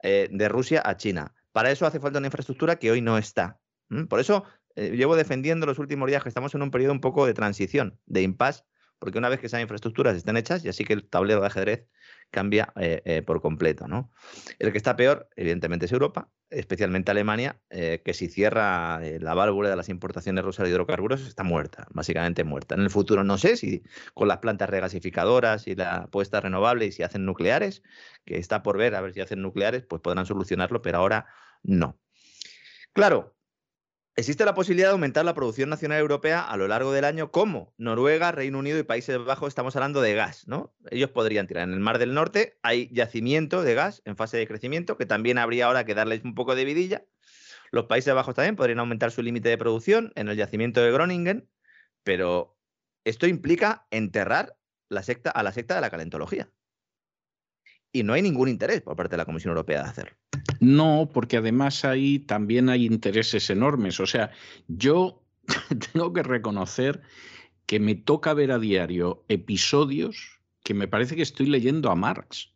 eh, de Rusia a China. Para eso hace falta una infraestructura que hoy no está. Por eso llevo defendiendo los últimos días que estamos en un periodo un poco de transición, de impasse porque una vez que esas infraestructuras estén hechas, ya sí que el tablero de ajedrez cambia eh, eh, por completo. ¿no? El que está peor, evidentemente, es Europa, especialmente Alemania, eh, que si cierra la válvula de las importaciones rusas de hidrocarburos, está muerta, básicamente muerta. En el futuro no sé si con las plantas regasificadoras y la apuesta renovable y si hacen nucleares, que está por ver, a ver si hacen nucleares, pues podrán solucionarlo, pero ahora no. Claro, Existe la posibilidad de aumentar la producción nacional europea a lo largo del año, como Noruega, Reino Unido y Países Bajos, estamos hablando de gas, ¿no? Ellos podrían tirar. En el Mar del Norte hay yacimiento de gas en fase de crecimiento, que también habría ahora que darles un poco de vidilla. Los Países Bajos también podrían aumentar su límite de producción en el yacimiento de Groningen, pero esto implica enterrar la secta, a la secta de la calentología. Y no hay ningún interés por parte de la Comisión Europea de hacerlo.
No, porque además ahí también hay intereses enormes. O sea, yo tengo que reconocer que me toca ver a diario episodios que me parece que estoy leyendo a Marx.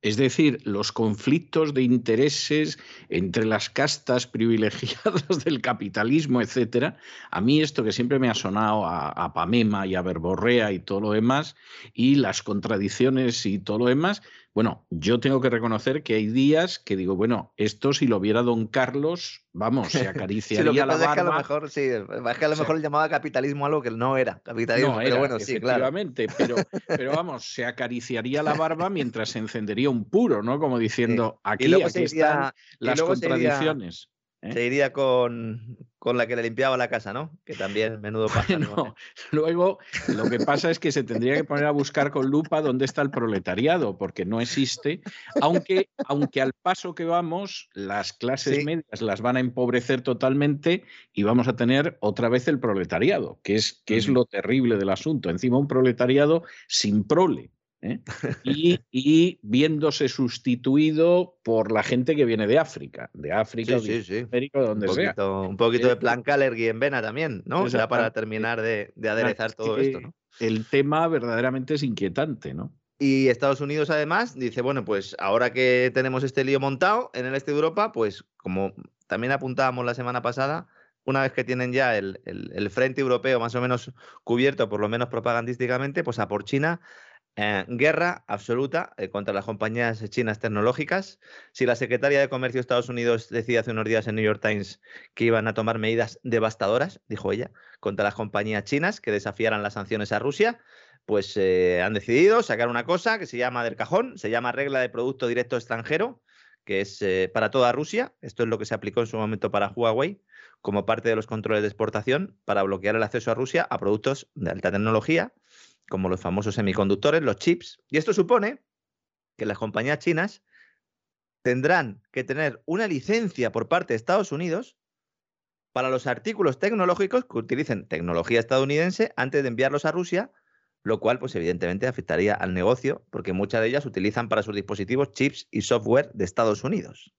Es decir, los conflictos de intereses entre las castas privilegiadas del capitalismo, etcétera. A mí esto que siempre me ha sonado a, Pamema y a Verborrea y todo lo demás, y las contradicciones y todo lo demás, bueno, yo tengo que reconocer que hay días que digo, bueno, esto si lo viera don Carlos, vamos, se acariciaría
sí, lo que
la barba.
Es que a lo mejor, sí, es que a lo mejor le llamaba capitalismo algo que no era capitalismo,
no
pero bueno, sí, claro.
pero, pero vamos, se acariciaría la barba mientras se encendería un puro, ¿no? Como diciendo,
Sí.
aquí,
Y luego
aquí
iría-
están las
luego se iría-
contradicciones. ¿eh?
Se iría con, con la que le limpiaba la casa, ¿no? Que también, menudo pájaro.
Bueno, luego lo que pasa es que se tendría que poner a buscar con lupa dónde está el proletariado, porque no existe, aunque, aunque al paso que vamos, las clases
Sí.
medias las van a empobrecer totalmente y vamos a tener otra vez el proletariado, que es, que es lo terrible del asunto. Encima un proletariado sin prole. ¿Eh? Y, y viéndose sustituido por la gente que viene de África, de África,
Sí,
o de
sí, sí.
América, o
Un
donde sea.
poquito, un poquito
Eh,
de plan Calergy en vena también, ¿no? Ya para
Exactamente.
terminar de, de aderezar todo esto, ¿no?
El tema verdaderamente es inquietante, ¿no?
Y Estados Unidos, además, dice, bueno, pues ahora que tenemos este lío montado en el este de Europa, pues como también apuntábamos la semana pasada, una vez que tienen ya el, el- el frente europeo más o menos cubierto, por lo menos propagandísticamente, pues a por China, eh, guerra absoluta eh, contra las compañías chinas tecnológicas. Si la secretaria de Comercio de Estados Unidos decía hace unos días en New York Times que iban a tomar medidas devastadoras, dijo ella, contra las compañías chinas que desafiaran las sanciones a Rusia, pues eh, han decidido sacar una cosa que se llama del cajón, se llama regla de producto directo extranjero, que es para toda Rusia. Esto es lo que se aplicó en su momento para Huawei como parte de los controles de exportación para bloquear el acceso a Rusia a productos de alta tecnología, como los famosos semiconductores, los chips. Y esto supone que las compañías chinas tendrán que tener una licencia por parte de Estados Unidos para los artículos tecnológicos que utilicen tecnología estadounidense antes de enviarlos a Rusia, lo cual pues evidentemente afectaría al negocio porque muchas de ellas utilizan para sus dispositivos chips y software de Estados Unidos.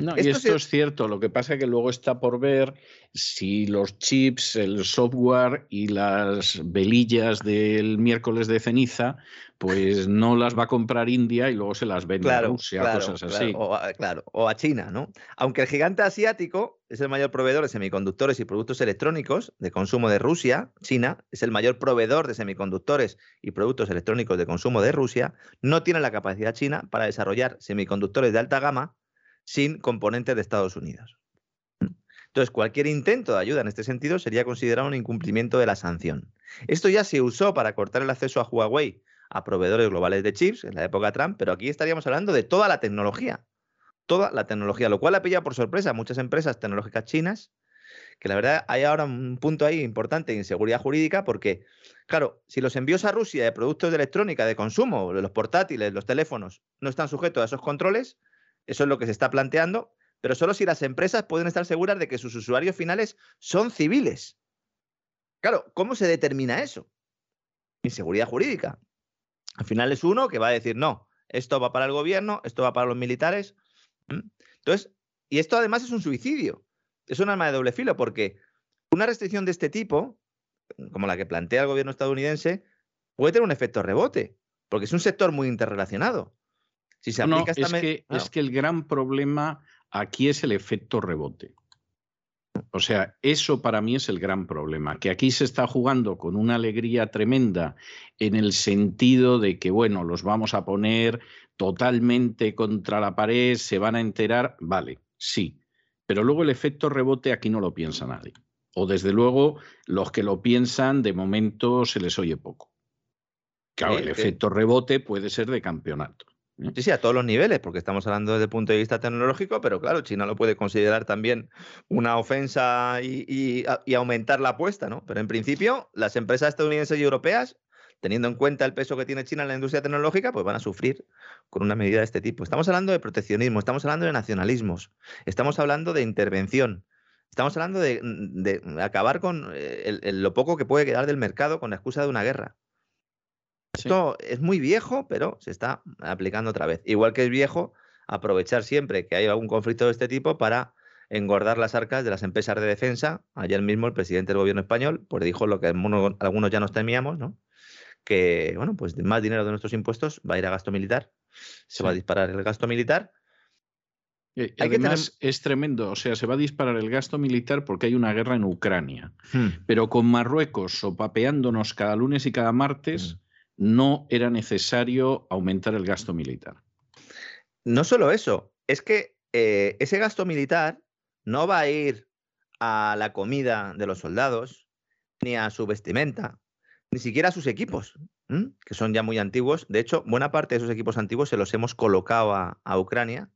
No, y
Esto
esto
se-
es cierto, lo que pasa es que luego está por ver si los chips, el software y las velillas del miércoles de ceniza, pues no las va a comprar India y luego se las vende a Rusia,
claro,
cosas
claro,
así.
O a, claro, o a China, ¿no? Aunque el gigante asiático es el mayor proveedor de semiconductores y productos electrónicos de consumo de Rusia, China es el mayor proveedor de semiconductores y productos electrónicos de consumo de Rusia, no tiene la capacidad china para desarrollar semiconductores de alta gama sin componentes de Estados Unidos. Entonces, cualquier intento de ayuda en este sentido sería considerado un incumplimiento de la sanción. Esto ya se usó para cortar el acceso a Huawei a proveedores globales de chips en la época Trump, pero aquí estaríamos hablando de toda la tecnología. Toda la tecnología, lo cual ha pillado por sorpresa a muchas empresas tecnológicas chinas, que la verdad hay ahora un punto ahí importante de inseguridad jurídica, porque, claro, si los envíos a Rusia de productos de electrónica, de consumo, los portátiles, los teléfonos, no están sujetos a esos controles, eso es lo que se está planteando, pero solo si las empresas pueden estar seguras de que sus usuarios finales son civiles. Claro, ¿cómo se determina eso? Inseguridad jurídica. Al final es uno que va a decir, no, esto va para el gobierno, esto va para los militares. Entonces, y esto además es un suicidio. Es un arma de doble filo, porque una restricción de este tipo, como la que plantea el gobierno estadounidense, puede tener un efecto rebote, porque es un sector muy interrelacionado. Si se
No,
aplica esta
es, que, es que el gran problema aquí es el efecto rebote. O sea, eso para mí es el gran problema, que aquí se está jugando con una alegría tremenda en el sentido de que, bueno, los vamos a poner totalmente contra la pared, se van a enterar, vale, sí, pero luego el efecto rebote aquí no lo piensa nadie. O desde luego, los que lo piensan, de momento se les oye poco. Claro, el
sí.
efecto rebote puede ser de campeonato.
Sí, sí, a todos los niveles, porque estamos hablando desde el punto de vista tecnológico, pero claro, China lo puede considerar también una ofensa y, y- aumentar la apuesta, ¿no? Pero en principio, las empresas estadounidenses y europeas, teniendo en cuenta el peso que tiene China en la industria tecnológica, pues van a sufrir con una medida de este tipo. Estamos hablando de proteccionismo, estamos hablando de nacionalismos, estamos hablando de intervención, estamos hablando de, acabar con eh, el- lo poco que puede quedar del mercado con la excusa de una guerra.
Sí.
Esto es muy viejo, pero se está aplicando otra vez. Igual que es viejo aprovechar siempre que hay algún conflicto de este tipo para engordar las arcas de las empresas de defensa. Ayer mismo el presidente del gobierno español pues dijo lo que algunos ya nos temíamos, ¿no? que, bueno, pues más dinero de nuestros impuestos va a ir a gasto militar, se va a disparar el gasto militar.
Eh, además, es tremendo, o sea, se va a disparar el gasto militar porque hay una guerra en Ucrania, hmm. pero con Marruecos sopapeándonos cada lunes y cada martes, hmm. No era necesario aumentar el gasto militar.
No solo eso, es que eh, ese gasto militar no va a ir a la comida de los soldados, ni a su vestimenta, ni siquiera a sus equipos, que son ya muy antiguos. De hecho, buena parte de esos equipos antiguos se los hemos colocado a, Ucrania.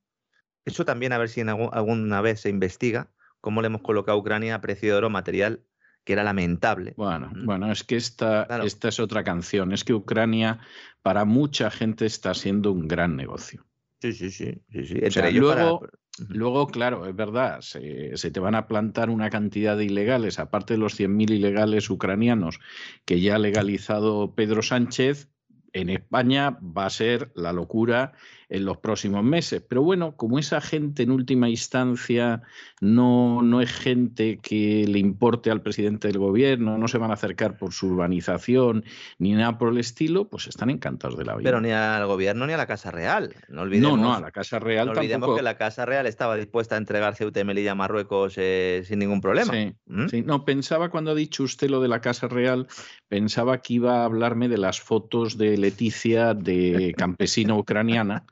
Eso también a ver si en alguna vez se investiga cómo le hemos colocado a Ucrania precio de oro material que era lamentable.
Bueno, bueno, es que esta, esta es otra canción. Es que Ucrania para mucha gente está siendo un gran negocio.
Sí, sí, sí. sí,
luego, luego, claro, es verdad, se, te van a plantar una cantidad de ilegales, aparte de los 100.000 ilegales ucranianos que ya ha legalizado Pedro Sánchez, en España va a ser la locura en los próximos meses. Pero bueno, como esa gente en última instancia no, no es gente que le importe al presidente del gobierno, no se van a acercar por su urbanización ni nada por el estilo, pues están encantados de la vida.
Pero ni al gobierno ni a la Casa Real. No, olvidemos,
no, no, a la Casa Real
no olvidemos que la Casa Real estaba dispuesta a entregar Ceuta y Melilla a Marruecos eh, sin ningún problema.
¿Mm? Sí, no, pensaba cuando ha dicho usted lo de la Casa Real, pensaba que iba a hablarme de las fotos de Leticia de campesina ucraniana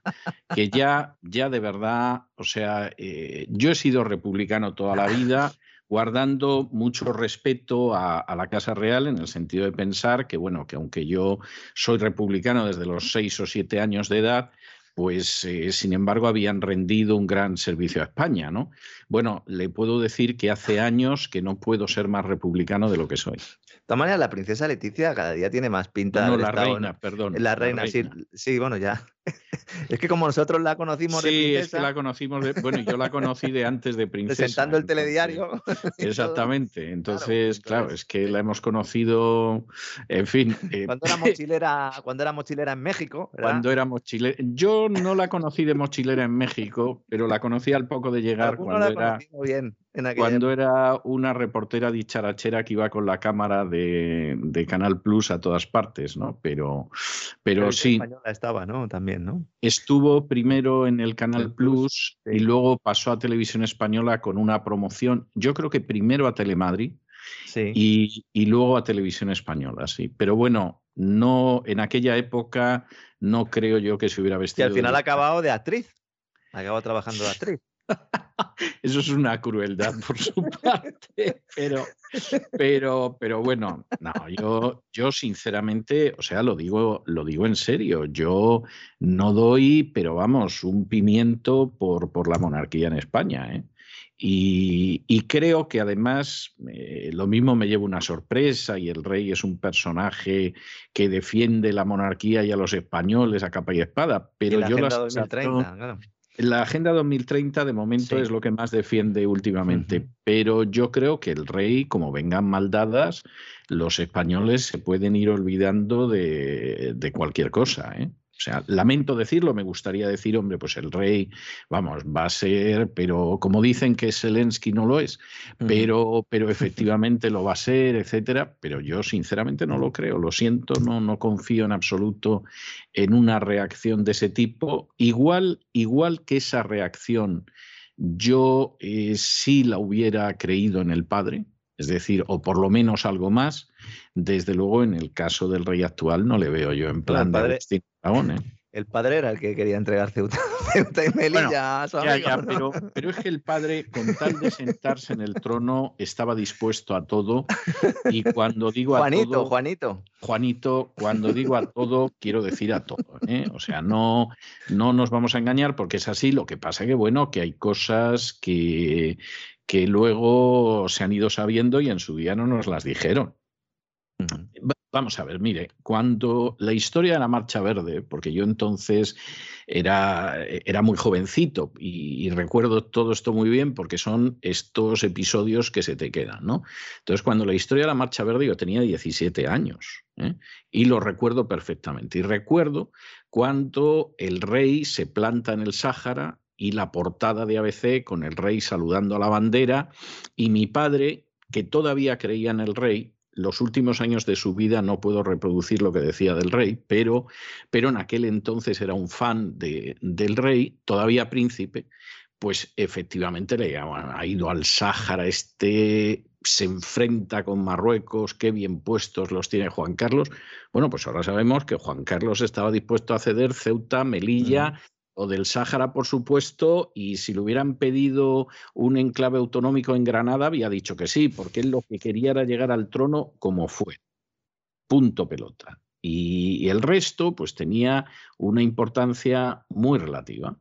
que ya, ya de verdad, o sea, eh, yo he sido republicano toda la vida, guardando mucho respeto a, la Casa Real en el sentido de pensar que, bueno, que aunque yo soy republicano desde los seis o siete años de edad, pues eh, sin embargo habían rendido un gran servicio a España, ¿no? Bueno, le puedo decir que hace años que no puedo ser más republicano de lo que soy.
De todas maneras, la princesa Leticia cada día tiene más pinta.
No, la reina, perdón.
La reina, Sí, sí, bueno, ya. Es que como nosotros la conocimos
de Sí, es que la conocimos de. Bueno, yo la conocí de antes de princesa.
Presentando el telediario.
Exactamente. Entonces, claro, es que la hemos conocido. En fin.
Eh, cuando era mochilera, cuando era mochilera en México.
Cuando era mochilera. Yo no la conocí de mochilera en México, pero la conocí al poco de llegar cuando era.
Bien
cuando era una reportera dicharachera que iba con la cámara de, Canal Plus a todas partes, ¿no? Pero, pero, sí.
estaba, ¿no? También, ¿no?
Estuvo primero en el Canal Plus, y luego pasó a Televisión Española con una promoción, yo creo que primero a Telemadrid y, y, luego a Televisión Española, sí. Pero bueno, no en aquella época no creo yo que se hubiera vestido.
Y al final ha acabado de actriz. Acabó trabajando de actriz.
Eso es una crueldad por su parte, pero, pero, pero bueno, no, yo, yo sinceramente, o sea, lo digo, lo digo en serio, yo no doy, pero vamos, un pimiento por, por la monarquía en España, ¿eh? Y, creo que además eh, lo mismo me lleva una sorpresa y el rey es un personaje que defiende la monarquía y a los españoles a capa y espada, pero yo la 2030, claro. La Agenda 2030 de momento es lo que más defiende últimamente, pero yo creo que el rey, como vengan mal dadas, los españoles se pueden ir olvidando de, de cualquier cosa. ¿eh? O sea, lamento decirlo, me gustaría decir, hombre, pues el rey, vamos, va a ser, pero como dicen que Zelensky no lo es, pero, pero efectivamente lo va a ser, etcétera. Pero yo sinceramente no lo creo, lo siento, no, no confío en absoluto en una reacción de ese tipo. Igual, igual que esa reacción, yo eh, sí la hubiera creído en el padre, es decir, o por lo menos algo más. Desde luego, en el caso del rey actual, no le veo yo en plan de ¿eh?
El padre era el que quería entregar Ceuta, y Melilla a su
amigo. pero, es que el padre, con tal de sentarse en el trono, estaba dispuesto a todo. Y cuando digo a
Juanito,
todo.
Juanito.
Juanito, cuando digo a todo, quiero decir a todo. ¿eh? O sea, no, no nos vamos a engañar porque es así. Lo que pasa que, bueno, que hay cosas que, que luego se han ido sabiendo y en su día no nos las dijeron. Vamos a ver, mire, cuando la historia de la Marcha Verde, porque yo entonces era, era muy jovencito y, recuerdo todo esto muy bien porque son estos episodios que se te quedan, ¿no? Entonces, cuando la historia de la Marcha Verde yo tenía 17 años ¿eh? y lo recuerdo perfectamente. Y recuerdo cuando el rey se planta en el Sáhara y la portada de ABC con el rey saludando a la bandera y mi padre, que todavía creía en el rey, los últimos años de su vida no puedo reproducir lo que decía del rey, pero, pero en aquel entonces era un fan de, del rey, todavía príncipe, pues efectivamente le ha ido al Sáhara, este se enfrenta con Marruecos, qué bien puestos los tiene Juan Carlos. Bueno, pues ahora sabemos que Juan Carlos estaba dispuesto a ceder Ceuta, Melilla o del Sáhara, por supuesto, y si le hubieran pedido un enclave autonómico en Granada, había dicho que sí, porque él lo que quería era llegar al trono como fue. Punto pelota. Y, el resto, pues tenía una importancia muy relativa.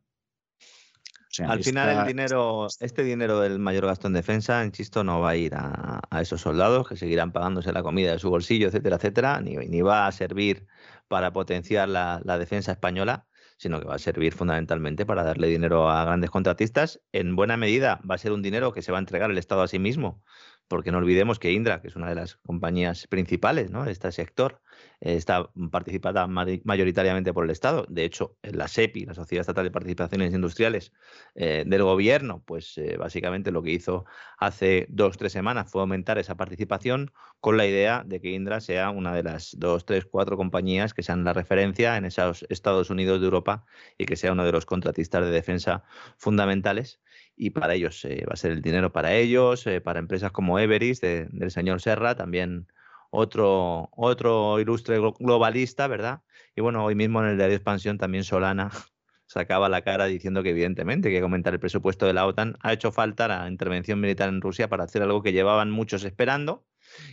Al final el dinero, este dinero del mayor gasto en defensa, insisto, no va a ir a, esos soldados que seguirán pagándose la comida de su bolsillo, etcétera, etcétera, ni, ni va a servir para potenciar la, la defensa española, sino que va a servir fundamentalmente para darle dinero a grandes contratistas. En buena medida va a ser un dinero que se va a entregar el Estado a sí mismo, porque no olvidemos que Indra, que es una de las compañías principales ¿no? de este sector, está participada mayoritariamente por el Estado. De hecho, la SEPI, la Sociedad Estatal de Participaciones Industriales eh, del Gobierno, pues eh, básicamente lo que hizo hace dos, tres semanas fue aumentar esa participación con la idea de que Indra sea una de las dos, tres, cuatro compañías que sean la referencia en esos Estados Unidos de Europa y que sea uno de los contratistas de defensa fundamentales y para ellos va a ser el dinero para ellos, para empresas como Everis del señor Serra, también otro, otro ilustre globalista, ¿verdad? Y bueno, hoy mismo en el diario Expansión también Solana sacaba la cara diciendo que evidentemente que aumentar el presupuesto de la OTAN ha hecho falta la intervención militar en Rusia para hacer algo que llevaban muchos esperando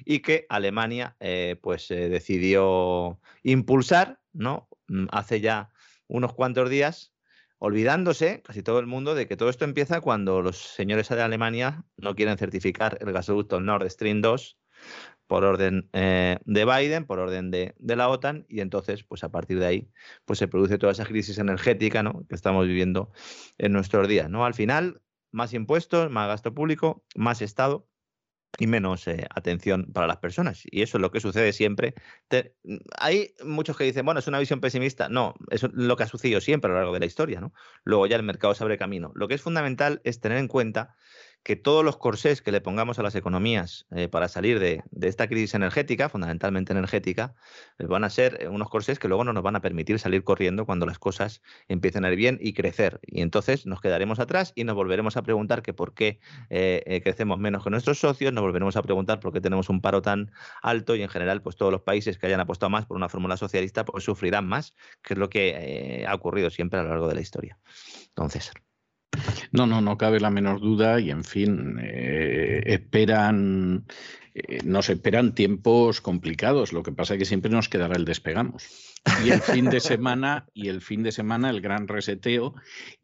y que Alemania eh, pues eh, decidió impulsar, ¿no? Mm, hace ya unos cuantos días, olvidándose casi todo el mundo de que todo esto empieza cuando los señores de Alemania no quieren certificar el gasoducto Nord Stream 2 por orden eh, de Biden, por orden de, la OTAN, y entonces, pues a partir de ahí, pues se produce toda esa crisis energética ¿no? que estamos viviendo en nuestros días. ¿no? Al final, más impuestos, más gasto público, más Estado y menos eh, atención para las personas. Y eso es lo que sucede siempre. hay muchos que dicen, bueno, es una visión pesimista. No, eso es lo que ha sucedido siempre a lo largo de la historia. ¿no? Luego ya el mercado se abre camino. Lo que es fundamental es tener en cuenta que todos los corsés que le pongamos a las economías eh, para salir de, esta crisis energética, fundamentalmente energética, eh, van a ser eh, unos corsés que luego no nos van a permitir salir corriendo cuando las cosas empiecen a ir bien y crecer. Y entonces nos quedaremos atrás y nos volveremos a preguntar por qué crecemos menos que nuestros socios, nos volveremos a preguntar por qué tenemos un paro tan alto y en general pues todos los países que hayan apostado más por una fórmula socialista pues sufrirán más, que es lo que ha ocurrido siempre a lo largo de la historia. Entonces.
No, no, no cabe la menor duda y en fin, eh, esperan, eh, nos esperan tiempos complicados. Lo que pasa es que siempre nos quedará el despegamos y el fin de semana y el fin de semana el gran reseteo.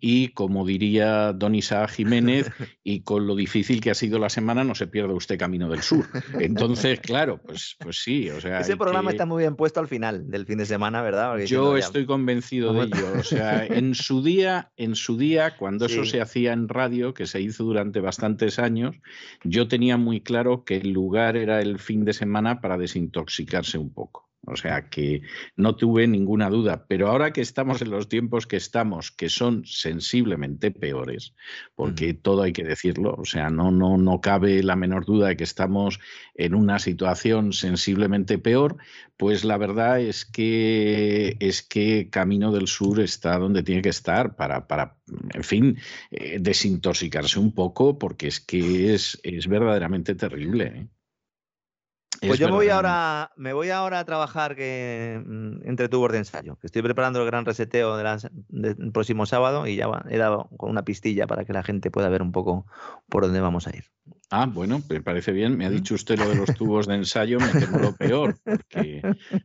Y como diría don Isaac Jiménez y con lo difícil que ha sido la semana no se pierda usted camino del sur entonces claro pues pues sí o sea
ese programa está muy bien puesto al final del fin de semana verdad
yo estoy convencido de ello o sea en su día en su día cuando eso se hacía en radio que se hizo durante bastantes años yo tenía muy claro que el lugar era el fin de semana para desintoxicarse un poco o sea que no tuve ninguna duda. Pero ahora que estamos en los tiempos que estamos, que son sensiblemente peores, porque todo hay que decirlo, o sea, no, no, no cabe la menor duda de que estamos en una situación sensiblemente peor, pues la verdad es que es que Camino del Sur está donde tiene que estar para, para en fin, eh, desintoxicarse un poco, porque es que es, es verdaderamente terrible. ¿eh?
Pues yo me voy ahora, me voy ahora a trabajar que, mm, entre tubos de ensayo, que estoy preparando el gran reseteo del próximo sábado y ya he dado con una pistilla para que la gente pueda ver un poco por dónde vamos a ir.
Ah, bueno, me parece bien. Me ha dicho usted lo de los tubos de ensayo, me temo lo peor,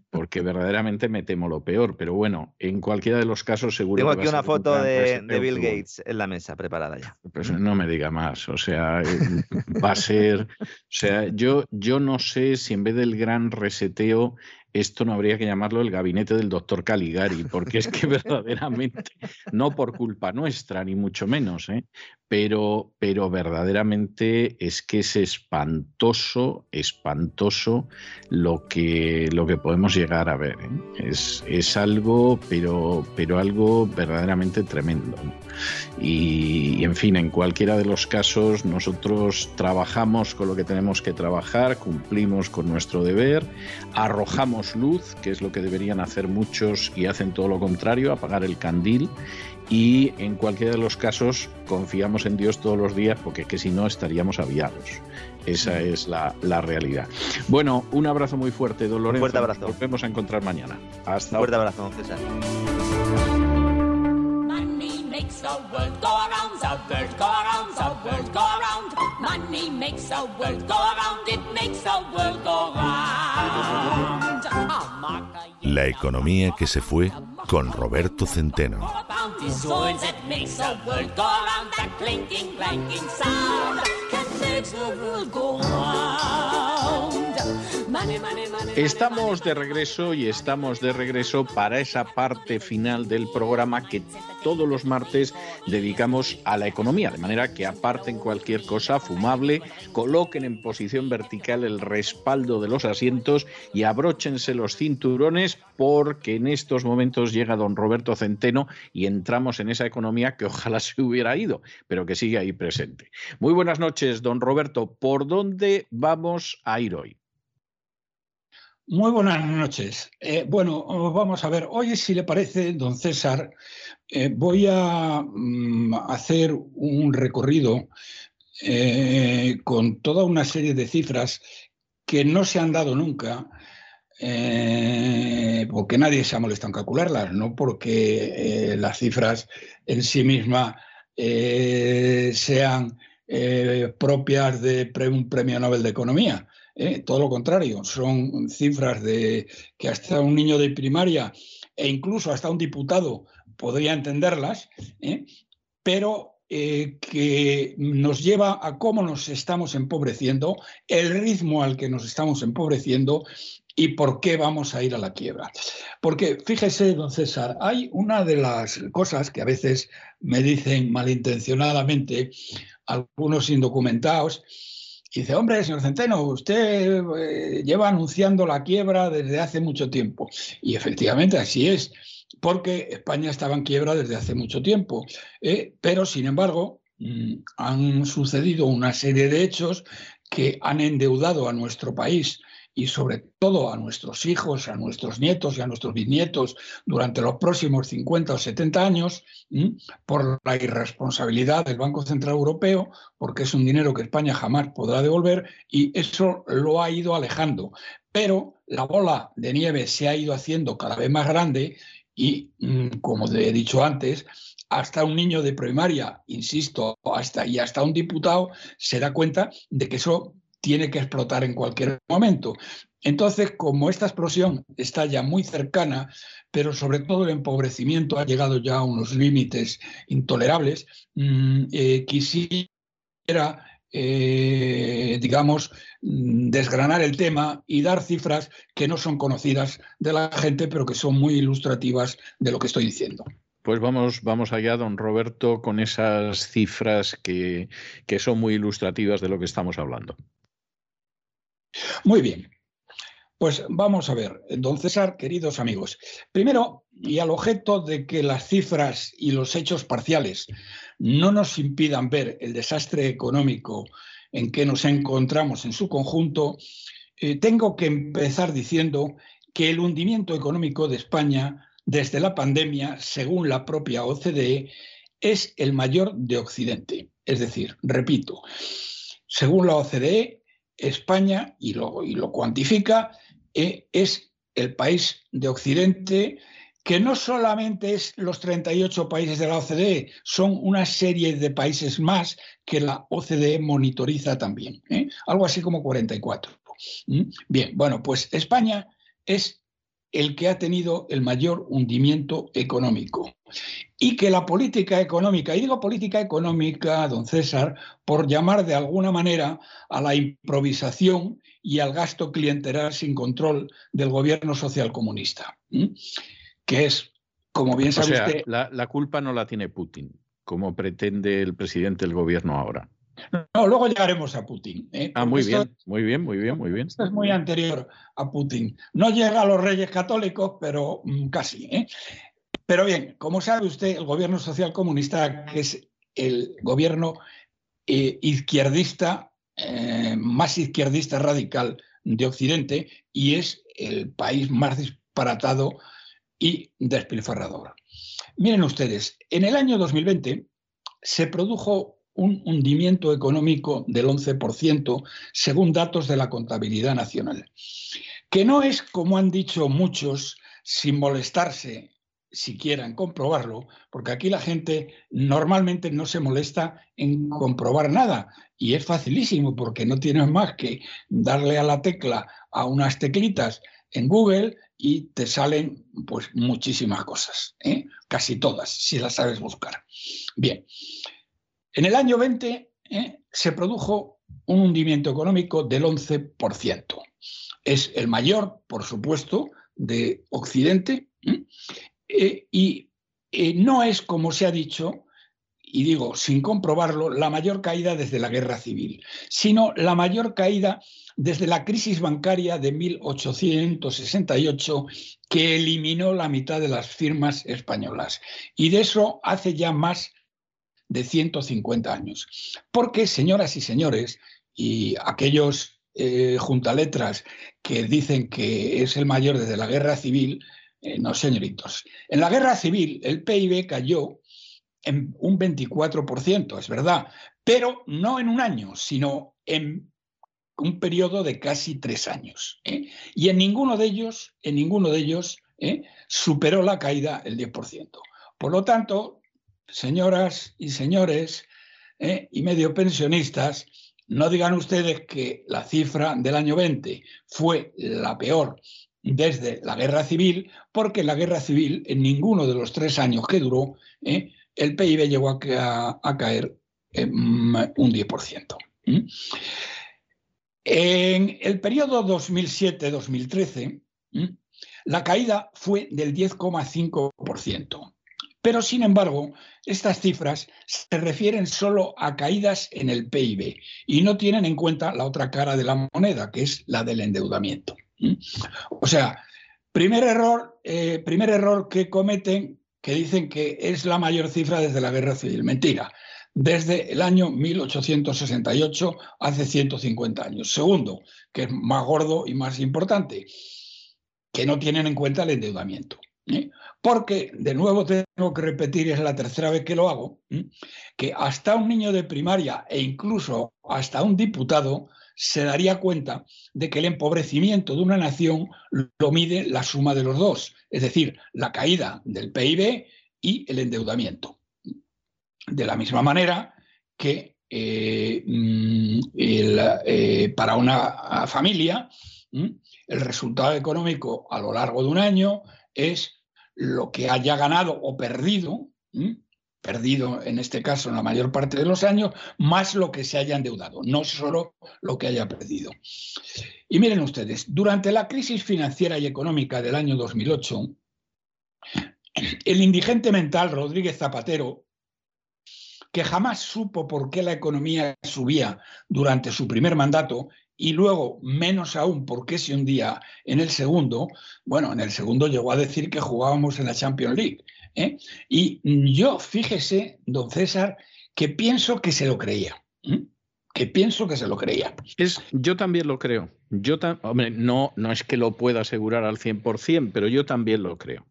porque, verdaderamente me temo lo peor. Pero bueno, en cualquiera de los casos seguro.
Tengo aquí una foto de, Bill Gates en la mesa, preparada ya.
Pues no me diga más. O sea, eh, va a ser. O sea, yo, yo no sé si en vez del gran reseteo esto no habría que llamarlo el gabinete del doctor Caligari, porque es que verdaderamente, no por culpa nuestra, ni mucho menos, ¿eh? pero, pero verdaderamente es que es espantoso, espantoso lo que, lo que podemos llegar a ver. ¿eh? Es, algo, pero, pero algo verdaderamente tremendo. Y, en fin, en cualquiera de los casos, nosotros trabajamos con lo que tenemos que trabajar, cumplimos con nuestro deber, arrojamos luz, que es lo que deberían hacer muchos y hacen todo lo contrario, apagar el candil y en cualquiera de los casos confiamos en Dios todos los días porque que si no estaríamos aviados. Esa es la, realidad. Bueno, un abrazo muy fuerte, don Lorenzo.
fuerte abrazo.
Nos volvemos a encontrar mañana.
Hasta Un fuerte abrazo, don César.
La economía que se fue con Roberto Centeno.
Estamos de regreso y estamos de regreso para esa parte final del programa que todos los martes dedicamos a la economía, de manera que aparten cualquier cosa fumable, coloquen en posición vertical el respaldo de los asientos y abróchense los cinturones porque en estos momentos llega don Roberto Centeno y entramos en esa economía que ojalá se hubiera ido, pero que sigue ahí presente. Muy buenas noches, don Roberto. ¿Por dónde vamos a ir hoy?
Muy buenas noches. Eh, bueno, vamos a ver, hoy si le parece, don César, eh, voy a mm, hacer un recorrido eh, con toda una serie de cifras que no se han dado nunca, porque nadie se ha molestado en calcularlas, no porque las cifras en sí mismas sean propias de un premio Nobel de Economía ¿eh? todo lo contrario, son cifras de que hasta un niño de primaria e incluso hasta un diputado podría entenderlas, ¿eh? pero eh, que nos lleva a cómo nos estamos empobreciendo, el ritmo al que nos estamos empobreciendo y por qué vamos a ir a la quiebra. Porque fíjese, don César, hay una de las cosas que a veces me dicen malintencionadamente algunos indocumentados, dice, hombre, señor Centeno, usted eh, lleva anunciando la quiebra desde hace mucho tiempo. Y efectivamente así es, porque España estaba en quiebra desde hace mucho tiempo. Eh, pero, sin embargo, mm, han sucedido una serie de hechos que han endeudado a nuestro país y sobre todo a nuestros hijos, a nuestros nietos y a nuestros bisnietos durante los próximos 50 o 70 años por la irresponsabilidad del Banco Central Europeo, porque es un dinero que España jamás podrá devolver y eso lo ha ido alejando. Pero la bola de nieve se ha ido haciendo cada vez más grande y, como he dicho antes, hasta un niño de primaria, insisto, hasta y hasta un diputado se da cuenta de que eso tiene que explotar en cualquier momento. Entonces, como esta explosión está ya muy cercana, pero sobre todo el empobrecimiento ha llegado ya a unos límites intolerables, mm, eh, quisiera, eh, digamos, mm, desgranar el tema y dar cifras que no son conocidas de la gente, pero que son muy ilustrativas de lo que estoy diciendo.
Pues vamos, vamos allá, don Roberto, con esas cifras que, que son muy ilustrativas de lo que estamos hablando.
Muy bien. Pues vamos a ver, don César, queridos amigos. Primero, y al objeto de que las cifras y los hechos parciales no nos impidan ver el desastre económico en que nos encontramos en su conjunto, eh, tengo que empezar diciendo que el hundimiento económico de España desde la pandemia, según la propia OCDE, es el mayor de Occidente. Es decir, repito, según la OCDE, España, y lo, y lo cuantifica, eh, es el país de Occidente que no solamente es los 38 países de la OCDE, son una serie de países más que la OCDE monitoriza también, ¿eh? algo así como 44. ¿Mm? Bien, bueno, pues España es el que ha tenido el mayor hundimiento económico. Y que la política económica, y digo política económica, don César, por llamar de alguna manera a la improvisación y al gasto clientelar sin control del gobierno socialcomunista, que es, como bien sabe usted...
La, la culpa no la tiene Putin como pretende el presidente del gobierno ahora.
No, luego llegaremos a Putin.
¿eh? Ah, muy bien, muy bien, muy bien, muy bien.
Esto es muy anterior a Putin. No llega a los reyes católicos, pero mm, casi. ¿eh? Pero bien, como sabe usted, el gobierno social comunista, que es el gobierno eh, izquierdista, más izquierdista radical de Occidente, y es el país más disparatado y despilfarrador. Miren ustedes, en el año 2020 se produjo un hundimiento económico del 11%, según datos de la contabilidad nacional, que no es, como han dicho muchos, sin molestarse siquiera en comprobarlo, porque aquí la gente normalmente no se molesta en comprobar nada y es facilísimo porque no tienes más que darle a la tecla a unas teclitas en Google y te salen pues muchísimas cosas, ¿eh? casi todas, si las sabes buscar. Bien, en el año 20 ¿eh? se produjo un hundimiento económico del 11%. Es el mayor, por supuesto, de Occidente ¿eh? y no es, como se ha dicho, y digo sin comprobarlo, la mayor caída desde la guerra civil, sino la mayor caída desde la crisis bancaria de 1868 que eliminó la mitad de las firmas españolas. Y de eso hace ya más de 150 años. Porque, señoras y señores, y aquellos eh, juntaletras que dicen que es el mayor desde la guerra civil, eh, no, señoritos. En la guerra civil el PIB cayó en un 24%, es verdad, pero no en un año, sino en un periodo de casi tres años. ¿eh? Y en ninguno de ellos, en ninguno de ellos, superó la caída el 10%. Por lo tanto, señoras y señores eh, y medio pensionistas, no digan ustedes que la cifra del año 20 fue la peor desde la guerra civil, porque la guerra civil, en ninguno de los tres años que duró, eh, el PIB llegó a, caer un 10%. En el periodo 2007-2013, la caída fue del 10,5%. Pero, sin embargo, estas cifras se refieren solo a caídas en el PIB y no tienen en cuenta la otra cara de la moneda, que es la del endeudamiento. O sea, primer error, eh, primer error que cometen, que dicen que es la mayor cifra desde la guerra civil. Mentira, desde el año 1868, hace 150 años. Segundo, que es más gordo y más importante, que no tienen en cuenta el endeudamiento. ¿eh? Porque, de nuevo tengo que repetir, es la tercera vez que lo hago, que hasta un niño de primaria e incluso hasta un diputado se daría cuenta de que el empobrecimiento de una nación lo mide la suma de los dos, es decir, la caída del PIB y el endeudamiento. De la misma manera que eh, mm, eh, para una familia el resultado económico a lo largo de un año es lo que haya ganado o perdido, perdido en este caso la mayor parte de los años, más lo que se haya endeudado, no solo lo que haya perdido. Y miren ustedes, durante la crisis financiera y económica del año 2008, el indigente mental Rodríguez Zapatero, que jamás supo por qué la economía subía durante su primer mandato y luego, menos aún, porque si un día en el segundo, bueno, en el segundo llegó a decir que jugábamos en la Champions League. ¿Eh? Y yo, fíjese, don César, que pienso que se lo creía. Que pienso que se lo creía.
Es, yo también lo creo. Yo hombre, no, no es que lo pueda asegurar al 100%, pero yo también lo creo.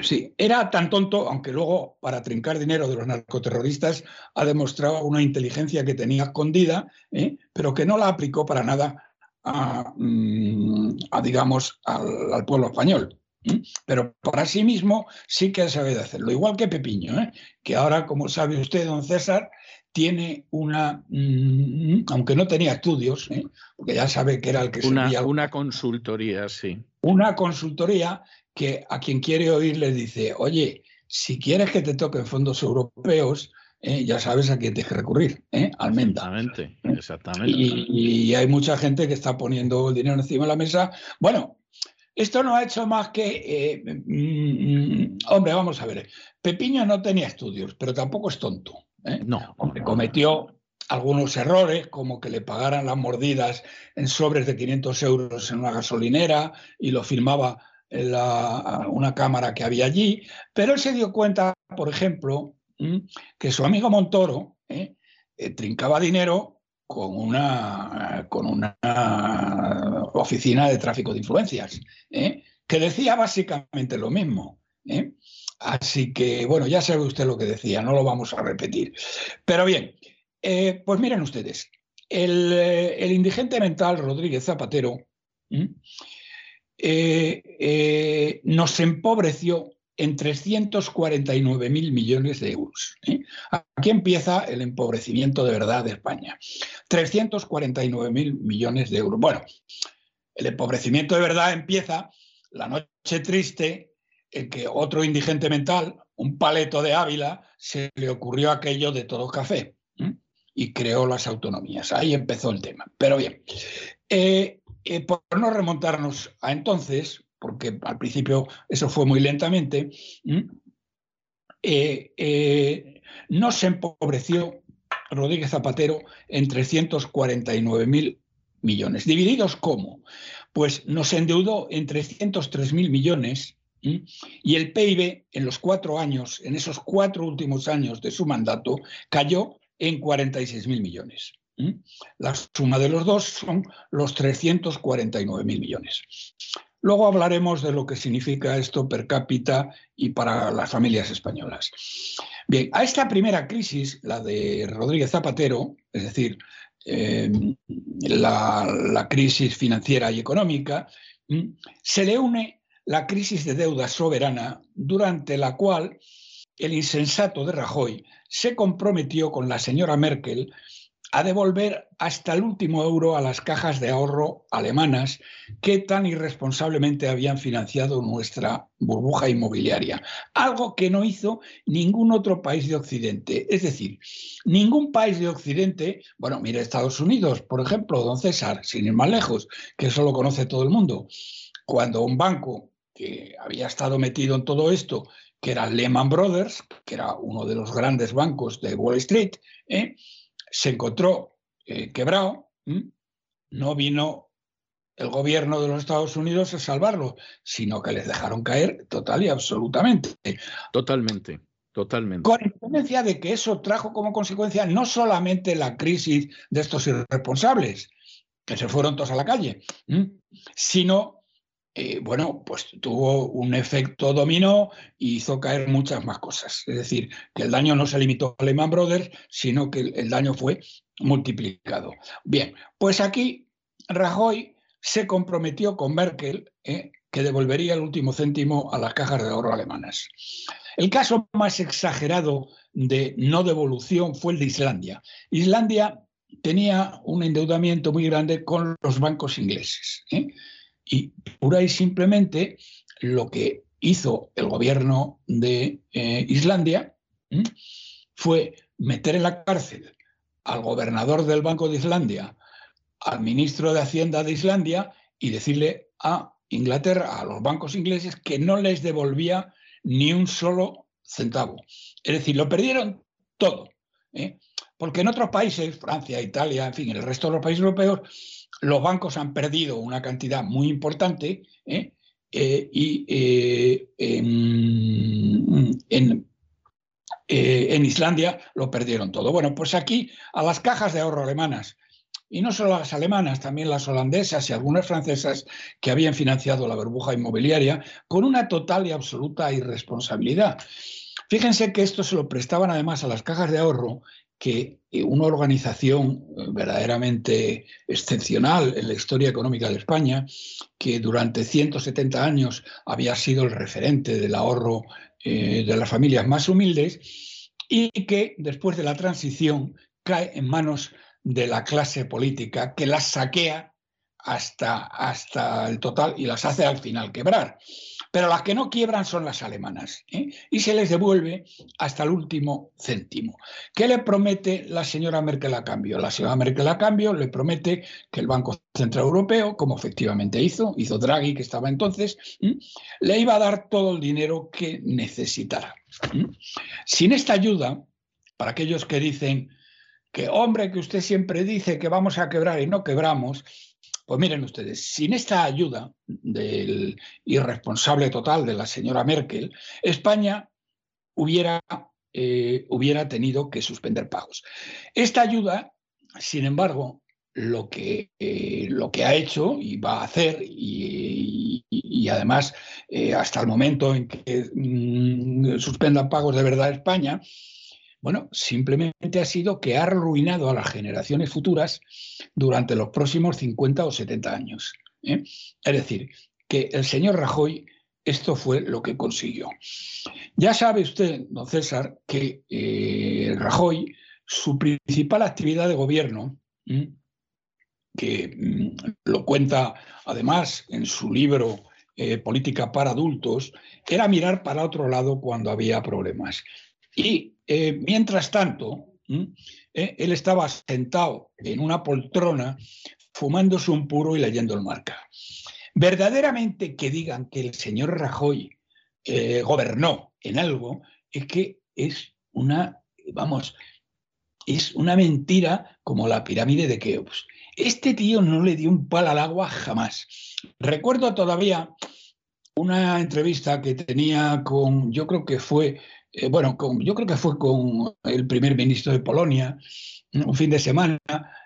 Sí, era tan tonto, aunque luego para trincar dinero de los narcoterroristas ha demostrado una inteligencia que tenía escondida, ¿eh? pero que no la aplicó para nada a, mm, digamos, al, pueblo español. ¿Eh? Pero para sí mismo sí que sabe de hacerlo, igual que Pepiño, ¿eh? que ahora, como sabe usted, don César, tiene una, mm, aunque no tenía estudios, porque ya sabe que era el que
una, Una consultoría, sí.
Una consultoría que a quien quiere oír le dice, oye, si quieres que te toquen fondos europeos, eh, ya sabes a quién tienes que recurrir, ¿eh? Almenda.
Exactamente, exactamente.
Y, hay mucha gente que está poniendo el dinero encima de la mesa. Bueno, esto no ha hecho más que, eh, mm, hombre, vamos a ver, Pepiño no tenía estudios, pero tampoco es tonto. ¿eh?
No.
Hombre, cometió algunos errores, como que le pagaran las mordidas en sobres de 500 euros en una gasolinera y lo filmaba en la- una cámara que había allí, pero él se dio cuenta, por ejemplo, ¿m? que su amigo Montoro. Eh, trincaba dinero con una, con una oficina de tráfico de influencias, ¿eh? que decía básicamente lo mismo. ¿eh? Así que, bueno, ya sabe usted lo que decía, no lo vamos a repetir. Pero bien, eh, pues miren ustedes, el, el indigente mental Rodríguez Zapatero nos empobreció en 349 mil millones de euros. ¿eh? Aquí empieza el empobrecimiento de verdad de España. 349 mil millones de euros. Bueno, el empobrecimiento de verdad empieza la noche triste en que otro indigente mental, un paleto de Ávila, se le ocurrió aquello de todo café ¿eh? y creó las autonomías. Ahí empezó el tema. Pero bien, eh, por no remontarnos a entonces, porque al principio eso fue muy lentamente, eh, eh, no se empobreció Rodríguez Zapatero en 349 mil millones. ¿Divididos cómo? Pues nos endeudó en 303 mil millones y el PIB en los cuatro años, en esos cuatro últimos años de su mandato, cayó en 46 mil millones. La suma de los dos son los 349 mil millones. Luego hablaremos de lo que significa esto per cápita y para las familias españolas. Bien, a esta primera crisis, la de Rodríguez Zapatero, es decir, eh, la, la crisis financiera y económica, ¿m? se le une la crisis de deuda soberana, durante la cual el insensato de Rajoy se comprometió con la señora Merkel a devolver hasta el último euro a las cajas de ahorro alemanas que tan irresponsablemente habían financiado nuestra burbuja inmobiliaria. Algo que no hizo ningún otro país de Occidente. Es decir, ningún país de Occidente, bueno, mire Estados Unidos, por ejemplo, don César, sin ir más lejos, que eso lo conoce todo el mundo, cuando un banco que había estado metido en todo esto, que era Lehman Brothers, que era uno de los grandes bancos de Wall Street, ¿eh? Se encontró eh, quebrado, ¿m? no vino el gobierno de los Estados Unidos a salvarlo, sino que les dejaron caer total y absolutamente.
Totalmente, totalmente.
Con independencia de que eso trajo como consecuencia no solamente la crisis de estos irresponsables, que se fueron todos a la calle, ¿m? sino eh, bueno, pues tuvo un efecto dominó y hizo caer muchas más cosas. Es decir, que el daño no se limitó a Lehman Brothers, sino que el, daño fue multiplicado. Bien, pues aquí Rajoy se comprometió con Merkel eh, que devolvería el último céntimo a las cajas de ahorro alemanas. El caso más exagerado de no devolución fue el de Islandia. Islandia tenía un endeudamiento muy grande con los bancos ingleses. ¿eh? Y pura y simplemente lo que hizo el gobierno de eh, Islandia fue meter en la cárcel al gobernador del Banco de Islandia, al ministro de Hacienda de Islandia y decirle a Inglaterra, a los bancos ingleses, que no les devolvía ni un solo centavo. Es decir, lo perdieron todo. ¿eh? Porque en otros países, Francia, Italia, en fin, en el resto de los países europeos, los bancos han perdido una cantidad muy importante ¿eh? Eh, y eh, en, en, en, Islandia lo perdieron todo. Bueno, pues aquí a las cajas de ahorro alemanas, y no solo las alemanas, también las holandesas y algunas francesas que habían financiado la burbuja inmobiliaria con una total y absoluta irresponsabilidad. Fíjense que esto se lo prestaban además a las cajas de ahorro que una organización verdaderamente excepcional en la historia económica de España, que durante 170 años había sido el referente del ahorro eh, de las familias más humildes y que después de la transición cae en manos de la clase política que las saquea hasta, hasta el total y las hace al final quebrar. Pero las que no quiebran son las alemanas ¿eh? y se les devuelve hasta el último céntimo. ¿Qué le promete la señora Merkel a cambio? La señora Merkel a cambio le promete que el Banco Central Europeo, como efectivamente hizo, hizo Draghi que estaba entonces, le iba a dar todo el dinero que necesitara. Sin esta ayuda, para aquellos que dicen que, hombre, que usted siempre dice que vamos a quebrar y no quebramos, pues miren ustedes, sin esta ayuda del irresponsable total de la señora Merkel, España hubiera, eh, hubiera tenido que suspender pagos. Esta ayuda, sin embargo, lo que, eh, lo que ha hecho y va a hacer, y, además eh, hasta el momento en que mm, suspendan pagos de verdad España, bueno, simplemente ha sido que ha arruinado a las generaciones futuras durante los próximos 50 o 70 años. ¿eh? Es decir, que el señor Rajoy esto fue lo que consiguió. Ya sabe usted, don César, que eh, Rajoy, su principal actividad de gobierno, que mm, lo cuenta además en su libro eh, Política para Adultos, era mirar para otro lado cuando había problemas. Y eh, mientras tanto, eh, él estaba sentado en una poltrona fumándose un puro y leyendo el marca. Verdaderamente que digan que el señor Rajoy eh, gobernó en algo es que es una, vamos, es una mentira como la pirámide de Keops. Este tío no le dio un palo al agua jamás. Recuerdo todavía una entrevista que tenía con, yo creo que fue eh, bueno, yo creo que fue con el primer ministro de Polonia, un fin de semana,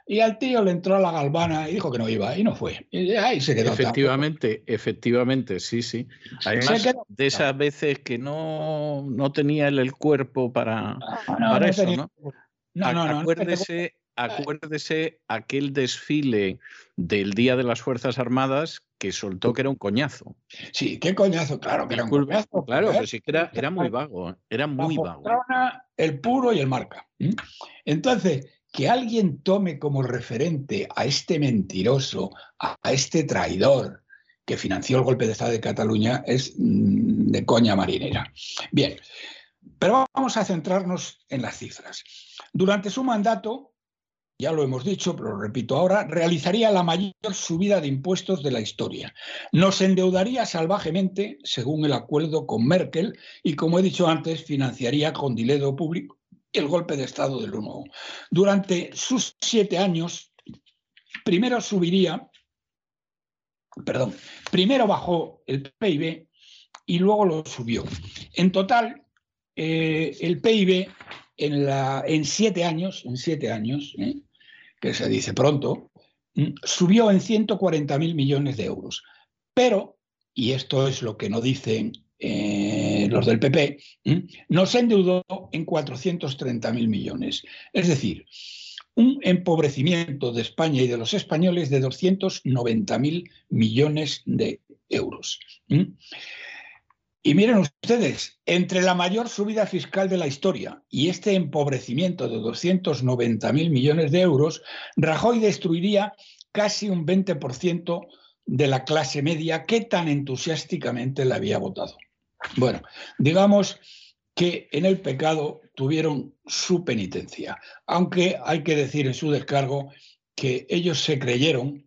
y al tío le entró a la galvana y dijo que no iba, y no fue. Y ahí se quedó.
Efectivamente, efectivamente, sí, sí. Además, de esas veces que no, no tenía él el cuerpo para, para eso, ¿no? No, no, no. Acuérdese, acuérdese aquel desfile del Día de las Fuerzas Armadas que soltó que era un coñazo.
Sí, qué coñazo, claro que era un coñazo.
Claro, pero sí que era, era muy vago, era muy vago.
El puro y el marca. Entonces, que alguien tome como referente a este mentiroso, a este traidor que financió el golpe de Estado de Cataluña es mm, de coña marinera. Bien, pero vamos a centrarnos en las cifras. Durante su mandato, ya lo hemos dicho, pero lo repito ahora, realizaría la mayor subida de impuestos de la historia. Nos endeudaría salvajemente, según el acuerdo con Merkel, y como he dicho antes, financiaría con dinero público el golpe de Estado del 1. Durante sus siete años, primero subiría, perdón, primero bajó el PIB y luego lo subió. En total, eh, el PIB en, la, en siete años, en siete años, ¿eh? Que se dice pronto, mm, subió en 140.000 millones de euros. Pero, y esto es lo que no dicen eh, los del PP, mm, nos endeudó en 430.000 millones. Es decir, un empobrecimiento de España y de los españoles de 290.000 millones de euros. Mm. Y miren ustedes, entre la mayor subida fiscal de la historia y este empobrecimiento de 290.000 millones de euros, Rajoy destruiría casi un 20% de la clase media que tan entusiásticamente le había votado. Bueno, digamos que en el pecado tuvieron su penitencia, aunque hay que decir en su descargo que ellos se creyeron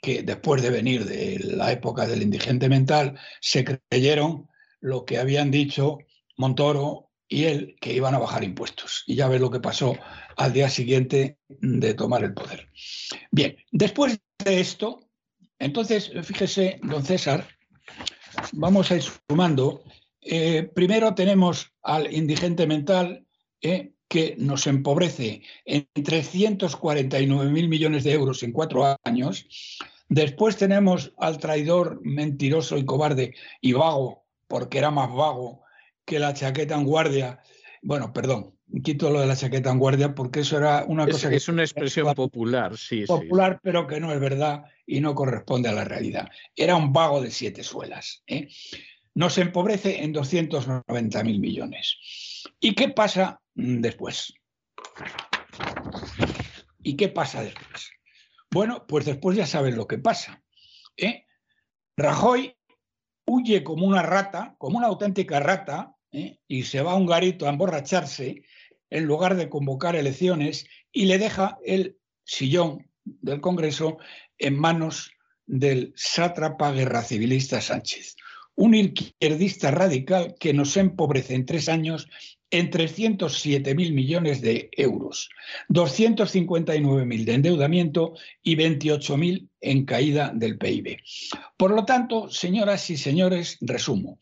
que después de venir de la época del indigente mental, se creyeron lo que habían dicho Montoro y él, que iban a bajar impuestos. Y ya ves lo que pasó al día siguiente de tomar el poder. Bien, después de esto, entonces, fíjese, don César, vamos a ir sumando. Eh, primero tenemos al indigente mental, eh, que nos empobrece en 349 mil millones de euros en cuatro años. Después tenemos al traidor mentiroso y cobarde y vago porque era más vago que la chaqueta en guardia. Bueno, perdón, quito lo de la chaqueta en guardia porque eso era una cosa
que... Es una expresión popular, sí.
Popular, pero que no es verdad y no corresponde a la realidad. Era un vago de siete suelas. ¿eh? Nos empobrece en 290 mil millones. ¿Y qué pasa después? ¿Y qué pasa después? Bueno, pues después ya saben lo que pasa. ¿eh? Rajoy huye como una rata, como una auténtica rata, ¿eh? y se va a un garito a emborracharse en lugar de convocar elecciones y le deja el sillón del Congreso en manos del sátrapa guerra civilista Sánchez, un izquierdista radical que nos empobrece en tres años en 307.000 millones de euros, 259.000 de endeudamiento y 28.000 en caída del PIB. Por lo tanto, señoras y señores, resumo.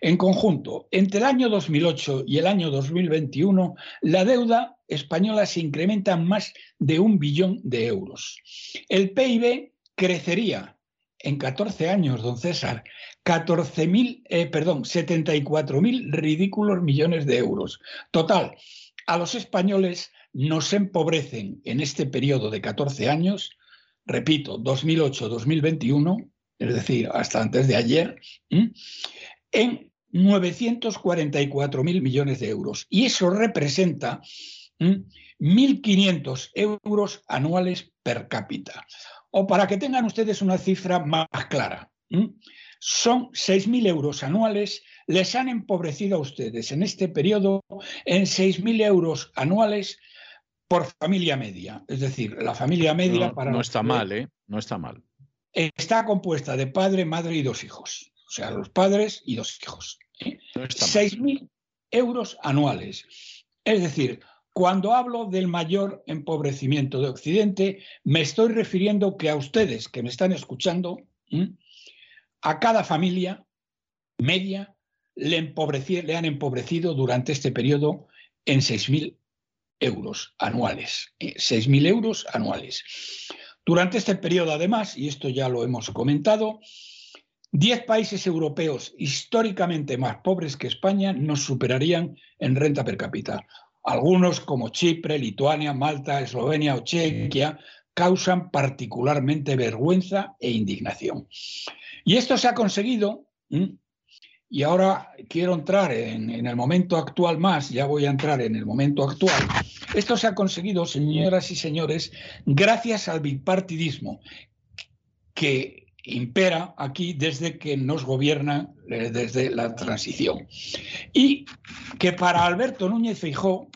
En conjunto, entre el año 2008 y el año 2021, la deuda española se incrementa en más de un billón de euros. El PIB crecería en 14 años, don César, 14.000, eh, perdón, 74.000 ridículos millones de euros. Total, a los españoles nos empobrecen en este periodo de 14 años, repito, 2008-2021, es decir, hasta antes de ayer, en 944.000 millones de euros. Y eso representa 1.500 euros anuales per cápita. O para que tengan ustedes una cifra más clara, son 6.000 euros anuales, les han empobrecido a ustedes en este periodo en 6.000 euros anuales por familia media. Es decir, la familia media
no,
para...
No está mal, ¿eh? No está mal.
Está compuesta de padre, madre y dos hijos. O sea, los padres y dos hijos. ¿eh? No 6.000 euros anuales. Es decir, cuando hablo del mayor empobrecimiento de Occidente, me estoy refiriendo que a ustedes que me están escuchando, a cada familia media le, han empobrecido durante este periodo en 6.000 euros anuales. 6.000 eh, euros anuales. Durante este periodo, además, y esto ya lo hemos comentado, 10 países europeos históricamente más pobres que España nos superarían en renta per cápita. Algunos, como Chipre, Lituania, Malta, Eslovenia o Chequia, causan particularmente vergüenza e indignación. Y esto se ha conseguido, y ahora quiero entrar en, el momento actual más, ya voy a entrar en el momento actual. Esto se ha conseguido, señoras y señores, gracias al bipartidismo que impera aquí desde que nos gobierna eh, desde la transición. Y que para Alberto Núñez Feijó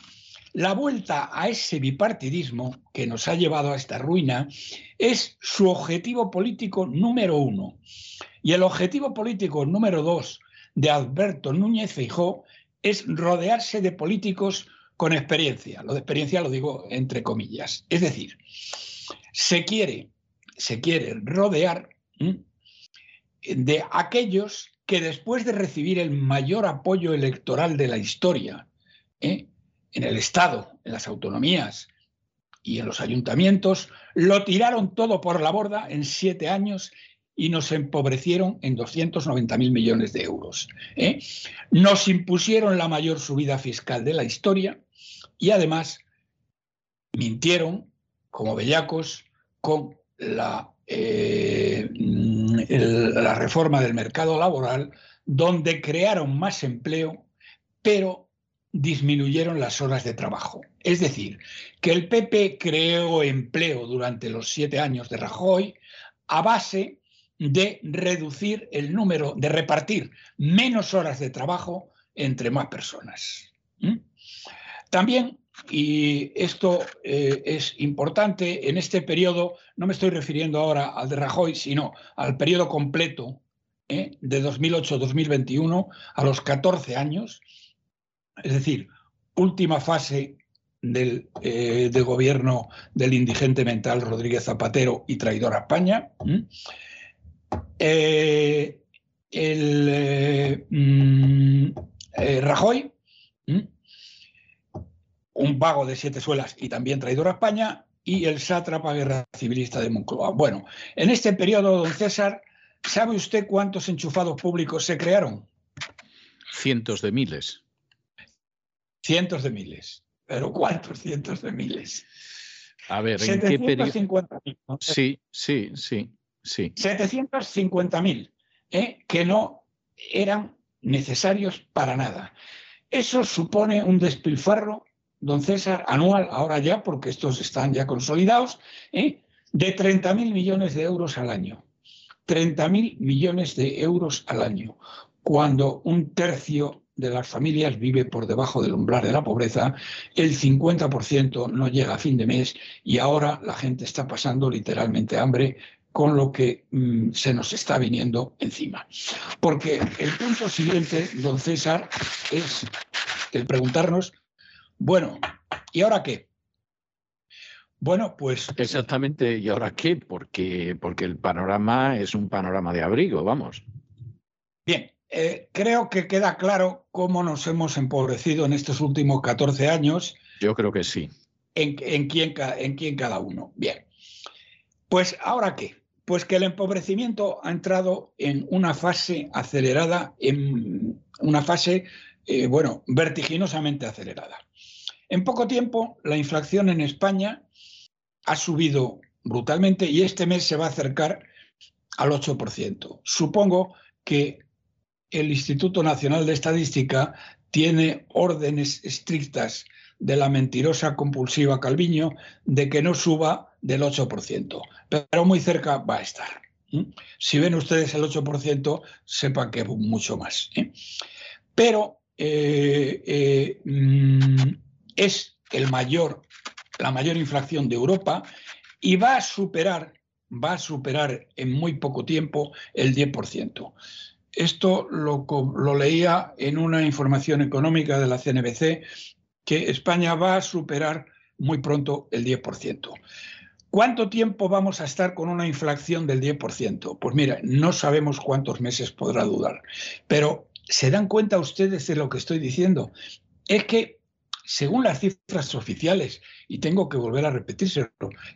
la vuelta a ese bipartidismo que nos ha llevado a esta ruina es su objetivo político número uno. Y el objetivo político número dos de Alberto Núñez Feijó es rodearse de políticos con experiencia. Lo de experiencia lo digo entre comillas. Es decir, se quiere, se quiere rodear de aquellos que después de recibir el mayor apoyo electoral de la historia, ¿eh? en el Estado, en las autonomías y en los ayuntamientos, lo tiraron todo por la borda en siete años y nos empobrecieron en 290.000 millones de euros. ¿eh? Nos impusieron la mayor subida fiscal de la historia y además mintieron como bellacos con la, eh, la reforma del mercado laboral, donde crearon más empleo, pero disminuyeron las horas de trabajo. Es decir, que el PP creó empleo durante los siete años de Rajoy a base de reducir el número, de repartir menos horas de trabajo entre más personas. También, y esto eh, es importante, en este periodo, no me estoy refiriendo ahora al de Rajoy, sino al periodo completo ¿eh? de 2008-2021, a los 14 años, es decir, última fase del, eh, gobierno del indigente mental Rodríguez Zapatero y traidor a España. Eh, el mm, Rajoy, un vago de siete suelas y también traidor a España, y el sátrapa guerra civilista de Moncloa. Bueno, en este periodo, don César, ¿sabe usted cuántos enchufados públicos se crearon?
Cientos de miles.
Cientos de miles. ¿Pero cuántos cientos de miles?
A ver, ¿en qué periodo?
¿no?
Sí, sí, sí, sí.
750.000, ¿eh? que no eran necesarios para nada. Eso supone un despilfarro, don César, anual, ahora ya, porque estos están ya consolidados, ¿eh? de 30.000 millones de euros al año. 30.000 millones de euros al año, cuando un tercio de las familias vive por debajo del umbral de la pobreza, el 50% no llega a fin de mes y ahora la gente está pasando literalmente hambre con lo que mm, se nos está viniendo encima. Porque el punto siguiente, don César, es el preguntarnos, bueno, ¿y ahora qué? Bueno, pues...
Exactamente, ¿y ahora qué? Porque, porque el panorama es un panorama de abrigo, vamos.
Bien, eh, creo que queda claro cómo nos hemos empobrecido en estos últimos 14 años.
Yo creo que sí.
En, en, quién, en quién cada uno. Bien. Pues ahora qué? Pues que el empobrecimiento ha entrado en una fase acelerada, en una fase, eh, bueno, vertiginosamente acelerada. En poco tiempo, la inflación en España ha subido brutalmente y este mes se va a acercar al 8%. Supongo que el Instituto Nacional de Estadística tiene órdenes estrictas de la mentirosa compulsiva Calviño de que no suba del 8%, pero muy cerca va a estar. Si ven ustedes el 8%, sepan que mucho más. ¿eh? Pero eh, eh, mm, es el mayor, la mayor inflación de Europa y va a superar, va a superar en muy poco tiempo el 10%. Esto lo, leía en una información económica de la CNBC, que España va a superar muy pronto el 10%. ¿Cuánto tiempo vamos a estar con una inflación del 10%? Pues mira, no sabemos cuántos meses podrá durar, pero ¿se dan cuenta ustedes de lo que estoy diciendo? Es que según las cifras oficiales, y tengo que volver a repetírselo,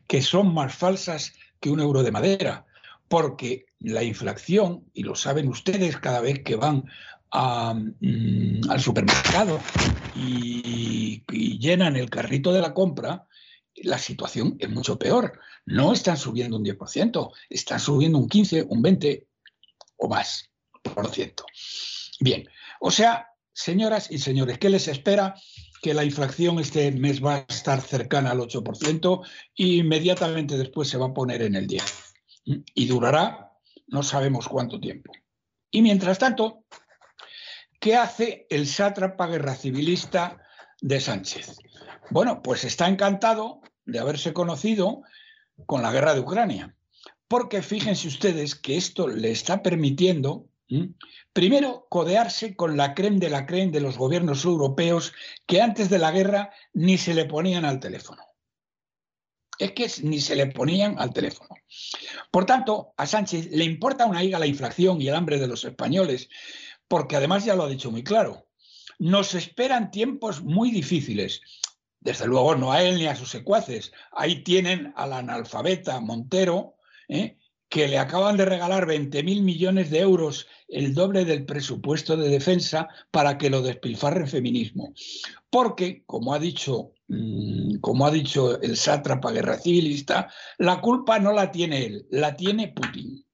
que son más falsas que un euro de madera, porque la inflación, y lo saben ustedes cada vez que van mm, al supermercado y, llenan el carrito de la compra, la situación es mucho peor. No están subiendo un 10%, están subiendo un 15, un 20 o más por ciento. Bien, o sea, señoras y señores, ¿qué les espera? Que la inflación este mes va a estar cercana al 8% e inmediatamente después se va a poner en el 10% y durará no sabemos cuánto tiempo. Y mientras tanto, ¿qué hace el sátrapa guerra civilista de Sánchez? Bueno, pues está encantado de haberse conocido con la guerra de Ucrania, porque fíjense ustedes que esto le está permitiendo, primero, codearse con la creen de la creen de los gobiernos europeos que antes de la guerra ni se le ponían al teléfono es que ni se le ponían al teléfono. Por tanto, a Sánchez le importa una higa la inflación y el hambre de los españoles, porque además ya lo ha dicho muy claro, nos esperan tiempos muy difíciles. Desde luego no a él ni a sus secuaces. Ahí tienen al analfabeta Montero, ¿eh? Que le acaban de regalar 20.000 millones de euros, el doble del presupuesto de defensa, para que lo despilfarre el feminismo. Porque, como ha dicho Mm, como ha dicho el sátrapa guerra civilista, la culpa no la tiene él, la tiene Putin.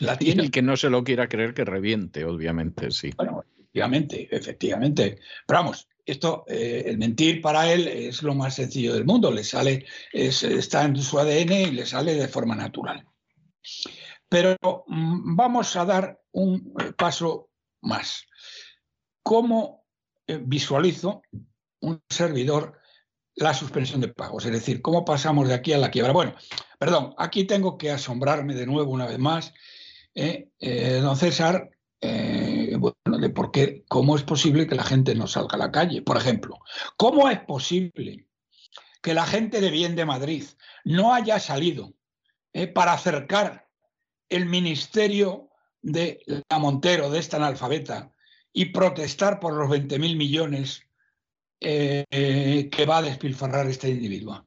La tiene el que no se lo quiera creer que reviente, obviamente, sí.
Bueno, efectivamente, efectivamente. Pero vamos, esto, eh, el mentir para él es lo más sencillo del mundo, le sale, está en su ADN y le sale de forma natural. Pero mm, vamos a dar un eh, paso más. ¿Cómo eh, visualizo un servidor la suspensión de pagos. Es decir, ¿cómo pasamos de aquí a la quiebra? Bueno, perdón, aquí tengo que asombrarme de nuevo una vez más, eh, don César, bueno, de por qué, cómo es posible que la gente no salga a la calle. Por ejemplo, ¿cómo es posible que la gente de bien de Madrid no haya salido para acercar el ministerio de la Montero, de esta analfabeta, y protestar por los 20.000 millones eh, que va a despilfarrar este individuo.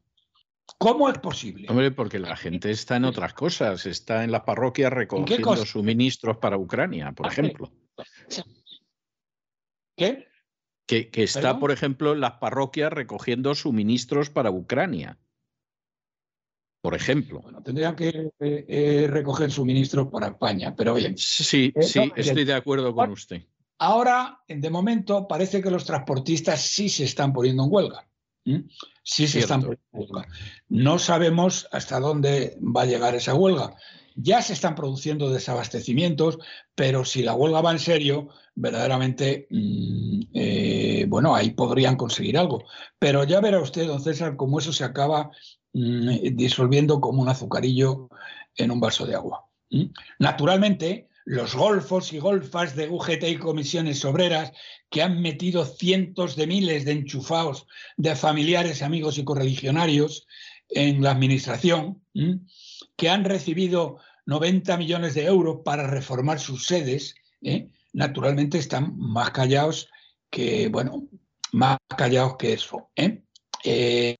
¿Cómo es posible?
Hombre, porque la gente está en otras cosas, está en las parroquias recogiendo suministros para Ucrania, por ejemplo.
¿Qué?
Que, está, por ejemplo, en las parroquias recogiendo suministros para Ucrania. Por ejemplo.
Bueno, tendrían que eh, eh, recoger suministros para España, pero bien.
Sí, sí, estoy de acuerdo con usted.
Ahora, de momento, parece que los transportistas sí se están poniendo en huelga. Sí se están poniendo en huelga. No sabemos hasta dónde va a llegar esa huelga. Ya se están produciendo desabastecimientos, pero si la huelga va en serio, verdaderamente, mm, eh, bueno, ahí podrían conseguir algo. Pero ya verá usted, don César, cómo eso se acaba disolviendo como un azucarillo en un vaso de agua. Naturalmente, los golfos y golfas de UGT y comisiones obreras que han metido cientos de miles de enchufados de familiares, amigos y correligionarios en la administración, que han recibido 90 millones de euros para reformar sus sedes, ¿eh? naturalmente están más callados que, bueno, más callados que eso. ¿eh? Eh,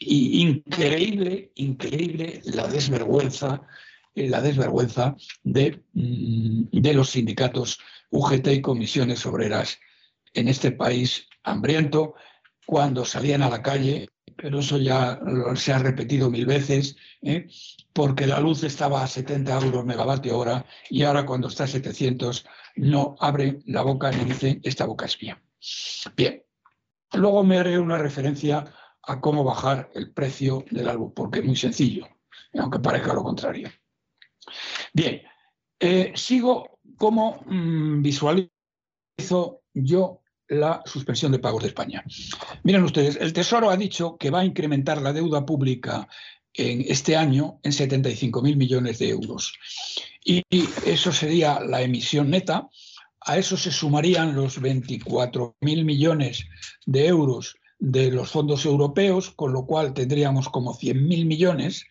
increíble, increíble la desvergüenza, la desvergüenza de, mm, de los sindicatos UGT y comisiones obreras en este país hambriento, cuando salían a la calle pero eso ya se ha repetido mil veces, ¿eh? porque la luz estaba a 70 euros megavatio hora y ahora cuando está a 700 no abre la boca ni dice esta boca es mía. Bien, luego me haré una referencia a cómo bajar el precio de la luz, porque es muy sencillo, aunque parezca lo contrario. Bien, eh, sigo cómo mm, visualizo yo la suspensión de pagos de España. Miren ustedes, el Tesoro ha dicho que va a incrementar la deuda pública en este año en 75.000 millones de euros. Y eso sería la emisión neta. A eso se sumarían los 24.000 millones de euros de los fondos europeos, con lo cual tendríamos como 100.000 millones.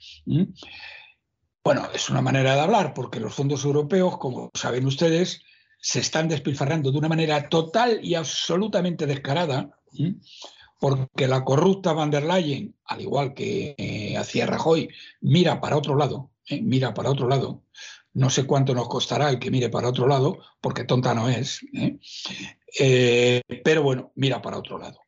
Bueno, es una manera de hablar, porque los fondos europeos, como saben ustedes, se están despilfarrando de una manera total y absolutamente descarada, porque la corrupta van der Leyen, al igual que eh, hacía Rajoy, mira para otro lado, ¿eh? mira para otro lado. No sé cuánto nos costará el que mire para otro lado, porque tonta no es. ¿eh? pero bueno, mira para otro lado.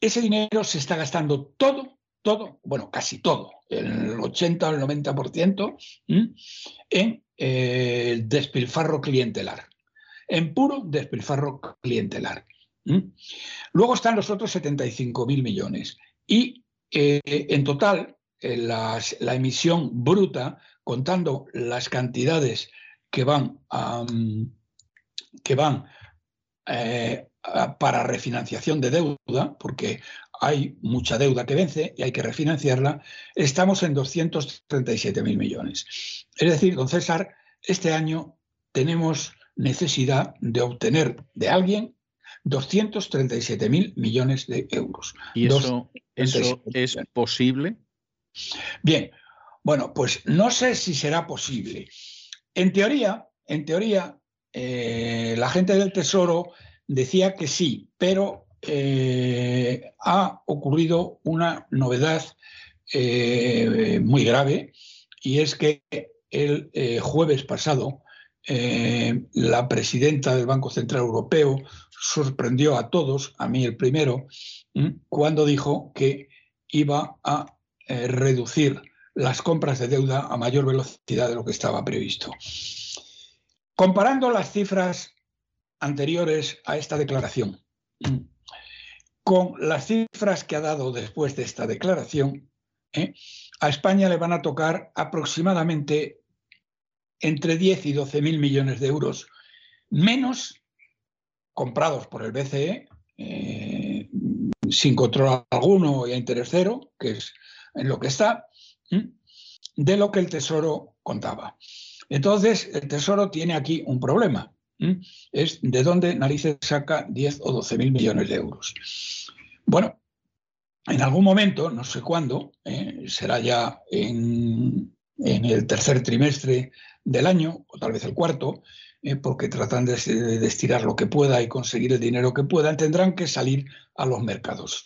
Ese dinero se está gastando todo, todo, bueno, casi todo, el 80 o el 90%, en el despilfarro clientelar en puro despilfarro clientelar. Luego están los otros 75.000 millones. Y eh, en total, eh, la emisión bruta, contando las cantidades que van, que van eh, para refinanciación de deuda, porque hay mucha deuda que vence y hay que refinanciarla, estamos en 237.000 millones. Es decir, don César, este año tenemos necesidad de obtener de alguien 237 mil millones de euros.
¿Y eso, es posible?
Bien, bueno, pues no sé si será posible. En teoría, en teoría, eh, la gente del Tesoro decía que sí, pero eh, ha ocurrido una novedad eh, muy grave y es que el jueves pasado eh, la presidenta del Banco Central Europeo sorprendió a todos, a mí el primero, cuando dijo que iba a eh, reducir las compras de deuda a mayor velocidad de lo que estaba previsto. Comparando las cifras anteriores a esta declaración con las cifras que ha dado después de esta declaración, ¿eh? a España le van a tocar aproximadamente entre 10 y 12 mil millones de euros, menos comprados por el BCE, eh, sin control alguno y a interés cero, que es en lo que está, de lo que el Tesoro contaba. Entonces, el Tesoro tiene aquí un problema. Es de dónde narices saca 10 o 12 mil millones de euros. Bueno, en algún momento, no sé cuándo, eh, será ya en, el tercer trimestre del año, o tal vez el cuarto, eh, porque tratan de, estirar lo que pueda y conseguir el dinero que puedan, tendrán que salir a los mercados.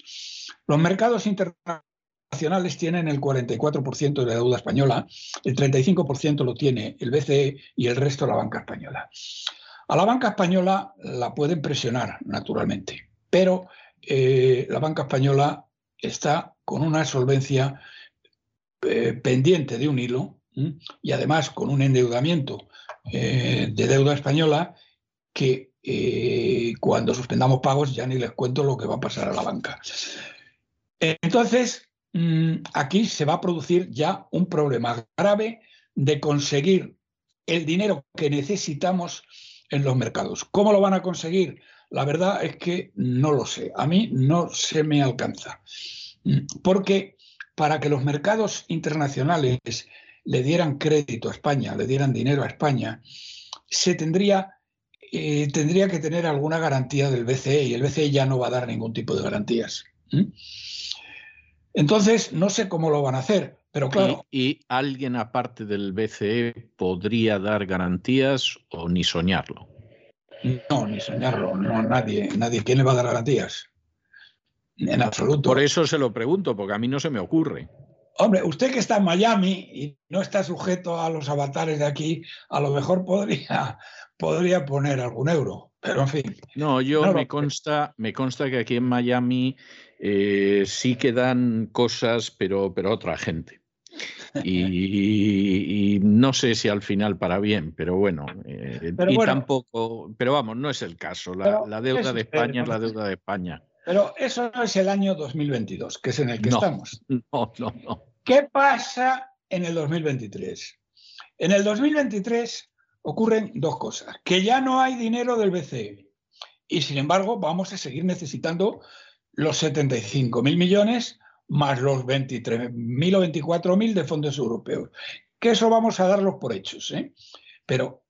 Los mercados internacionales tienen el 44% de la deuda española, el 35% lo tiene el BCE y el resto la banca española. A la banca española la pueden presionar, naturalmente, pero eh, la banca española está con una solvencia eh, pendiente de un hilo y además con un endeudamiento eh, de deuda española que cuando suspendamos pagos ya ni les cuento lo que va a pasar a la banca. Entonces, mm, aquí se va a producir ya un problema grave de conseguir el dinero que necesitamos en los mercados. ¿Cómo lo van a conseguir? La verdad es que no lo sé. A mí no se me alcanza. Porque para que los mercados internacionales le dieran crédito a España, le dieran dinero a España, se tendría, eh, tendría que tener alguna garantía del BCE y el BCE ya no va a dar ningún tipo de garantías. Entonces, no sé cómo lo van a hacer, pero claro.
¿Y, alguien aparte del BCE podría dar garantías o ni soñarlo?
No, ni soñarlo. No, nadie, nadie. ¿Quién le va a dar garantías? En absoluto.
Por eso se lo pregunto, porque a mí no se me ocurre.
Hombre, usted que está en Miami y no está sujeto a los avatares de aquí, a lo mejor podría, podría poner algún euro, pero en fin.
No, yo me, consta, me consta que aquí en Miami eh, sí que dan cosas, pero, pero otra gente. Y, no sé si al final para bien, pero bueno, eh, y tampoco, pero vamos, no es el caso. La, deuda de España es la deuda de España.
Pero eso no es el año 2022, que es en el que estamos.
No, no, no.
¿Qué pasa en el 2023? En el 2023 ocurren dos cosas, que ya no hay dinero del BCE y sin embargo vamos a seguir necesitando los 75.000 millones más los 23.000 o 24.000 de fondos europeos. Que eso vamos a darlos por hechos. ¿eh? Pero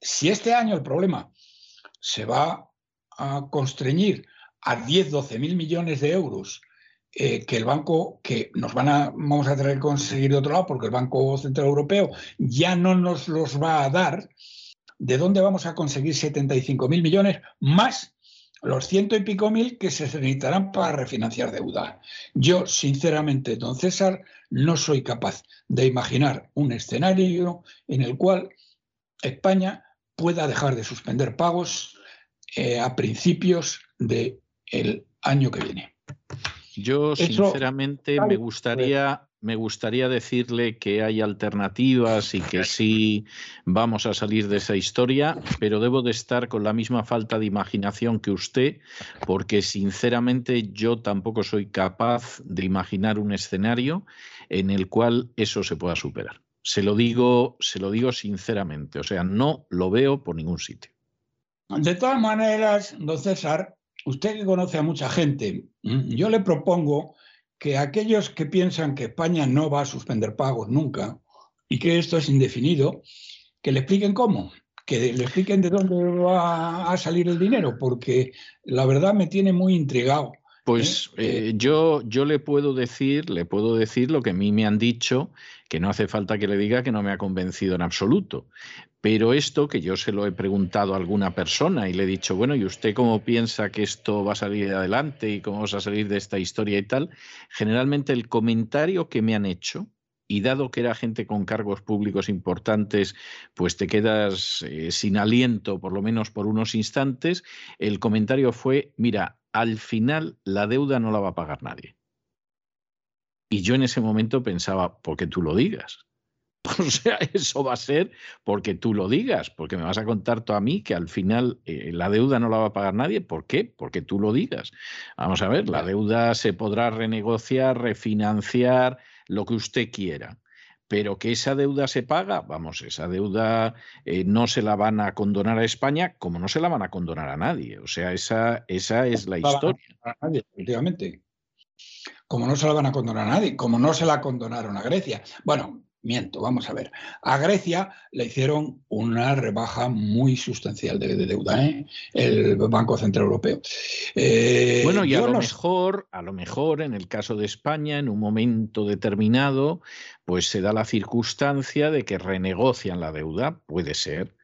si este año el problema se va a constreñir a 10, 12 mil millones de euros eh, que el banco, que nos van a, vamos a tener que conseguir de otro lado, porque el Banco Central Europeo ya no nos los va a dar, ¿de dónde vamos a conseguir 75 mil millones más los ciento y pico mil que se necesitarán para refinanciar deuda? Yo, sinceramente, don César, no soy capaz de imaginar un escenario en el cual España pueda dejar de suspender pagos eh, a principios del año que viene.
Yo, sinceramente, me gustaría, me gustaría decirle que hay alternativas y que sí vamos a salir de esa historia, pero debo de estar con la misma falta de imaginación que usted, porque sinceramente yo tampoco soy capaz de imaginar un escenario en el cual eso se pueda superar. Se lo digo, se lo digo sinceramente, o sea, no lo veo por ningún sitio.
De todas maneras, don César, usted que conoce a mucha gente, yo le propongo que aquellos que piensan que España no va a suspender pagos nunca y que esto es indefinido, que le expliquen cómo, que le expliquen de dónde va a salir el dinero, porque la verdad me tiene muy intrigado.
Pues ¿eh? Eh, yo, yo le puedo decir, le puedo decir lo que a mí me han dicho, que no hace falta que le diga que no me ha convencido en absoluto. Pero esto, que yo se lo he preguntado a alguna persona y le he dicho, bueno, ¿y usted cómo piensa que esto va a salir adelante y cómo vamos a salir de esta historia y tal? Generalmente el comentario que me han hecho, y dado que era gente con cargos públicos importantes, pues te quedas eh, sin aliento, por lo menos por unos instantes, el comentario fue, mira, al final la deuda no la va a pagar nadie. Y yo en ese momento pensaba, ¿por qué tú lo digas? O sea, eso va a ser porque tú lo digas, porque me vas a contar tú a mí que al final eh, la deuda no la va a pagar nadie. ¿Por qué? Porque tú lo digas. Vamos a ver, la deuda se podrá renegociar, refinanciar, lo que usted quiera. Pero que esa deuda se paga, vamos, esa deuda eh, no se la van a condonar a España como no se la van a condonar a nadie. O sea, esa, esa es la historia.
A nadie, efectivamente. Como no se la van a condonar a nadie, como no se la condonaron a Grecia. Bueno, Miento, vamos a ver. A Grecia le hicieron una rebaja muy sustancial de, deuda, ¿eh? el Banco Central Europeo.
Eh, bueno, y a lo mejor, a lo mejor en el caso de España, en un momento determinado, pues se da la circunstancia de que renegocian la deuda, puede ser,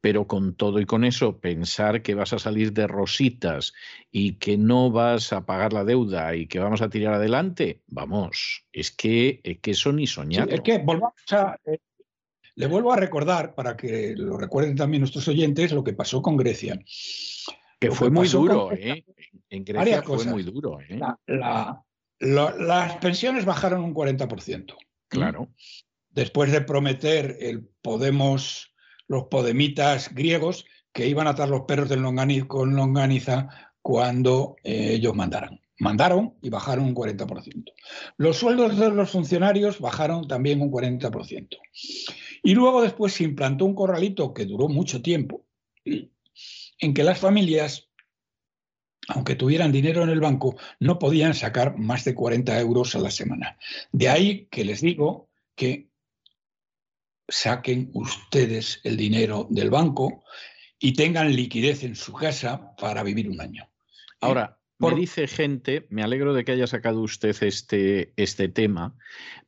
pero con todo y con eso, pensar que vas a salir de rositas y que no vas a pagar la deuda y que vamos a tirar adelante, vamos, es que, es que eso ni soñar.
es que volvamos a, eh, le vuelvo a recordar, para que lo recuerden también nuestros oyentes, lo que pasó con Grecia.
Que fue muy duro, ¿eh? En Grecia fue muy duro. ¿eh?
las pensiones bajaron un 40%.
Claro.
Después de prometer el Podemos los podemitas griegos que iban a atar los perros del con longaniza cuando eh, ellos mandaran. Mandaron y bajaron un 40%. Los sueldos de los funcionarios bajaron también un 40%. Y luego después se implantó un corralito que duró mucho tiempo, en que las familias, aunque tuvieran dinero en el banco, no podían sacar más de 40 euros a la semana. De ahí que les digo que saquen ustedes el dinero del banco y tengan liquidez en su casa para vivir un año.
Ahora, me dice gente, me alegro de que haya sacado usted este, este tema,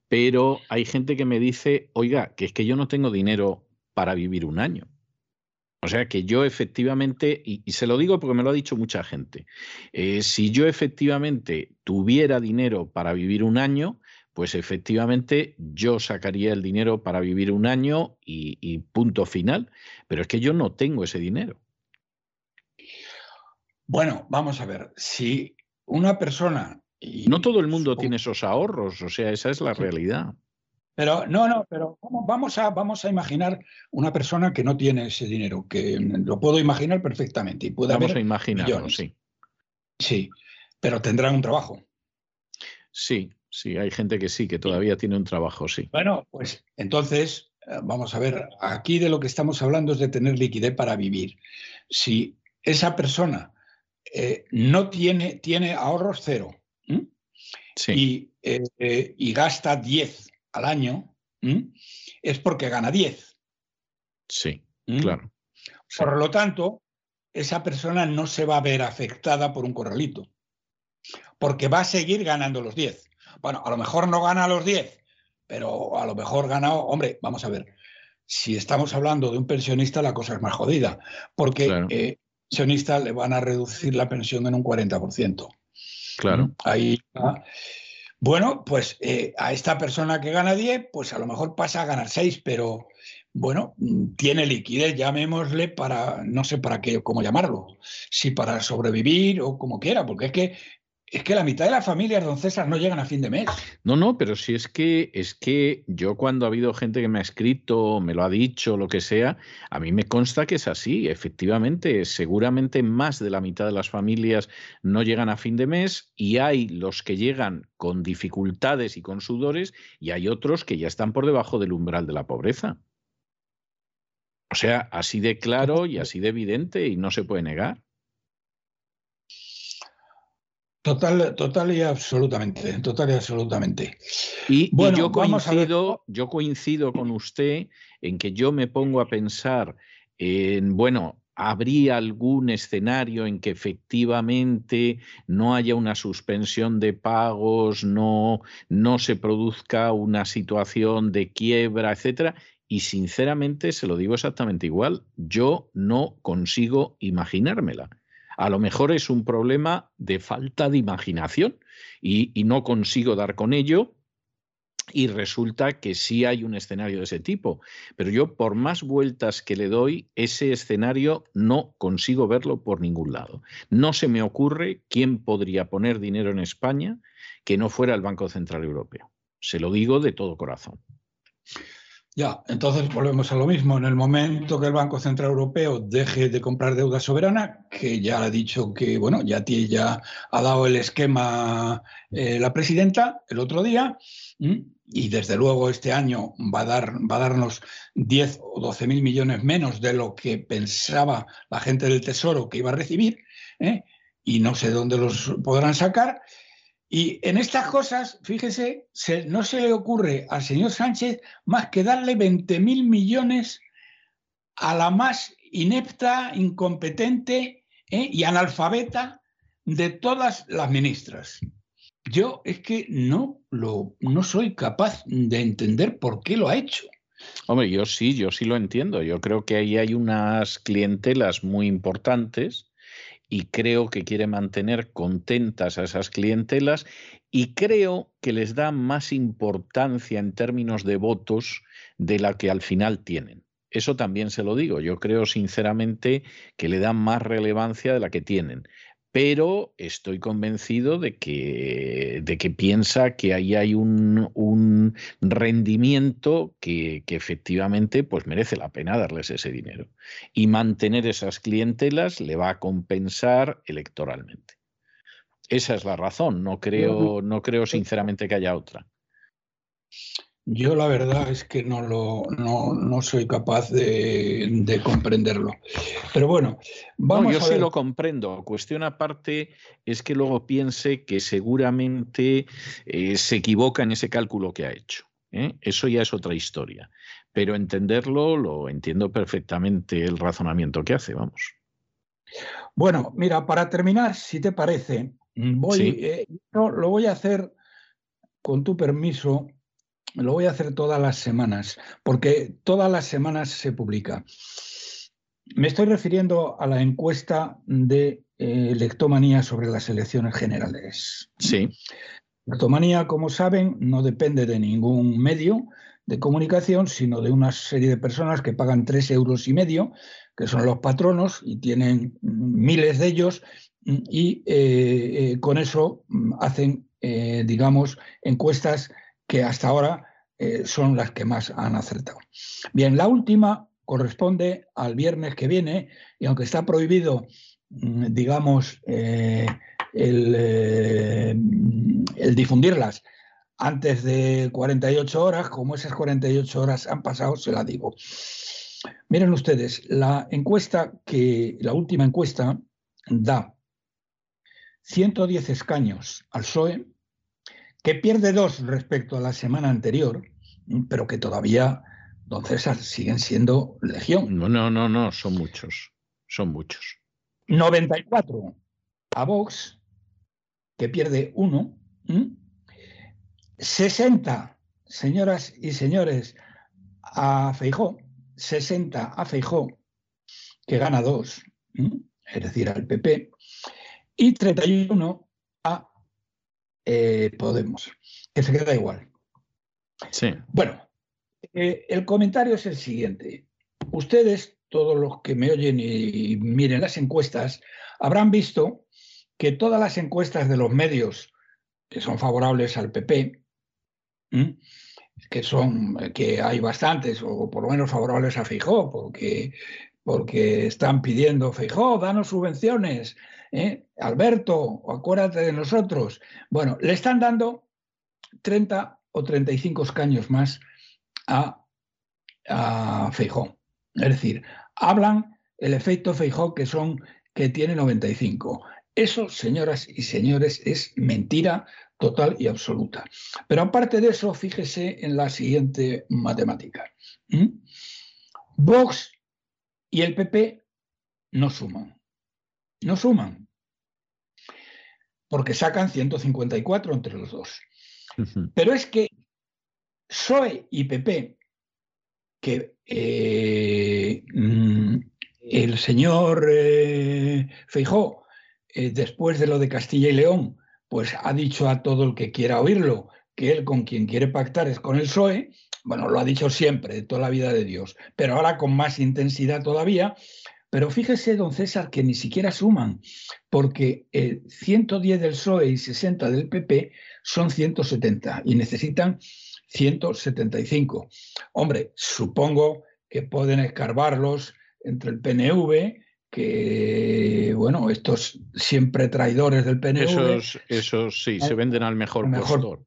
pero hay gente que me dice, oiga, que es que yo no tengo dinero para vivir un año. O sea que yo efectivamente, y, se lo digo porque me lo ha dicho mucha gente, eh, si yo efectivamente tuviera dinero para vivir un año, pues efectivamente yo sacaría el dinero para vivir un año y, punto final. Pero es que yo no tengo ese dinero.
Bueno, vamos a ver, si una persona...
no todo el mundo tiene esos ahorros, o sea, esa es la realidad.
Pero no, no, pero vamos a, vamos a imaginar una persona que no tiene ese dinero, que lo puedo imaginar perfectamente. Y puede
vamos a imaginarlo, sí.
Sí, pero tendrá un trabajo.
Sí, Sí, hay gente que sí, que todavía tiene un trabajo, sí.
Bueno, pues entonces, eh, vamos a ver, aquí de lo que estamos hablando es de tener liquidez para vivir. Si esa persona eh, no tiene, tiene ahorros cero y, eh, y, gasta 10 al año, es porque gana 10.
Sí, claro.
Por lo tanto, esa persona no se va a ver afectada por un corralito, porque va a seguir ganando los 10. Bueno, a lo mejor no gana los 10, pero a lo mejor gana, hombre, vamos a ver, si estamos hablando de un pensionista, la cosa es más jodida, porque claro. eh, pensionista le van a reducir la pensión en un 40%.
Claro.
Ahí Bueno, pues eh, a esta persona que gana 10, pues a lo mejor pasa a ganar 6, pero bueno, tiene liquidez, llamémosle para, no sé para qué, cómo llamarlo, si para sobrevivir o como quiera, porque es que es que la mitad de las familias, don César, no llegan a fin de mes.
No, no, pero si es que es que yo cuando ha habido gente que me ha escrito, me lo ha dicho, lo que sea, a mí me consta que es así. Efectivamente, seguramente más de la mitad de las familias no llegan a fin de mes y hay los que llegan con dificultades y con sudores y hay otros que ya están por debajo del umbral de la pobreza. O sea, así de claro y así de evidente y no se puede negar.
Total, total y absolutamente, total y absolutamente.
Y, bueno, yo, coincido, yo coincido con usted en que yo me pongo a pensar en, bueno, ¿habría algún escenario en que efectivamente no haya una suspensión de pagos, no, no se produzca una situación de quiebra, etcétera? Y sinceramente, se lo digo exactamente igual, yo no consigo imaginármela. A lo mejor es un problema de falta de imaginación y, no consigo dar con ello y resulta que sí hay un escenario de ese tipo. Pero yo, por más vueltas que le doy, ese escenario no consigo verlo por ningún lado. No se me ocurre quién podría poner dinero en España que no fuera el Banco Central Europeo. Se lo digo de todo corazón.
Ya, entonces volvemos a lo mismo. En el momento que el Banco Central Europeo deje de comprar deuda soberana, que ya ha dicho que, bueno, ya, ya ha dado el esquema eh, la presidenta el otro día, y desde luego este año va a, dar, va a darnos 10 o 12 mil millones menos de lo que pensaba la gente del Tesoro que iba a recibir, ¿eh? y no sé dónde los podrán sacar. Y en estas cosas, fíjese, no se le ocurre al señor Sánchez más que darle 20 mil millones a la más inepta, incompetente ¿eh? y analfabeta de todas las ministras. Yo es que no, lo, no soy capaz de entender por qué lo ha hecho.
Hombre, yo sí, yo sí lo entiendo. Yo creo que ahí hay unas clientelas muy importantes y creo que quiere mantener contentas a esas clientelas y creo que les da más importancia en términos de votos de la que al final tienen. Eso también se lo digo. Yo creo sinceramente que le dan más relevancia de la que tienen pero estoy convencido de que, de que piensa que ahí hay un, rendimiento que, efectivamente pues merece la pena darles ese dinero. Y mantener esas clientelas le va a compensar electoralmente. Esa es la razón, no creo, no creo sinceramente que haya otra.
Yo la verdad es que no, lo, no, no soy capaz de, de, comprenderlo. Pero bueno, vamos
no, yo
a ver.
sí lo comprendo. Cuestión aparte es que luego piense que seguramente eh, se equivoca en ese cálculo que ha hecho. ¿eh? Eso ya es otra historia. Pero entenderlo, lo entiendo perfectamente el razonamiento que hace, vamos.
Bueno, mira, para terminar, si te parece, voy,
Sí.
eh, no, lo voy a hacer con tu permiso, lo voy a hacer todas las semanas, porque todas las semanas se publica. Me estoy refiriendo a la encuesta de eh, lectomanía sobre las elecciones generales.
Sí,
Lectomanía, como saben, no depende de ningún medio de comunicación, sino de una serie de personas que pagan tres euros y medio, que son los patronos, y tienen miles de ellos, y eh, eh, con eso mm, hacen, eh, digamos, encuestas que hasta ahora eh, son las que más han acertado. Bien, la última corresponde al viernes que viene, y aunque está prohibido, mm, digamos, eh, el, eh, el difundirlas antes de 48 horas, como esas 48 horas han pasado, se la digo. Miren ustedes, la encuesta que, la última encuesta da 110 escaños al PSOE, que pierde dos respecto a la semana anterior, pero que todavía, don César, siguen siendo legión.
no, no, no, no, son muchos, son muchos.
94 a Vox, que pierde uno. ¿m? 60, señoras y señores, a Feijó, 60 a Feijó, que gana dos, es decir, al PP, y 31 a eh, Podemos, que se queda igual.
Sí,
Bueno, eh, el comentario es el siguiente. Ustedes, todos los que me oyen y miren las encuestas, habrán visto que todas las encuestas de los medios que son favorables al PP, ¿m? que son que hay bastantes, o por lo menos favorables a Feijóo, porque, porque están pidiendo, Feijóo, danos subvenciones, ¿eh? Alberto, acuérdate de nosotros. Bueno, le están dando 30 o 35 escaños más a, a. Es decir, hablan el efecto Feijó que son que tiene 95. Eso, señoras y señores, es mentira total y absoluta. Pero aparte de eso, fíjese en la siguiente matemática. ¿Mm? Vox y el PP no suman. No suman. Porque sacan 154 entre los dos. Pero es que PSOE y PP, que eh, mm, el señor eh, Feijó, eh, después de lo de Castilla y León, pues ha dicho a todo el que quiera oírlo que él con quien quiere pactar es con el PSOE, bueno, lo ha dicho siempre, de toda la vida de Dios, pero ahora con más intensidad todavía. Pero fíjese, don César, que ni siquiera suman, porque eh, 110 del PSOE y 60 del PP son 170 y necesitan 175. Hombre, supongo que pueden escarbarlos entre el PNV, que, bueno, estos siempre traidores del PNV,
Esos, esos sí, se venden al mejor,
Mejor.
postor.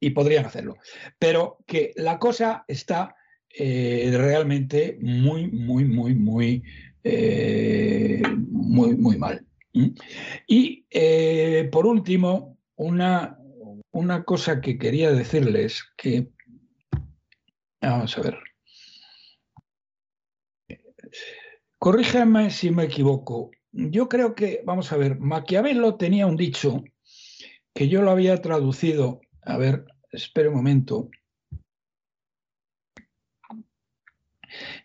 y podrían hacerlo. Pero que la cosa está eh, realmente muy, muy, muy, muy, eh, muy, muy mal. Y eh, por último, una, una cosa que quería decirles que, vamos a ver, corríjame si me equivoco. Yo creo que, vamos a ver, Maquiavelo tenía un dicho que yo lo había traducido, a ver, espere un momento,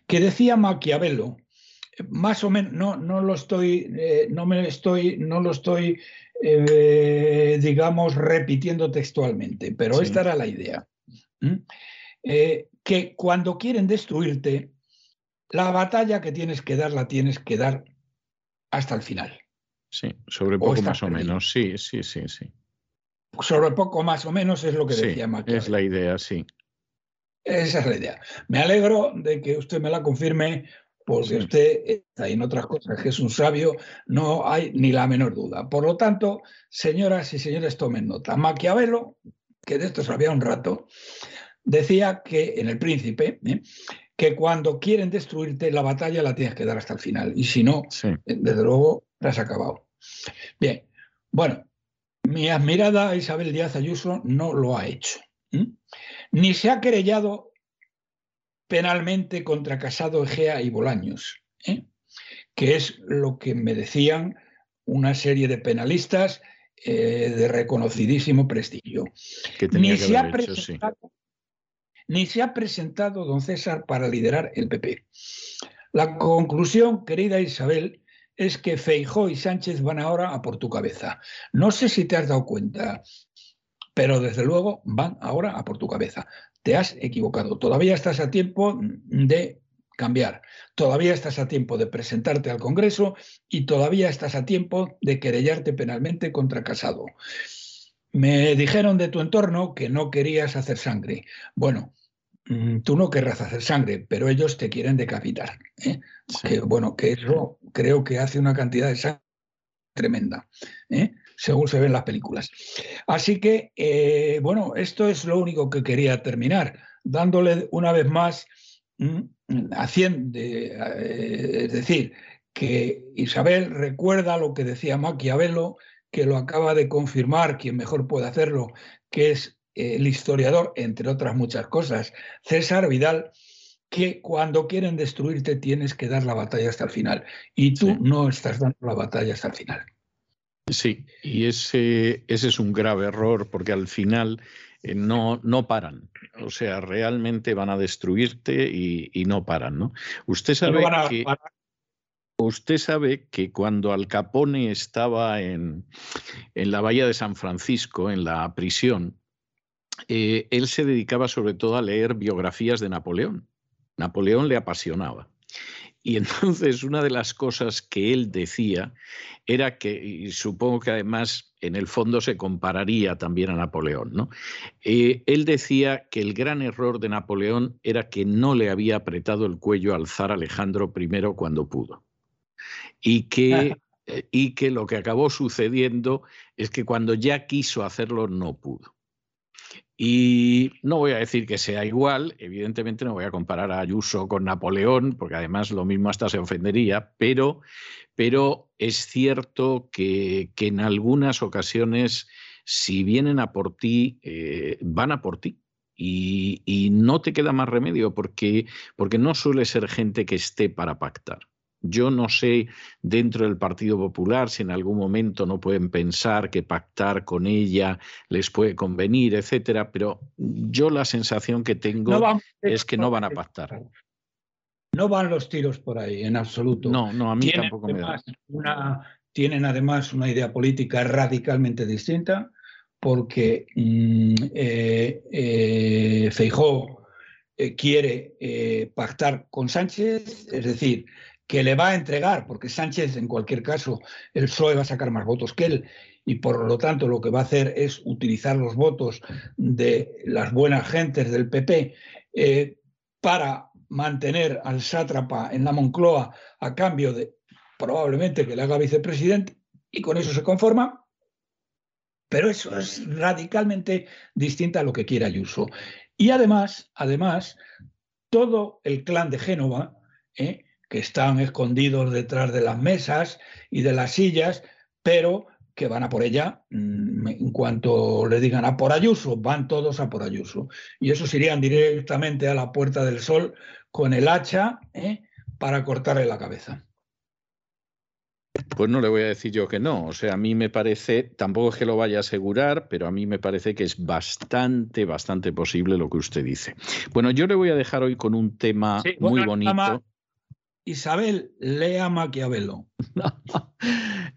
que decía Maquiavelo, más o menos, no, no lo estoy, eh, no me estoy, no lo estoy, eh, digamos, repitiendo textualmente, pero
Sí.
esta era la idea. ¿Mm? Eh, que cuando quieren destruirte, la batalla que tienes que dar la tienes que dar hasta el final.
Sí, sobre poco más o menos. Sí, sí, sí, sí.
Sobre poco más o menos es lo que
Sí,
decía Maquiavelo.
es la idea, sí.
Esa es la idea. Me alegro de que usted me la confirme, porque usted está en otras cosas que es un sabio, no hay ni la menor duda. Por lo tanto, señoras y señores, tomen nota. Maquiavelo que de esto sabía un rato, decía que en El Príncipe, ¿eh? que cuando quieren destruirte, la batalla la tienes que dar hasta el final. Y si no, eh, desde luego, la has acabado. Bien, bueno, mi admirada Isabel Díaz Ayuso no lo ha hecho. Ni se ha querellado penalmente contra Casado, Egea y Bolaños, ¿eh? que es lo que me decían una serie de penalistas eh, de reconocidísimo prestigio. ni, se ha ni se ha presentado don César para liderar el PP. La conclusión, querida Isabel, es que Feijó y Sánchez van ahora a por tu cabeza. No sé si te has dado cuenta, pero desde luego van ahora a por tu cabeza. Te has equivocado. Todavía estás a tiempo de cambiar. Todavía estás a tiempo de presentarte al Congreso y todavía estás a tiempo de querellarte penalmente contra Casado. Me dijeron de tu entorno que no querías hacer sangre. Bueno, mm, tú no querrás hacer sangre, pero ellos te quieren decapitar. ¿eh? bueno, que eso creo que hace una cantidad de sangre tremenda, ¿eh? Según se ven las películas. Así que, eh, bueno, esto es lo único que quería terminar, dándole una vez más, mm, haciendo, eh, es decir, que Isabel recuerda lo que decía Maquiavelo, que lo acaba de confirmar quien mejor puede hacerlo, que es el historiador, entre otras muchas cosas, César Vidal, que cuando quieren destruirte tienes que dar la batalla hasta el final. Y tú no estás dando la batalla hasta el final.
Sí, y ese, ese es un grave error porque al final eh, no, no paran. O sea, realmente van a destruirte y, no paran, ¿no? Usted sabe que... Usted sabe que cuando Al Capone estaba en, en, la bahía de San Francisco, en la prisión, eh, él se dedicaba sobre todo a leer biografías de Napoleón. Napoleón le apasionaba. Y entonces una de las cosas que él decía era que, y supongo que además en el fondo se compararía también a Napoleón, ¿no? Eh, él decía que el gran error de Napoleón era que no le había apretado el cuello al zar Alejandro I cuando pudo. Y que, eh, y que lo que acabó sucediendo es que cuando ya quiso hacerlo no pudo. Y no voy a decir que sea igual, evidentemente no voy a comparar a Ayuso con Napoleón, porque además lo mismo hasta se ofendería, pero, pero es cierto que, en algunas ocasiones, si vienen a por ti, eh, van a por ti. Y, y, no te queda más remedio porque, porque no suele ser gente que esté para pactar. Yo no sé dentro del Partido Popular si en algún momento no pueden pensar que pactar con ella les puede convenir, etcétera, pero yo la sensación que tengo es que no van a pactar.
No van los tiros por ahí, en absoluto.
No, no, a mí tampoco me da.
tienen además una idea política radicalmente distinta, porque mm, eh, eh, Feijó eh, quiere pactar con Sánchez, es decir, que le va a entregar, porque Sánchez, en cualquier caso, el PSOE va a sacar más votos que él, y por lo tanto lo que va a hacer es utilizar los votos de las buenas gentes del PP eh, para mantener al sátrapa en la Moncloa a cambio de probablemente que le haga vicepresidente, y con eso se conforma. Pero eso es radicalmente distinto a lo que quiere Ayuso. Y además, además, todo el clan de Génova, eh, que están escondidos detrás de las mesas y de las sillas, pero que van a por ella mm, en cuanto le digan a por Ayuso, van todos a por Ayuso. Y esos irían directamente a la Puerta del Sol con el hacha ¿eh? para cortarle la cabeza.
Pues no le voy a decir yo que no. O sea, a mí me parece, tampoco es que lo vaya a asegurar, pero a mí me parece que es bastante, bastante posible lo que usted dice. Bueno, yo le voy a dejar hoy con un tema muy bonito.
Isabel, lea Maquiavelo.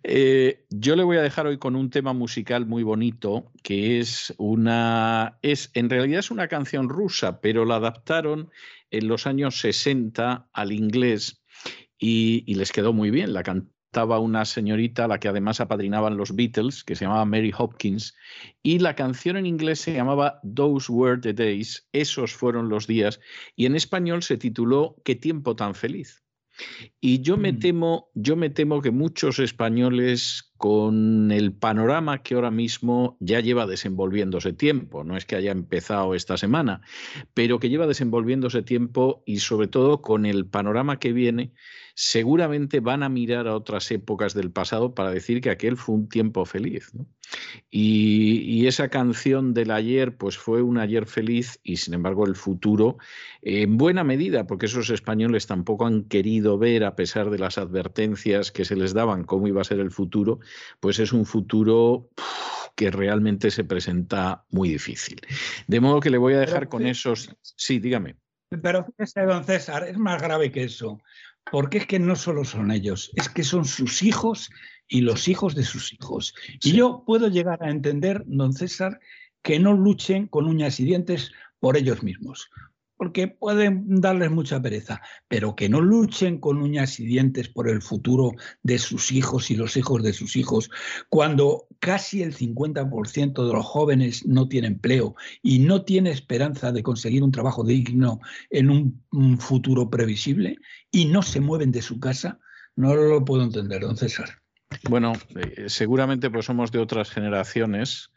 Eh, yo le voy a dejar hoy con un tema musical muy bonito, que es una. es En realidad es una canción rusa, pero la adaptaron en los años 60 al inglés y, y les quedó muy bien. La cantaba una señorita a la que además apadrinaban los Beatles, que se llamaba Mary Hopkins, y la canción en inglés se llamaba Those Were the Days, esos fueron los días, y en español se tituló Qué tiempo tan feliz. Y yo me mm. temo, yo me temo que muchos españoles con el panorama que ahora mismo ya lleva desenvolviéndose tiempo, no es que haya empezado esta semana, pero que lleva desenvolviéndose tiempo y sobre todo con el panorama que viene seguramente van a mirar a otras épocas del pasado para decir que aquel fue un tiempo feliz. Y, esa canción del ayer, pues fue un ayer feliz y sin embargo el futuro, en buena medida, porque esos españoles tampoco han querido ver, a pesar de las advertencias que se les daban, cómo iba a ser el futuro, pues es un futuro que realmente se presenta muy difícil. De modo que le voy a dejar con esos... Sí, dígame.
Pero fíjese, don César, es más grave que eso porque es que no solo son ellos, es que son sus hijos y los hijos de sus hijos. Y yo puedo llegar a entender, don César, que no luchen con uñas y dientes por ellos mismos, porque pueden darles mucha pereza, pero que no luchen con uñas y dientes por el futuro de sus hijos y los hijos de sus hijos, cuando casi el 50% de los jóvenes no tiene empleo y no tiene esperanza de conseguir un trabajo digno en un, futuro previsible y no se mueven de su casa, no lo puedo entender, don César.
Bueno, eh, seguramente pues somos de otras generaciones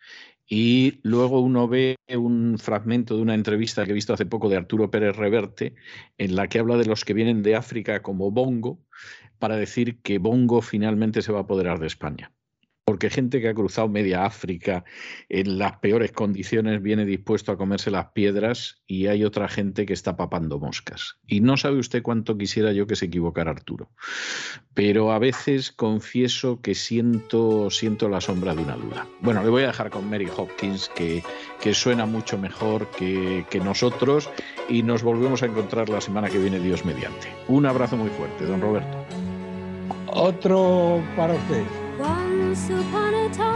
y luego uno ve un fragmento de una entrevista que he visto hace poco de Arturo Pérez Reverte, en la que habla de los que vienen de África como Bongo, para decir que Bongo finalmente se va a apoderar de España porque gente que ha cruzado media África en las peores condiciones viene dispuesto a comerse las piedras y hay otra gente que está papando moscas. Y no sabe usted cuánto quisiera yo que se equivocara Arturo. Pero a veces confieso que siento, siento la sombra de una duda. Bueno, le voy a dejar con Mary Hopkins, que, que suena mucho mejor que, que nosotros, y nos volvemos a encontrar la semana que viene, Dios mediante. Un abrazo muy fuerte, don Roberto.
Otro para usted.
Once upon a time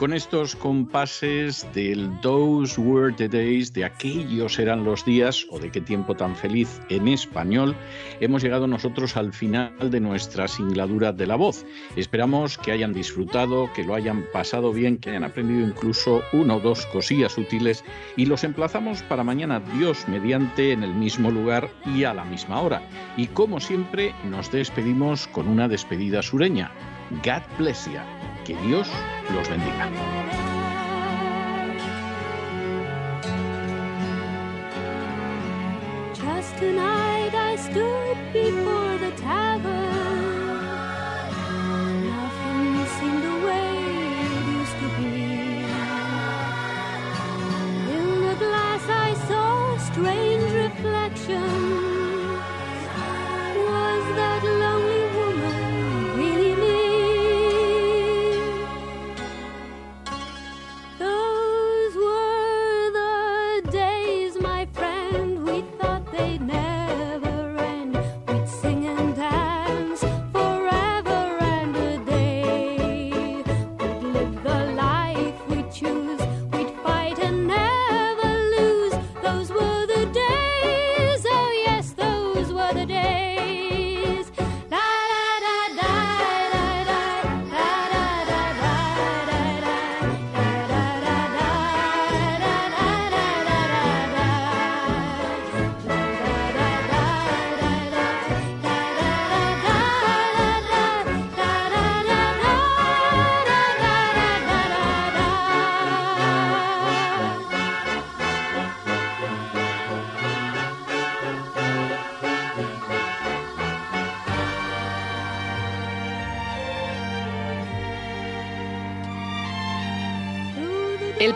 con estos compases del Those Were the Days, de aquellos eran los días, o de qué tiempo tan feliz en español, hemos llegado nosotros al final de nuestra singladura de la voz. Esperamos que hayan disfrutado, que lo hayan pasado bien, que hayan aprendido incluso una o dos cosillas útiles y los emplazamos para mañana, Dios mediante, en el mismo lugar y a la misma hora. Y como siempre, nos despedimos con una despedida sureña. God bless you. Que Dios los bendiga.
Just tonight I stood before the tavern.